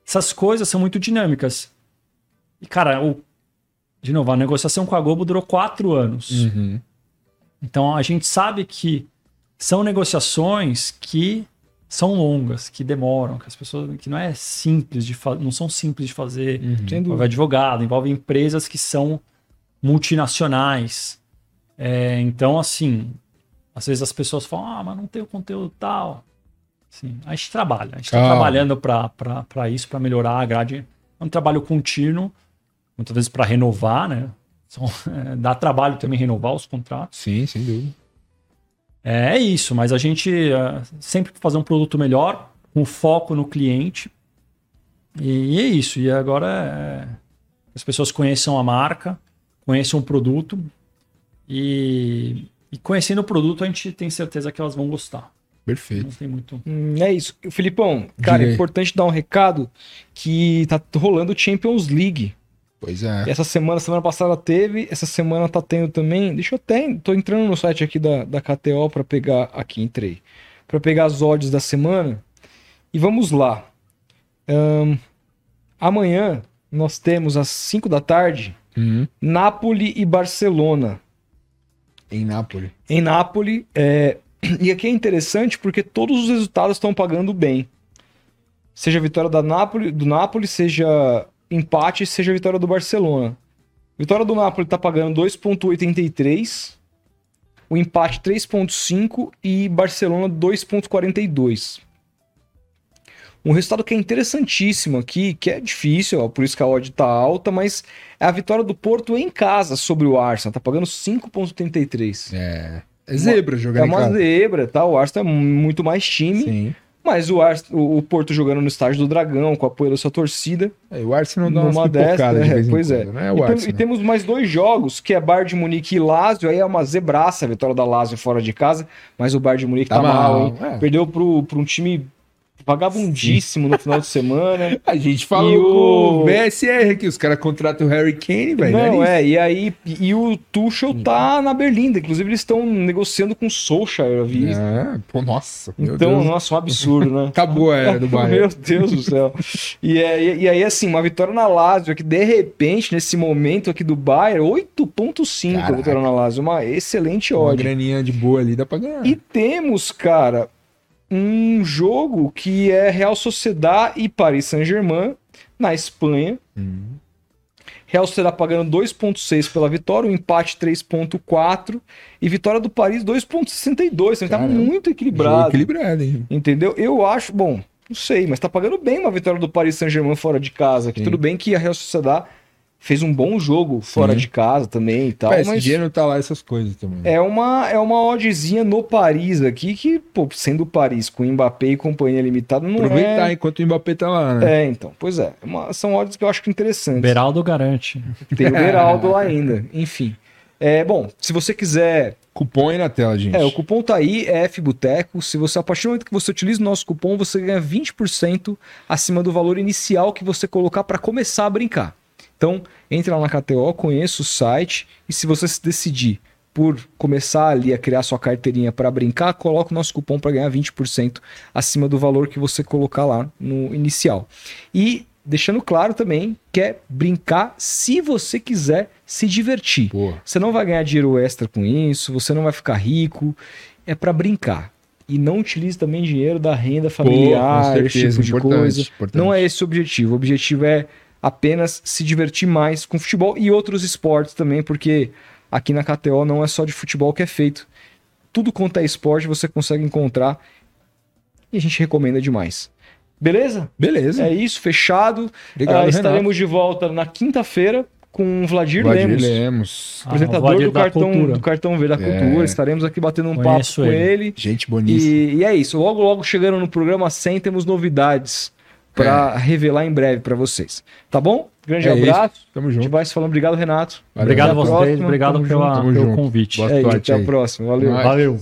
Essas coisas são muito dinâmicas. E, cara, o, de novo, a negociação com a Globo durou quatro anos. Uhum. Então a gente sabe que são negociações que são longas, que demoram, que as pessoas que não é simples de não são simples de fazer. Sem Envolve advogado, envolve empresas que são multinacionais. É, então, assim, às vezes as pessoas falam, ah, mas não tem o conteúdo tal. Assim, a gente trabalha, a gente está trabalhando para isso, para melhorar a grade. É um trabalho contínuo, muitas vezes para renovar, né? São- é, dá trabalho também renovar os contratos. Sim, sem dúvida. É isso, mas a gente é, sempre fazer um produto melhor, com foco no cliente. E, e é isso. E agora é, as pessoas conheçam a marca, conheçam o produto. E, e conhecendo o produto, a gente tem certeza que elas vão gostar. Perfeito. Não tem muito. Hum, é isso. Filipão, cara, é importante dar um recado que tá rolando o Champions League. Pois é. Essa semana, semana passada teve, essa semana tá tendo também. Deixa eu até. Tô entrando no site aqui da, da KTO pra pegar. Aqui, entrei. Pra pegar as odds da semana. E vamos lá. Ahn, amanhã nós temos às 5 da tarde Uhum. Napoli e Barcelona. Em Nápoles. Em Nápoles. é, E aqui é interessante porque todos os resultados estão pagando bem. Seja a vitória da Napoli, do Napoli, seja empate, seja a vitória do Barcelona. Vitória do Napoli está pagando 2,83. O empate 3,5 e Barcelona 2,42. Um resultado que é interessantíssimo aqui, que é difícil, ó, por isso que a odd tá alta, mas é a vitória do Porto em casa sobre o Arsenal, tá pagando 5,33. É. É zebra jogar É uma zebra, tá? O Arsenal é muito mais time, Sim. Mas o, Ars- o Porto jogando no estádio do Dragão, com apoio da sua torcida, É, o Arsenal dá umas dessa, de é, pois é. quando, né? E, O tem- e temos mais dois jogos, que é Bayern de Munique e Lazio, aí é uma zebraça a vitória da Lazio fora de casa, mas o Bayern de Munique tá, Tá mal, mal, hein? é. Perdeu pro, pro um time vagabundíssimo no final de semana. A gente falou E o- com o VSR que os caras contratam o Harry Kane, velho. Não, né? é, e aí, e o Tuchel tá na Berlinda, inclusive eles estão negociando com o Solskjaer, eu vi. É, pô, nossa. meu Então, nossa, um absurdo, né? Acabou a era do Meu Bayern. Deus do céu. E, é- e aí, assim, uma vitória na Lazio, que de repente, nesse momento aqui do Bayern, 8.5 a Caraca. vitória na Lazio, uma excelente Uma odd. graninha de boa ali, dá pra ganhar. E temos, cara, um jogo que é Real Sociedad e Paris Saint-Germain, na Espanha. Hum. Real Sociedad pagando 2.6 pela vitória, o empate 3.4 e vitória do Paris 2.62. Então tá muito equilibrado. equilibrado, hein? Entendeu? Eu acho, bom, não sei, mas tá pagando bem uma vitória do Paris Saint-Germain fora de casa. Que Sim. tudo bem que a Real Sociedad fez um bom jogo fora Sim. de casa também e tal, PSG mas não tá lá essas coisas também. é uma é uma oddzinha no Paris aqui que, pô, sendo Paris com Mbappé e companhia limitada não Aproveitar é... enquanto o Mbappé tá lá, né? É, então, pois é, é uma- são odds que eu acho que interessantes. Beraldo garante. Tem o Beraldo lá ainda, enfim. É, bom, se você quiser Cupom aí na tela, gente. É, o cupom tá aí, é FBoteco. Se você, a partir do momento que você utiliza o nosso cupom, você ganha 20% acima do valor inicial que você colocar para começar a brincar. Então, entre lá na KTO, conheça o site e se você se decidir por começar ali a criar sua carteirinha para brincar, coloca o nosso cupom para ganhar 20% acima do valor que você colocar lá no inicial. E deixando claro também que é brincar se você quiser se divertir. Pô, Você não vai ganhar dinheiro extra com isso, você não vai ficar rico, é para brincar. E não utilize também dinheiro da renda familiar, com esse tipo certeza, de coisa. importante. Não é esse o objetivo. O objetivo é apenas se divertir mais com futebol e outros esportes também, porque aqui na KTO não é só de futebol que é feito. Tudo quanto é esporte você consegue encontrar e a gente recomenda demais. Beleza? Beleza. É isso, fechado. Obrigado, Renato. estaremos de volta na quinta-feira com o Vladir, Vladir Lemos Lemos. Ah, apresentador Vladir do cartão, do cartão Verde da É. Cultura. Estaremos aqui batendo um Conheço papo com ele. ele. Gente boníssima. E, e é isso. Logo, logo chegando no programa 100, temos novidades para É. revelar em breve para vocês. Tá bom? Grande É abraço. Tamo A gente junto. vai se falando. Obrigado, Renato. Obrigado a vocês, obrigado Tamo pela, junto. Tamo pelo junto. convite. Boa É isso, sorte até aí. a próxima. Valeu. Valeu.